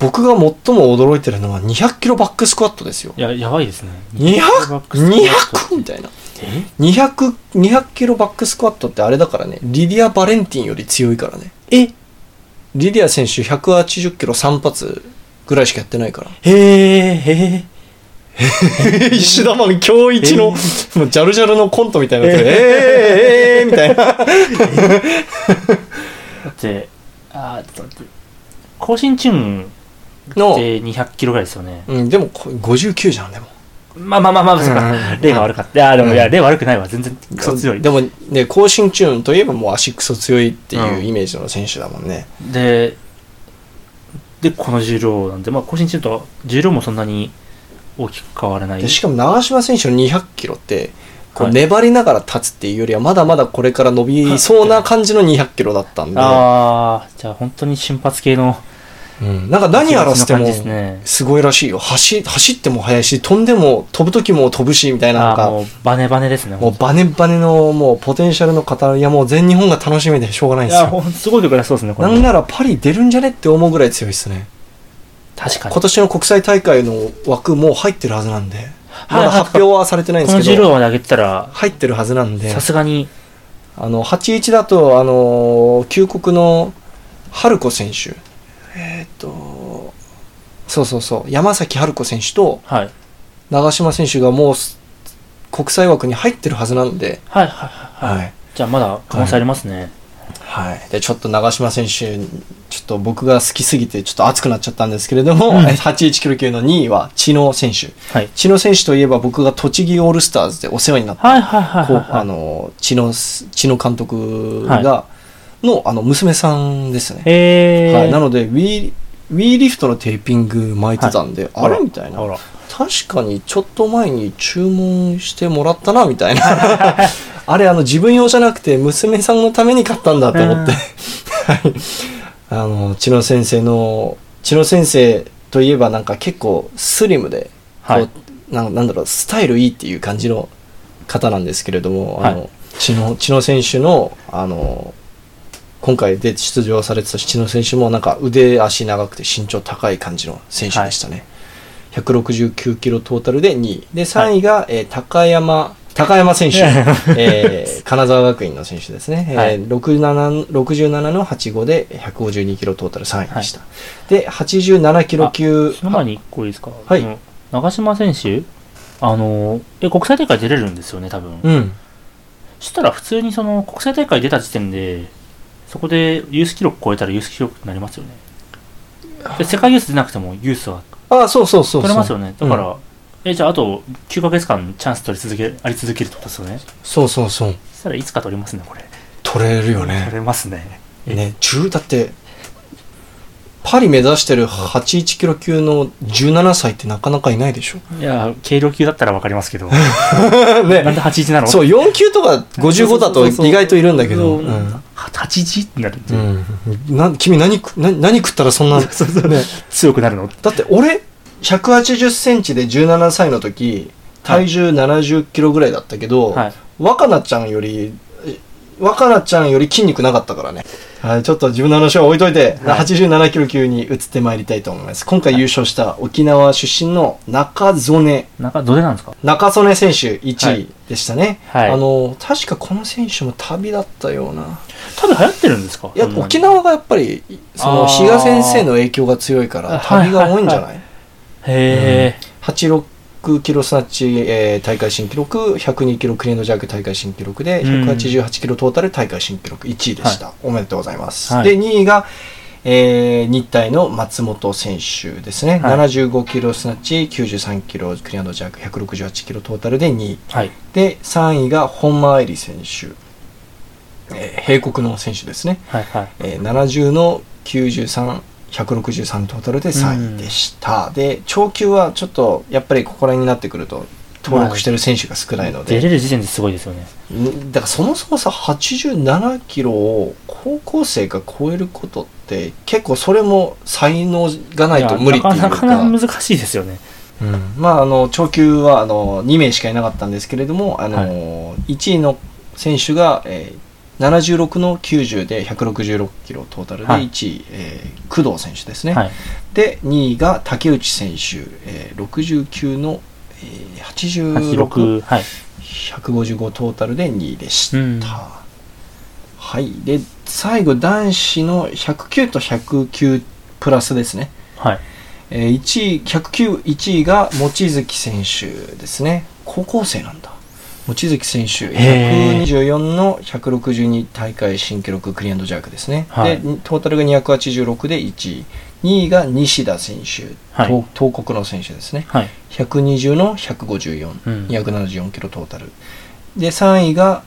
僕が最も驚いてるのは200キロバックスクワットですよ。いや、やばいですね。200 200みたいな。え？200 200キロバックスクワットってあれだからね。リディア・バレンティンより強いからね。え？リディア選手180キロ3発ぐらいしかやってないから。へえ、へえ。石田マン今日一の、え？もうジャルジャルのコントみたいになえ？ー、えー、えー、みたいな。だって、あー、ちょっと待って。更新チューンの、って200キロぐらいですよね。うん、でもこ59じゃん、でも。まあまあまあまあ、そうか。例が悪かった。いや、でも、いや、例悪くないわ。全然クソ強い。でもね、更新チューンといえばもう足クソ強いっていううんイメージの選手だもんね。で、で、この重量なんで、まあ、更新チューンと重量もそんなに大きく変わらない。でしかも長島選手の200キロって、こうはい粘りながら立つっていうよりはまだまだこれから伸びそうな感じの200キロだったんで、ああ、じゃあ本当に瞬発系のうん、なんか何やらせてもすごいらしいよ。走走っても速いし飛んでも飛ぶ時も飛ぶしみたいななんか。もうバネバネですね。もうバネバネのもうポテンシャルの方いやもう全日本が楽しみでしょうがないですよ。すごい曲らそうですね。なんならパリ出るんじゃねって思うぐらい強いですね。確かに。今年の国際大会の枠もう入ってるはずなんで。まだ発表はされてないんこのですけど。重量まで上げてたら、入ってるはずなんで。さすがに、あの81だとあの旧国の春子選手えーっとそうそうそう山崎春子選手とはい。長嶋選手がもうす国際枠に入ってるはずなんで、はいはいはい。はい、はいじゃあまだ可能性ありますね。はい、でちょっと長嶋選手ちょっと僕が好きすぎてちょっと熱くなっちゃったんですけれども、うん81キロ級の2位は知野選手はい。知野選手といえば僕が栃木オールスターズでお世話になったはいはいはいこうはいのあの娘さんですね、えー。はい、なのでウィーウィーリフトのテーピング巻いてたんで、あれみたいな。確かにちょっと前に注文してもらったなみたいな。あれあの自分用じゃなくて娘さんのために買ったんだと思って、はい。あの千野先生の千野先生といえばなんか結構スリムでこう、はいなんなんだろうスタイルいいっていう感じの方なんですけれども、あはの千野千野選手のあの今回で出場されてた千野選手もなんか腕足長くて身長高い感じの選手でしたね、169キロトータルで2位。で3位が、えー高山高山選手、えー 金沢学院の選手ですね、はい。えー67 67の85で152キロトータル3位でした、で87キロ級。その前に一個いいですか？はい。長嶋選手？あの、え、国際大会出れるんですよね、多分。うん。そしたら普通にその国際大会出た時点で、そこでユース記録超えたらユース記録になりますよね。で世界ユース出なくてもユースはあそうそうそうそう取れますよね。だから、うんえ、じゃああと9ヶ月間チャンス取り続け、あり続けるってことですよね。そうそうそうそしたらいつか取りますね、これ。取れるよ取ねれますね。ね10だってパリ目指してる81キロ級の17歳ってなかなかいないでしょ。いや、軽量級だったらわかりますけど。ね。なんで81なの？そう4級とか55だと意外といるんだけど、そううん。81ってなるんで、う。ん、な君何食な何食ったらそんな、ね、強くなるの？だって俺180センチで17歳の時体重70キロぐらいだったけど、はい。若菜ちゃんより若菜ちゃんより筋肉なかったからねはいちょっと自分の話は置いといて、はい。87キロ級に移ってまいりたいと思います。今回優勝した沖縄出身の中曽根。なんか、どれなんですか？中曽根選手1はい。位でしたね、はい。あの確かこの選手も旅だったような。多分流行ってるんですか？いや沖縄がやっぱりその比嘉先生の影響が強いからあ旅が多いんじゃない、はいへえ、86キロスナッチ、えー大会新記録102キロクリーンドジャーク大会新記録でうん。188キロトータル大会新記録1位でした、おめでとうございます、はい。で2位が、えー日体の松本選手ですね、はい。75キロスナッチ93キロクリーンドジャーク168キロトータルで2位。はい。で3位が本間愛理選手、えー閉国の選手ですね。はいはい。えー70の93163トータルで3位でした、で長級はちょっとやっぱりここら辺になってくると登録してる選手が少ないので、出れる時点ですごいですよね。んだからそもそもさ87キロを高校生が超えることって結構それも才能がないと無理っていうか。なかなか難しいですよね。うん。まああの長級はあの2名しかいなかったんですけれどもあの、1位の選手が、えー76の90で166キロトータルではい1位、えー工藤選手ですね、はい。で2位が竹内選手、えー69の、えー、86 86。はい。155トータルで2位でした、うんはいで最後男子の109と109プラスですねはい。えー1位109 1位が望月選手ですね高校生なんだ望月選手へー。124の162大会新記録クリアンドジャークですね、はい。でトータルが286で1位。2位が西田選手、はい。東東国の選手ですね。はい。120の154、うん。274キロトータル。で3位が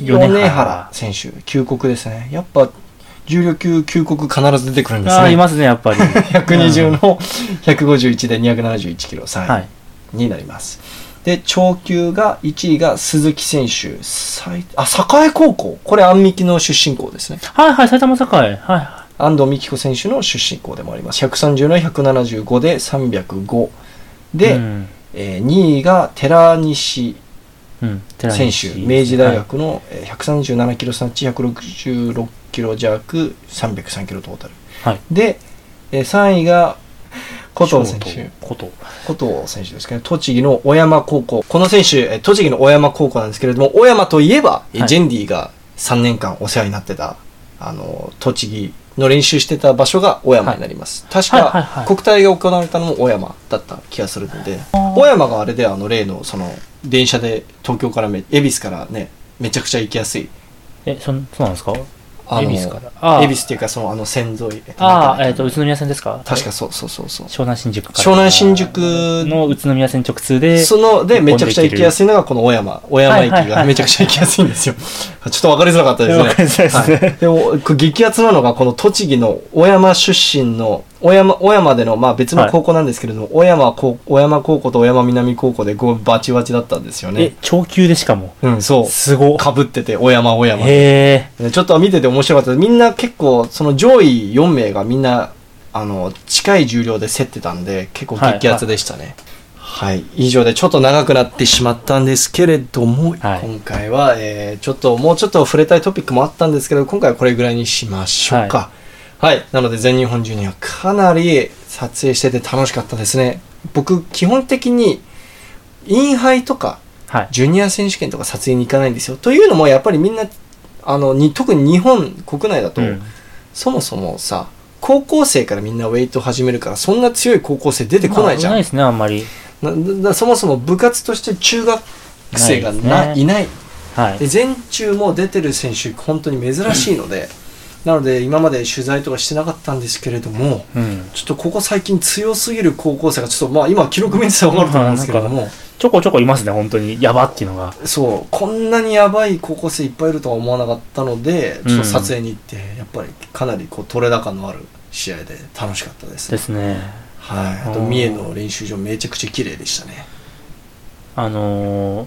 米原選手。旧国ですね。やっぱ重量級旧国必ず出てくるんですああ、いねますね、やっぱり。120の151で271キロ。3位、はい。になります。で、長級が、1位が鈴木選手。最あ、栄高校。これ、安美木の出身校ですね。はいはい、埼玉栄。はいはい。安藤美希子選手の出身校でもあります。130の175で305。で、うんえー2位が寺西うん、選手、明治大学のえー137キロスナッチ、166キロ弱、303キロトータル。はい。で、えー3位が古藤選手。こと。古藤選手ですかね。栃木の小山高校。この選手、えー栃木の小山高校なんですけれども、小山といえば、えーはいジェンディが3年間お世話になってた、あの、栃木の練習してた場所が小山になります。確はいはいかはい、国体が行われたのも小山だった気がするので、小山があれであの、例の、その、電車で東京からめ、恵比寿からね、めちゃくちゃ行きやすい。え、そん、そうなんですか？恵比寿からあー恵比寿っていうか、その、あの、線沿い。ああ、えっ、っと、宇都宮線ですか？確かそうそうそうそう。湘南新宿から。湘南新宿の宇都宮線直通で、その、で、めちゃくちゃ行きやすいのがこの小山。小山駅はいはいはいがめちゃくちゃ行きやすいんですよ。ちょっとわかりづらかったですね。わかりづらいですねはいでも、激アツなのが、この栃木の小山出身の、小山、小山での、まあ別の高校なんですけれども、小山高、小山高校と小山南高校でこうバチバチだったんですよえね。、長級でしかも。うん、そう。すご。かぶってて、小山、小山。へえ。ねちょっと見てて面白かったみんな結構、その上位4名がみんな、あの、近い重量で競ってたんで、結構激アツでしたね。はい、以上でちょっと長くなってしまったんですけれども、はい今回は、えー、ちょっと、もうちょっと触れたいトピックもあったんですけど、今回はこれぐらいにしましょうか。はい、なので全日本ジュニアかなり撮影してて楽しかったですね。僕、基本的に、インハイとか、はい。ジュニア選手権とか撮影に行かないんですよ。というのも、やっぱりみんな、あの、に特に日本国内だと、うんそもそもさ、高校生からみんなウェイト始めるから、そんな強い高校生出てこないじゃん。まあないですね、あんまり。そもそも部活として中学生がなねいない。はいで。全中も出てる選手、本当に珍しいので、なので今まで取材とかしてなかったんですけれども、うん。ちょっとここ最近強すぎる高校生が、ちょっとまあ今記録見てたら分かると思うんですけれども、ちょこちょこいますね、本当に。やばっていうのが。そう、こんなにやばい高校生いっぱいいるとは思わなかったので、ちょっと撮影に行って、やっぱりかなりこう取れ高のある試合で楽しかったですね。ですね。はい。あと、うん三重の練習場めちゃくちゃ綺麗でしたね。あのー、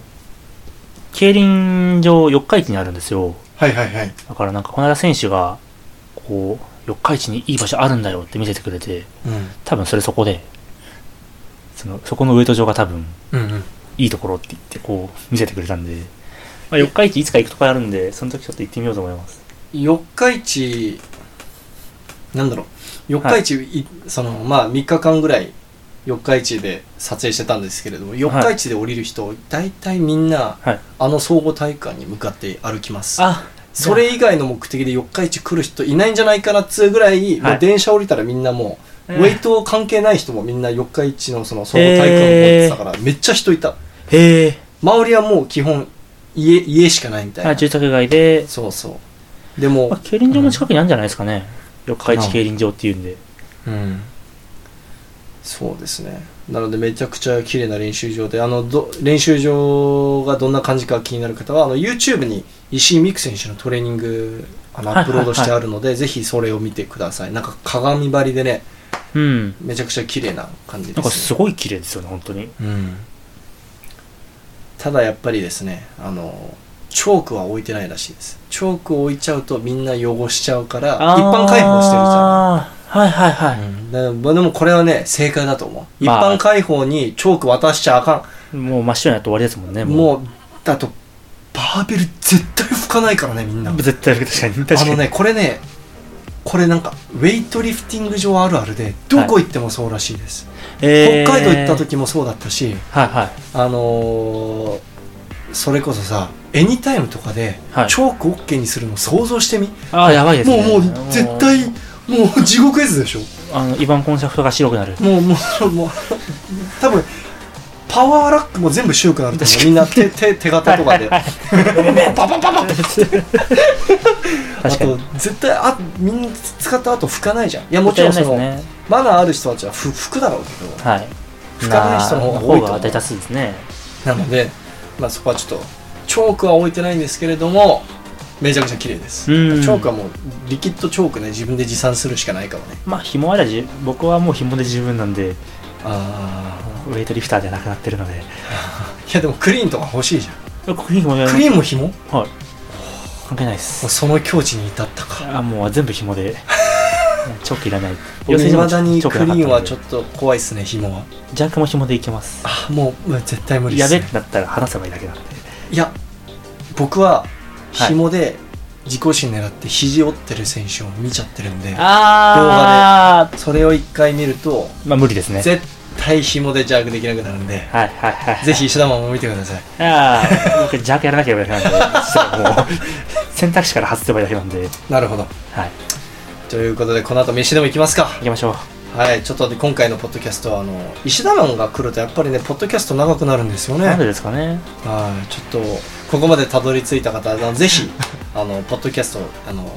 競輪場四日市にあるんですよ。はいはいはい。だからなんか、この間選手が、こう、四日市にいい場所あるんだよって見せてくれて、うん。多分それそこで、その、そこのウエイト場が多分、うんうん。いいところって言って、こう、見せてくれたんで、まあ、四日市いつか行くとこあるんで、その時ちょっと行ってみようと思います。四日市、なんだろう。四日市、いその、まあ3日間ぐらい、四日市で撮影してたんですけれども、四日市で降りる人、大体みんな、はい。あの総合体育館に向かって歩きます。あ、それ以外の目的で四日市来る人いないんじゃないかなっつうぐらい、はいもう電車降りたらみんなもう、えーウェイト関係ない人もみんな四日市のその総合体育館に戻ってたから、めっちゃ人いた。へえ。周りはもう基本、家、家しかないみたいな。あ、住宅街で、そうそう。でもまあ、、競輪場の近くにあるんじゃないですかね。四日市競輪場っていうんで。うん。そうですね。なのでめちゃくちゃ綺麗な練習場で、あの、ど練習場がどんな感じか気になる方は、あの、YouTube に石井美空選手のトレーニング、あの、アップロードしてあるので、ぜひそれを見てください。なんか鏡張りでね、うん。めちゃくちゃ綺麗な感じです、ね。なんかすごい綺麗ですよね、本当に。うん。ただやっぱりですね、あの、チョークは置いてないらしいです。チョークを置いちゃうとみんな汚しちゃうから、一般開放してるじゃん。あーはいはいはい。うんでもこれはね、正解だと思う。一まあ般開放にチョーク渡しちゃあかもう真っ白になって終わりですもんね。ん。もう、だと、バーベル絶対拭かないからね、みんな。絶対確かに。確かに。あのね、これね、これなんか、ウェイトリフティング場あるあるで、どこ行ってもそうらしいです。えー北海道行った時もそうだったし、はいはい。あのー、それこそさ、エニタイムとかで、はいチョーク OK にするの想像してみ。ああ、やばいですね。もうもう、絶対、もう地獄絵図でしょ？あの、イバンコンシャフトが白くなる。もう、もう、もう、多分、パワーラックも全部白くなると思う。みんな手、手、手形とかで。パパパパあ確かに。と、絶対、あ、みんな使った後拭かないじゃん。いや、もちろんその、ね。マナーある人たちはふ拭くだろうけど、はい。拭かない人の方が多いと思うな方が大多数ですね。なので、まあそこはちょっと、チョークは置いてないんですけれども、めちゃくちゃ綺麗です。うん。チョークはもう、リキッドチョークね、自分で持参するしかないからね。まあ、紐あればじ、僕はもう紐で十分なんで、あウェイトリフターじゃなくなってるので。いやでもクリーンとか欲しいじゃん。クリーンもやりますクリーンも紐？もはい。関係ないでうすその境地に至ったか。あもう全部紐で。チョークいらない。僕いまだにクリーンはちょっっと怖いっすね紐は。とジャックも紐でいけます。あもうもう絶対無理っやべってなったら離せばいいだけなんで。いや僕ははい紐で自己心狙って肘折ってる選手を見ちゃってるんで、ああそれを一回見るとまあ無理ですね。絶対紐でジャークできなくなるんではいはいはいぜひ石田マンも見てください。ああ僕ジャークやらなければいけないんで。もう選択肢から外せばいいだけなんで。なるほど。はい。ということでこの後飯でも行きますか。行きましょうはいちょっと今回のポッドキャストはあの石田マンが来るとやっぱりねポッドキャスト長くなるんですよね。なんでですかね。はいちょっとここまでたどり着いた方はぜひ あのポッドキャストあの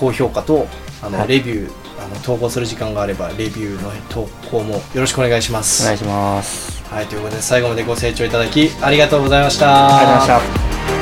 高評価とあの、はい。レビューあの投稿する時間があればレビューの投稿もよろしくお願いします。お願いします。はいということで最後までご清聴いただきありがとうございました。ありがとうございました